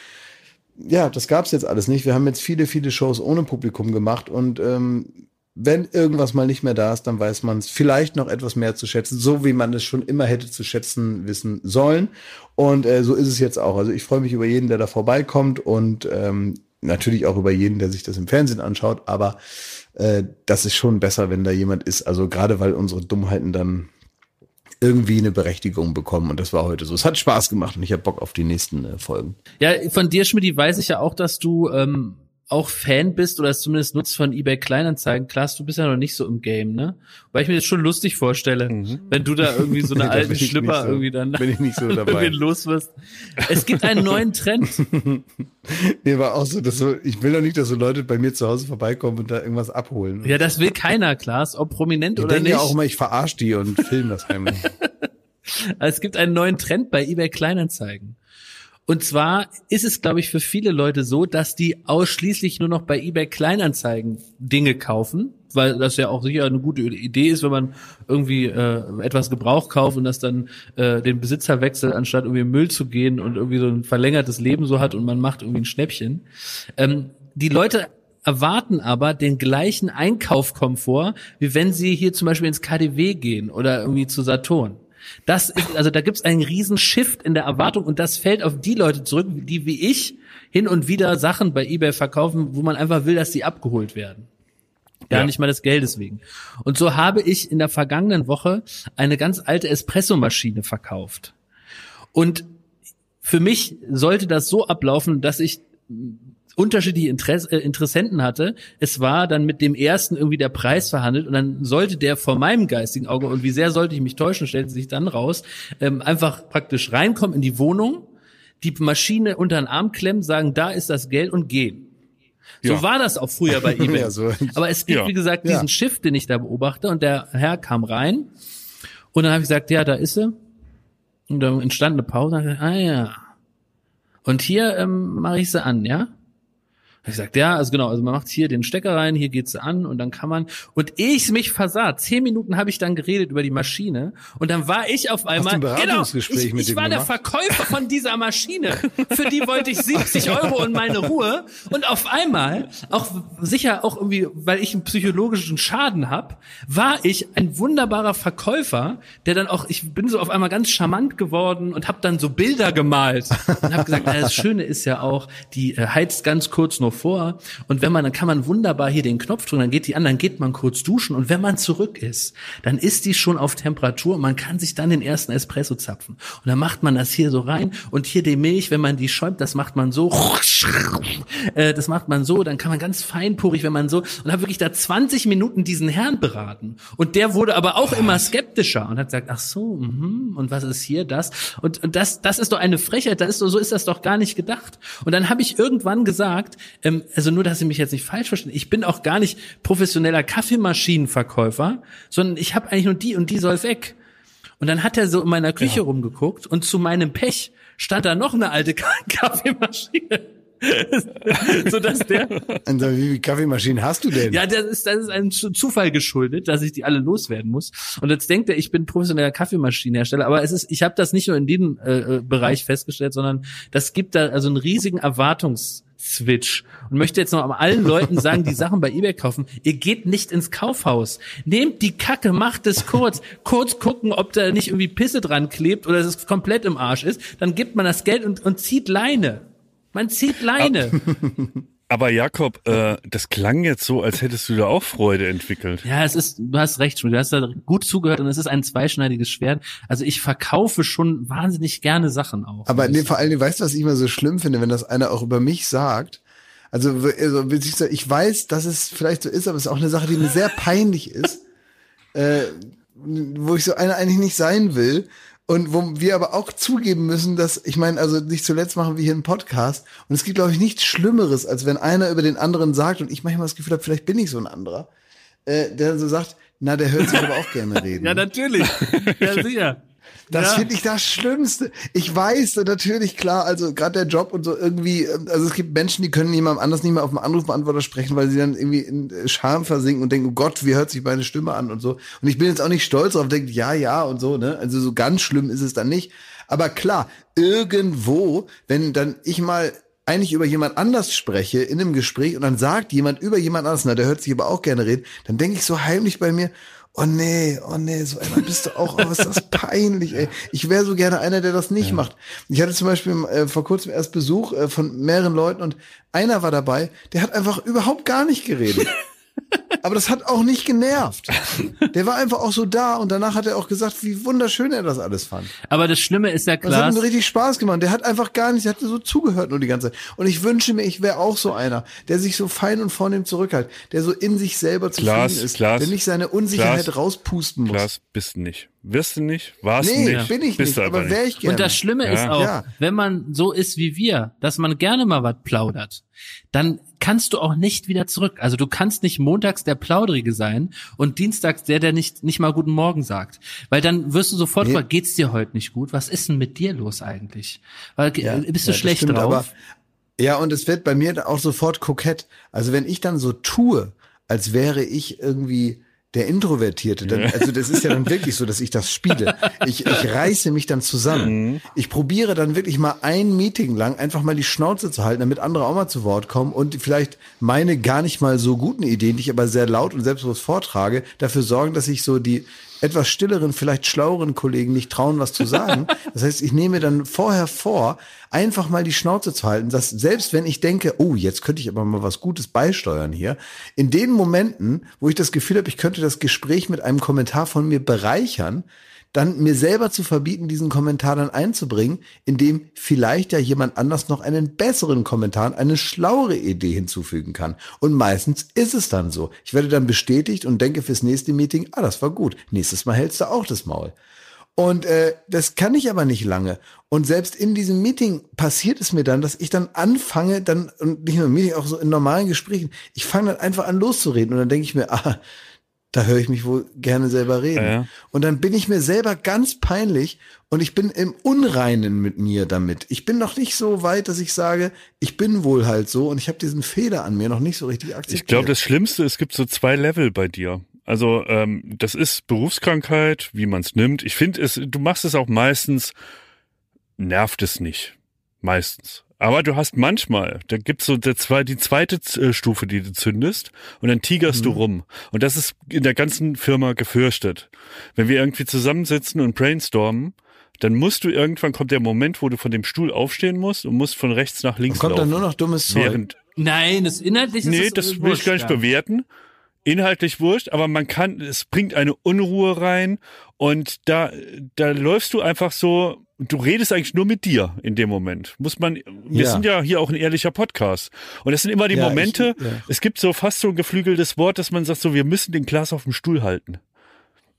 Speaker 1: Ja, das gab's jetzt alles nicht. Wir haben jetzt viele, viele Shows ohne Publikum gemacht und ähm, wenn irgendwas mal nicht mehr da ist, dann weiß man es vielleicht noch etwas mehr zu schätzen, so wie man es schon immer hätte zu schätzen wissen sollen. Und äh, so ist es jetzt auch. Also ich freue mich über jeden, der da vorbeikommt und ähm, natürlich auch über jeden, der sich das im Fernsehen anschaut. Aber äh, das ist schon besser, wenn da jemand ist. Also gerade weil unsere Dummheiten dann irgendwie eine Berechtigung bekommen. Und das war heute so. Es hat Spaß gemacht und ich habe Bock auf die nächsten äh, Folgen.
Speaker 2: Ja, von dir, Schmidt, weiß ich ja auch, dass du ähm, auch Fan bist oder es zumindest nutzt von eBay Kleinanzeigen, Klaas, du bist ja noch nicht so im Game, ne? Weil ich mir das schon lustig vorstelle, mhm. wenn du da irgendwie so eine alten Schlipper so, irgendwie dann
Speaker 1: bin ich nicht so dabei.
Speaker 2: los wirst. Es gibt einen neuen Trend.
Speaker 1: mir war auch so, dass so, ich will doch nicht, dass so Leute bei mir zu Hause vorbeikommen und da irgendwas abholen.
Speaker 2: Ja, das will keiner, Klaas, ob prominent
Speaker 1: ich
Speaker 2: oder nicht.
Speaker 1: Ich denke ja auch immer, ich verarsche die und film das heimlich.
Speaker 2: es gibt einen neuen Trend bei eBay Kleinanzeigen. Und zwar ist es, glaube ich, für viele Leute so, dass die ausschließlich nur noch bei eBay Kleinanzeigen Dinge kaufen, weil das ja auch sicher eine gute Idee ist, wenn man irgendwie äh, etwas Gebrauch kauft und das dann äh, den Besitzer wechselt, anstatt irgendwie Müll zu gehen und irgendwie so ein verlängertes Leben so hat und man macht irgendwie ein Schnäppchen. Ähm, die Leute erwarten aber den gleichen Einkaufkomfort, wie wenn sie hier zum Beispiel ins KDW gehen oder irgendwie zu Saturn. Das ist, also da gibt's einen riesen Shift in der Erwartung und das fällt auf die Leute zurück, die wie ich hin und wieder Sachen bei eBay verkaufen, wo man einfach will, dass sie abgeholt werden. Gar ja. nicht mal des Geldes wegen. Und so habe ich in der vergangenen Woche eine ganz alte Espressomaschine verkauft. Und für mich sollte das so ablaufen, dass ich unterschiedliche Interess äh, Interessenten hatte. Es war dann mit dem ersten irgendwie der Preis verhandelt und dann sollte der vor meinem geistigen Auge, und wie sehr sollte ich mich täuschen, stellte sich dann raus, ähm, einfach praktisch reinkommen in die Wohnung, die Maschine unter den Arm klemmen, sagen, da ist das Geld und gehen. So ja. war das auch früher bei eBay. ja, so. Aber es gibt, ja. wie gesagt, diesen Shift, den ich da beobachte und der Herr kam rein und dann habe ich gesagt, ja, da ist sie. Und dann entstand eine Pause. Und ich, ah ja. Und hier ähm, mache ich sie an, ja ich gesagt, ja, also genau, also man macht hier den Stecker rein, hier geht's an und dann kann man. Und ich mich versah. Zehn Minuten habe ich dann geredet über die Maschine und dann war ich auf einmal.
Speaker 1: genau, ich,
Speaker 2: ich war der Verkäufer von dieser Maschine. Für die wollte ich 70 Euro und meine Ruhe. Und auf einmal, auch sicher auch irgendwie, weil ich einen psychologischen Schaden habe, war ich ein wunderbarer Verkäufer, der dann auch, ich bin so auf einmal ganz charmant geworden und habe dann so Bilder gemalt und habe gesagt, na, das Schöne ist ja auch, die äh, heizt ganz kurz nur vor. Und wenn man, dann kann man wunderbar hier den Knopf drücken, dann geht die an, dann geht man kurz duschen. Und wenn man zurück ist, dann ist die schon auf Temperatur und man kann sich dann den ersten Espresso zapfen. Und dann macht man das hier so rein und hier die Milch, wenn man die schäumt, das macht man so, äh, das macht man so, dann kann man ganz feinporig, wenn man so, und habe wirklich da 20 Minuten diesen Herrn beraten. Und der wurde aber auch immer skeptischer und hat gesagt, ach so, mh, und was ist hier das? Und, und das, das ist doch eine Frechheit, das ist so, so ist das doch gar nicht gedacht. Und dann habe ich irgendwann gesagt, ähm, also nur, dass Sie mich jetzt nicht falsch verstehen, ich bin auch gar nicht professioneller Kaffeemaschinenverkäufer, sondern ich habe eigentlich nur die und die soll weg. Und dann hat er so in meiner Küche ja. rumgeguckt und zu meinem Pech stand da noch eine alte Kaffeemaschine. so dass der.
Speaker 1: Also wie viele Kaffeemaschinen hast du denn?
Speaker 2: Ja, das ist, das ist ein Zufall geschuldet, dass ich die alle loswerden muss. Und jetzt denkt er, ich bin professioneller Kaffeemaschinenhersteller. Aber es ist, ich habe das nicht nur in diesem äh, äh, Bereich festgestellt, sondern das gibt da also einen riesigen Erwartungs Switch und möchte jetzt noch allen Leuten sagen, die Sachen bei eBay kaufen, ihr geht nicht ins Kaufhaus. Nehmt die Kacke, macht es kurz, kurz gucken, ob da nicht irgendwie Pisse dran klebt oder es komplett im Arsch ist, dann gibt man das Geld und, und zieht Leine. Man zieht Leine.
Speaker 3: Aber Jakob, äh, das klang jetzt so, als hättest du da auch Freude entwickelt.
Speaker 2: Ja, es ist, du hast recht, du hast da gut zugehört und es ist ein zweischneidiges Schwert. Also ich verkaufe schon wahnsinnig gerne Sachen auch.
Speaker 1: Aber nee, vor allem, weißt du, was ich immer so schlimm finde, wenn das einer auch über mich sagt? Also, also ich weiß, dass es vielleicht so ist, aber es ist auch eine Sache, die mir sehr peinlich ist, äh, wo ich so einer eigentlich nicht sein will. Und wo wir aber auch zugeben müssen, dass, ich meine, also nicht zuletzt machen wir hier einen Podcast und es gibt, glaube ich, nichts Schlimmeres, als wenn einer über den anderen sagt und ich manchmal das Gefühl habe, vielleicht bin ich so ein anderer, äh, der so sagt, na, der hört sich aber auch gerne reden.
Speaker 2: ja, natürlich. Ja, sicher.
Speaker 1: Das
Speaker 2: Ja.
Speaker 1: finde ich das Schlimmste. Ich weiß natürlich klar, also gerade der Job und so irgendwie, ähm, also es gibt Menschen, die können jemandem anders nicht mehr auf den Anrufbeantworter sprechen, weil sie dann irgendwie in äh, Scham versinken und denken, oh Gott, wie hört sich meine Stimme an und so. Und ich bin jetzt auch nicht stolz darauf, denke, ja, ja und so, ne? Also so ganz schlimm ist es dann nicht. Aber klar, irgendwo, wenn dann ich mal eigentlich über jemand anders spreche in einem Gespräch und dann sagt jemand über jemand anders, na, der hört sich aber auch gerne reden, dann denke ich so heimlich bei mir, oh nee, oh nee, so einer bist du auch, oh, ist das peinlich, ey. Ich wäre so gerne einer, der das nicht macht. Ich hatte zum Beispiel äh, vor kurzem erst Besuch äh, von mehreren Leuten und einer war dabei, der hat einfach überhaupt gar nicht geredet. Aber das hat auch nicht genervt. Der war einfach auch so da und danach hat er auch gesagt, wie wunderschön er das alles fand.
Speaker 2: Aber das Schlimme ist ja
Speaker 1: Das hat
Speaker 2: klar.
Speaker 1: ihm richtig Spaß gemacht. Der hat einfach gar nicht, der hat so zugehört nur die ganze Zeit. Und ich wünsche mir, ich wäre auch so einer, der sich so fein und vornehm zurückhält, der so in sich selber zufrieden
Speaker 3: Klaas,
Speaker 1: ist,
Speaker 3: Klaas,
Speaker 1: der nicht seine Unsicherheit
Speaker 3: Klaas,
Speaker 1: rauspusten muss.
Speaker 3: Klaas, bist du nicht. Wirst du nicht? Warst
Speaker 1: nee,
Speaker 3: du nicht?
Speaker 1: bin ich
Speaker 3: bist
Speaker 1: nicht,
Speaker 3: aber
Speaker 1: wäre ich gerne.
Speaker 2: Und das Schlimme ist
Speaker 3: Ja.
Speaker 2: auch,
Speaker 1: Ja.
Speaker 2: wenn man so ist wie wir, dass man gerne mal was plaudert, dann kannst du auch nicht wieder zurück. Also du kannst nicht montags der Plaudrige sein und dienstags der, der nicht, nicht mal guten Morgen sagt. Weil dann wirst du sofort
Speaker 1: Nee.
Speaker 2: fragen, geht's dir heute nicht gut? Was ist denn mit dir los eigentlich? Weil,
Speaker 1: Ja,
Speaker 2: bist du
Speaker 1: ja,
Speaker 2: schlecht
Speaker 1: stimmt,
Speaker 2: drauf?
Speaker 1: aber- Ja, und es wird bei mir auch sofort kokett. Also wenn ich dann so tue, als wäre ich irgendwie der Introvertierte, dann, also das ist ja dann wirklich so, dass ich das spiele. Ich, ich reiße mich dann zusammen. Ich probiere dann wirklich mal ein Meeting lang einfach mal die Schnauze zu halten, damit andere auch mal zu Wort kommen und vielleicht meine gar nicht mal so guten Ideen, die ich aber sehr laut und selbstbewusst vortrage, dafür sorgen, dass ich so die etwas stilleren, vielleicht schlaueren Kollegen nicht trauen, was zu sagen. Das heißt, ich nehme mir dann vorher vor, einfach mal die Schnauze zu halten, dass selbst wenn ich denke, oh, jetzt könnte ich aber mal was Gutes beisteuern hier, in den Momenten, wo ich das Gefühl habe, ich könnte das Gespräch mit einem Kommentar von mir bereichern, dann mir selber zu verbieten, diesen Kommentar dann einzubringen, indem vielleicht ja jemand anders noch einen besseren Kommentar, eine schlauere Idee hinzufügen kann. Und meistens ist es dann so. Ich werde dann bestätigt und denke fürs nächste Meeting, ah, das war gut. Nächstes Mal hältst du auch das Maul. Und äh, das kann ich aber nicht lange. Und selbst in diesem Meeting passiert es mir dann, dass ich dann anfange, dann, und nicht nur im Meeting, auch so in normalen Gesprächen, ich fange dann einfach an loszureden. Und dann denke ich mir, ah, da höre ich mich wohl gerne selber reden.
Speaker 3: Ja, ja.
Speaker 1: Und dann bin ich mir selber ganz peinlich und ich bin im Unreinen mit mir damit. Ich bin noch nicht so weit, dass ich sage, ich bin wohl halt so und ich habe diesen Fehler an mir noch nicht so richtig akzeptiert.
Speaker 3: Ich glaube, das Schlimmste, es gibt so zwei Level bei dir. Also ähm, das ist Berufskrankheit, wie man es nimmt. Ich finde es, du machst es auch meistens, nervt es nicht. Meistens. Aber du hast manchmal, da gibt's so der zwei, die zweite äh, Stufe, die du zündest, und dann tigerst du rum. Und das ist in der ganzen Firma gefürchtet. Wenn wir irgendwie zusammensitzen und brainstormen, dann musst du irgendwann kommt der Moment, wo du von dem Stuhl aufstehen musst und musst von rechts nach links
Speaker 1: kommt
Speaker 3: laufen.
Speaker 1: dann nur noch dummes Zeug.
Speaker 3: Während,
Speaker 2: Nein, das inhaltlich ist
Speaker 3: Nee,
Speaker 2: es
Speaker 3: das will ich gar nicht
Speaker 2: ja.
Speaker 3: bewerten. Inhaltlich wurscht, aber man kann, es bringt eine Unruhe rein und da, da läufst du einfach so, du redest eigentlich nur mit dir in dem Moment. Muss man, wir
Speaker 1: Ja.
Speaker 3: sind ja hier auch ein ehrlicher Podcast. Und das sind immer die
Speaker 1: Ja,
Speaker 3: Momente,
Speaker 1: ich- ja.
Speaker 3: es gibt so fast so ein geflügeltes Wort, dass man sagt so, wir müssen den Glas auf dem Stuhl halten.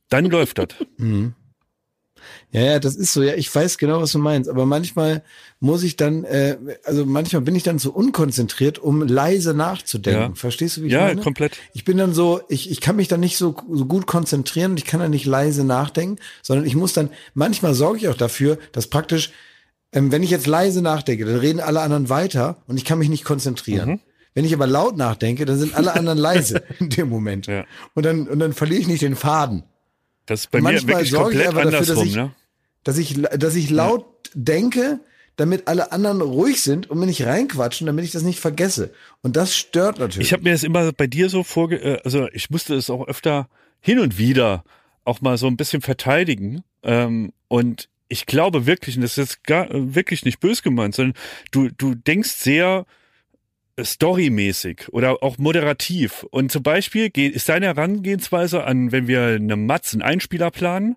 Speaker 3: Dann läuft das.
Speaker 1: Ja, ja, das ist so. Ja, ich weiß genau, was du meinst. Aber manchmal muss ich dann, äh, also manchmal bin ich dann so unkonzentriert, um leise nachzudenken.
Speaker 3: Ja.
Speaker 1: Verstehst du, wie ich
Speaker 3: Ja,
Speaker 1: meine?
Speaker 3: komplett.
Speaker 1: Ich bin dann so, ich, ich kann mich dann nicht so, so gut konzentrieren und ich kann dann nicht leise nachdenken, sondern ich muss dann, manchmal sorge ich auch dafür, dass praktisch, ähm, wenn ich jetzt leise nachdenke, dann reden alle anderen weiter und ich kann mich nicht konzentrieren.
Speaker 3: Mhm.
Speaker 1: Wenn ich aber laut nachdenke, dann sind alle anderen leise in dem Moment.
Speaker 3: Ja.
Speaker 1: Und dann, und dann verliere ich nicht den Faden.
Speaker 3: Das ist bei mir wirklich
Speaker 1: sorge ich
Speaker 3: komplett
Speaker 1: aber dafür, dass
Speaker 3: andersrum,
Speaker 1: ich-
Speaker 3: ne?
Speaker 1: dass ich, dass ich laut denke, damit alle anderen ruhig sind und mir nicht reinquatschen, damit ich das nicht vergesse. Und das stört natürlich.
Speaker 3: Ich habe mir das immer bei dir so vorge, äh, also ich musste es auch öfter hin und wieder auch mal so ein bisschen verteidigen. Ähm, und ich glaube wirklich, und das ist jetzt gar äh, wirklich nicht bös gemeint, sondern du, du denkst sehr storymäßig oder auch moderativ. Und zum Beispiel geht, ist deine Herangehensweise an, wenn wir eine Matz, einen Einspieler planen,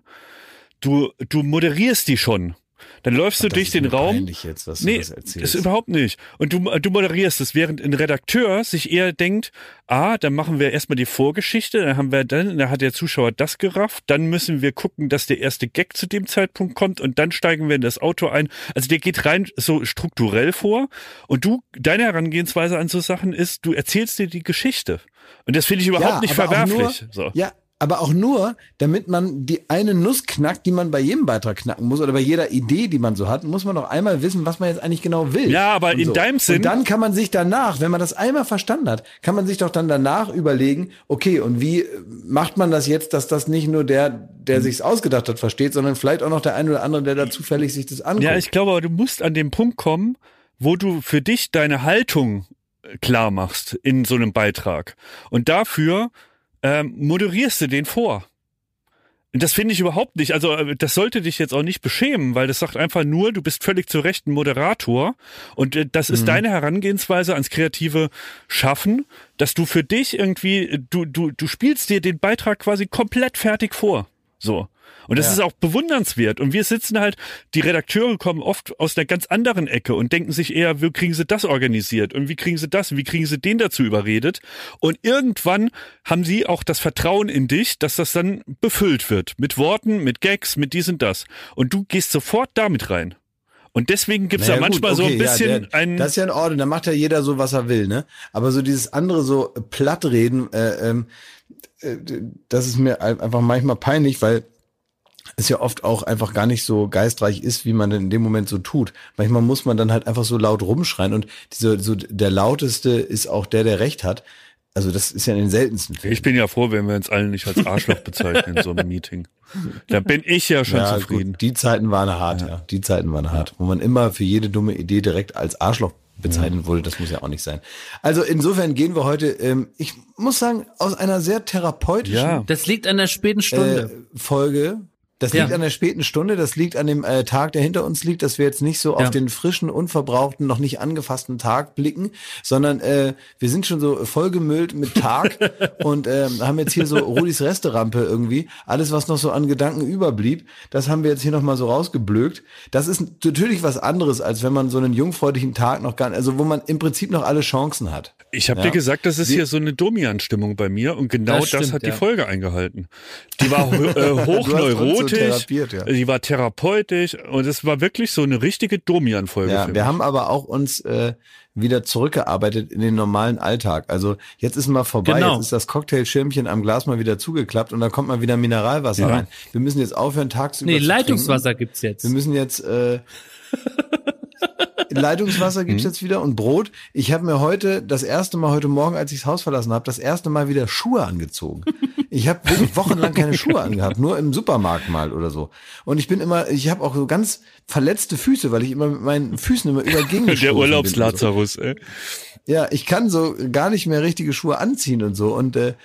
Speaker 3: du, du moderierst die schon. Dann läufst du durch den Raum.
Speaker 1: Jetzt, was
Speaker 3: Nee, ist überhaupt nicht. Und du, du moderierst es, während ein Redakteur sich eher denkt, ah, dann machen wir erstmal die Vorgeschichte, dann haben wir dann, dann hat der Zuschauer das gerafft, dann müssen wir gucken, dass der erste Gag zu dem Zeitpunkt kommt und dann steigen wir in das Auto ein. Also der geht rein so strukturell vor und du, deine Herangehensweise an so Sachen ist, du erzählst dir die Geschichte. Und das finde ich überhaupt nicht
Speaker 1: aber auch
Speaker 3: verwerflich.
Speaker 1: Nur,
Speaker 3: so.
Speaker 1: Ja, aber auch nur, damit man die eine Nuss knackt, die man bei jedem Beitrag knacken muss oder bei jeder Idee, die man so hat, muss man doch einmal wissen, was man jetzt eigentlich genau will.
Speaker 3: Ja, aber in
Speaker 1: so.
Speaker 3: deinem Sinn-
Speaker 1: Und dann kann man sich danach, wenn man das einmal verstanden hat, kann man sich doch dann danach überlegen, okay, und wie äh, macht man das jetzt, dass das nicht nur der, der sich's ausgedacht hat, versteht, sondern vielleicht auch noch der eine oder andere, der da zufällig sich das anguckt.
Speaker 3: Ja, ich glaube, aber du musst an den Punkt kommen, wo du für dich deine Haltung klar machst in so einem Beitrag. Und dafür ähm, moderierst du den vor. Das finde ich überhaupt nicht. Also äh, das sollte dich jetzt auch nicht beschämen, weil das sagt einfach nur, du bist völlig zu Recht ein Moderator und äh, das ist deine Herangehensweise ans kreative Schaffen, dass du für dich irgendwie, äh, du, du, du spielst dir den Beitrag quasi komplett fertig vor. So. Und das
Speaker 1: Ja.
Speaker 3: ist auch bewundernswert. Und wir sitzen halt, die Redakteure kommen oft aus einer ganz anderen Ecke und denken sich eher, wie kriegen sie das organisiert und wie kriegen sie das und wie kriegen sie den dazu überredet. Und irgendwann haben sie auch das Vertrauen in dich, dass das dann befüllt wird. Mit Worten, mit Gags, mit dies und das. Und du gehst sofort damit rein. Und deswegen gibt's
Speaker 1: Naja,
Speaker 3: da manchmal
Speaker 1: gut,
Speaker 3: so ein
Speaker 1: okay, ja,
Speaker 3: bisschen
Speaker 1: der,
Speaker 3: ein.
Speaker 1: Das ist ja in Ordnung, da macht ja jeder so, was er will, ne? Aber so dieses andere so Plattreden, äh, ähm, äh, das ist mir ein- einfach manchmal peinlich, weil es ja oft auch einfach gar nicht so geistreich ist, wie man in dem Moment so tut. Manchmal muss man dann halt einfach so laut rumschreien und diese, so der lauteste ist auch der, der Recht hat. Also das ist ja in den seltensten Fällen.
Speaker 3: ich bin ja froh, wenn wir uns allen nicht als Arschloch bezeichnen in so einem Meeting. Da bin ich ja schon
Speaker 1: ja,
Speaker 3: zufrieden.
Speaker 1: Gut, die Zeiten waren hart, ja. Die Zeiten waren hart, wo man immer für jede dumme Idee direkt als Arschloch bezeichnen wurde. Das muss ja auch nicht sein. Also insofern gehen wir heute, ähm, ich muss sagen, aus einer sehr therapeutischen
Speaker 3: Ja.
Speaker 2: Das liegt an der späten
Speaker 1: äh,
Speaker 2: Stunde.
Speaker 1: Folge. Das
Speaker 2: Ja.
Speaker 1: liegt an der späten Stunde, das liegt an dem äh, Tag, der hinter uns liegt, dass wir jetzt nicht so
Speaker 2: Ja.
Speaker 1: auf den frischen, unverbrauchten, noch nicht angefassten Tag blicken, sondern äh, wir sind schon so vollgemüllt mit Tag und ähm, haben jetzt hier so Rudis Resterampe irgendwie. Alles, was noch so an Gedanken überblieb, das haben wir jetzt hier nochmal so rausgeblökt. Das ist natürlich was anderes, als wenn man so einen jungfräulichen Tag noch gar also wo man im Prinzip noch alle Chancen hat.
Speaker 3: Ich habe
Speaker 1: Ja.
Speaker 3: dir gesagt, das ist hier so eine Domian-Stimmung bei mir und genau das,
Speaker 2: Das stimmt,
Speaker 3: hat die
Speaker 2: ja.
Speaker 3: Folge eingehalten. Die war äh,
Speaker 1: so
Speaker 3: hochneurotisch,
Speaker 1: ja.
Speaker 3: die war therapeutisch und es war wirklich so eine richtige Domian-Folge.
Speaker 1: Ja,
Speaker 3: für
Speaker 1: wir
Speaker 3: mich.
Speaker 1: haben aber auch uns äh, wieder zurückgearbeitet in den normalen Alltag. Also jetzt ist mal vorbei,
Speaker 2: Genau.
Speaker 1: jetzt ist das Cocktailschirmchen am Glas mal wieder zugeklappt und da kommt mal wieder Mineralwasser
Speaker 3: Ja.
Speaker 1: rein. Wir müssen jetzt aufhören, tagsüber
Speaker 2: Nee,
Speaker 1: zu
Speaker 2: Leitungswasser gibt's jetzt.
Speaker 1: trinken. Wir müssen jetzt äh, Leitungswasser gibt's jetzt wieder und Brot. Ich habe mir heute das erste Mal heute Morgen, als ich das Haus verlassen habe, das erste Mal wieder Schuhe angezogen. Ich habe wirklich wochenlang keine Schuhe angehabt, nur im Supermarkt mal oder so. Und ich bin immer, ich habe auch so ganz verletzte Füße, weil ich immer mit meinen Füßen immer über Gegend
Speaker 3: Der
Speaker 1: und so.
Speaker 3: Urlaubslazarus, ey.
Speaker 1: Ja, ich kann so gar nicht mehr richtige Schuhe anziehen und so. Und äh,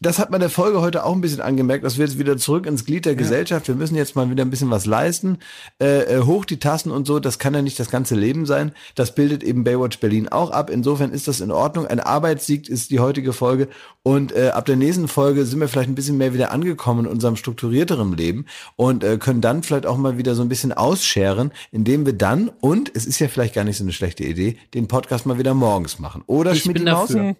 Speaker 1: das hat man der Folge heute auch ein bisschen angemerkt, dass wir jetzt wieder zurück ins Glied der Gesellschaft. Wir müssen jetzt mal wieder ein bisschen was leisten. Äh, äh, hoch die Tassen und so, das kann ja nicht das ganze Leben sein. Das bildet eben Baywatch Berlin auch ab. Insofern ist das in Ordnung. Ein Arbeitssieg ist die heutige Folge. Und äh, ab der nächsten Folge sind wir vielleicht ein bisschen mehr wieder angekommen in unserem strukturierteren Leben und äh, können dann vielleicht auch mal wieder so ein bisschen ausscheren, indem wir dann, und es ist ja vielleicht gar nicht so eine schlechte Idee, den Podcast mal wieder morgens machen. Oder
Speaker 2: Ich
Speaker 1: Schmidt
Speaker 2: bin
Speaker 1: Maus?
Speaker 2: dafür.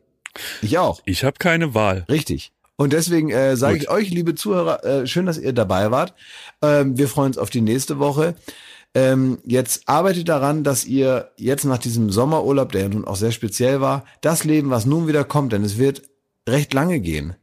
Speaker 1: Ich auch.
Speaker 3: Ich habe keine Wahl.
Speaker 1: Richtig. Und deswegen äh, sage ich euch, liebe Zuhörer, äh, schön, dass ihr dabei wart. Ähm, wir freuen uns auf die nächste Woche. Ähm, jetzt arbeitet daran, dass ihr jetzt nach diesem Sommerurlaub, der ja nun auch sehr speziell war, das Leben, was nun wieder kommt, denn es wird recht lange gehen,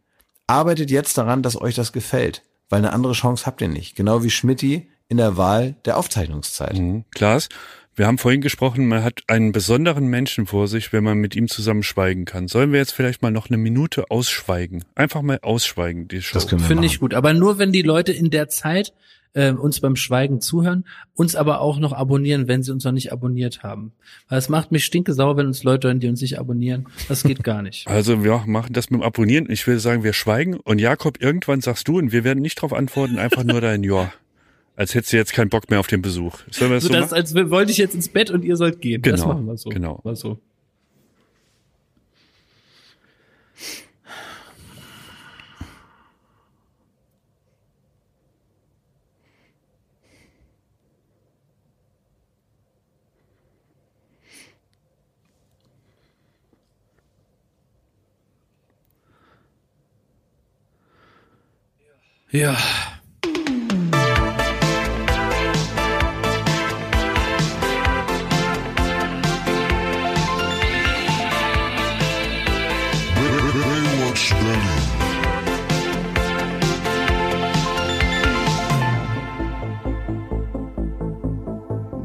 Speaker 1: arbeitet jetzt daran, dass euch das gefällt. Weil eine andere Chance habt ihr nicht. Genau wie Schmidti in der Wahl der Aufzeichnungszeit.
Speaker 3: Mhm. Klaas, wir haben vorhin gesprochen, man hat einen besonderen Menschen vor sich, wenn man mit ihm zusammen schweigen kann. Sollen wir jetzt vielleicht mal noch eine Minute ausschweigen? Einfach mal ausschweigen, die Show.
Speaker 1: Das
Speaker 2: Finde ich gut. Aber nur, wenn die Leute in der Zeit äh, uns beim Schweigen zuhören, uns aber auch noch abonnieren, wenn sie uns noch nicht abonniert haben. Weil es macht mich stinkesauer, wenn uns Leute hören, die uns nicht abonnieren. Das geht gar nicht.
Speaker 3: Also wir machen das mit dem Abonnieren. Ich will sagen, wir schweigen und Jakob, irgendwann sagst du und wir werden nicht darauf antworten, einfach nur dein Ja. Als hättest du jetzt keinen Bock mehr auf den Besuch. Sollen wir das
Speaker 2: So,
Speaker 3: so,
Speaker 2: das,
Speaker 3: machen?
Speaker 2: als wollte ich jetzt ins Bett und ihr sollt gehen. Das
Speaker 3: Genau,
Speaker 2: machen wir so.
Speaker 3: genau.
Speaker 2: Mal so. Ja.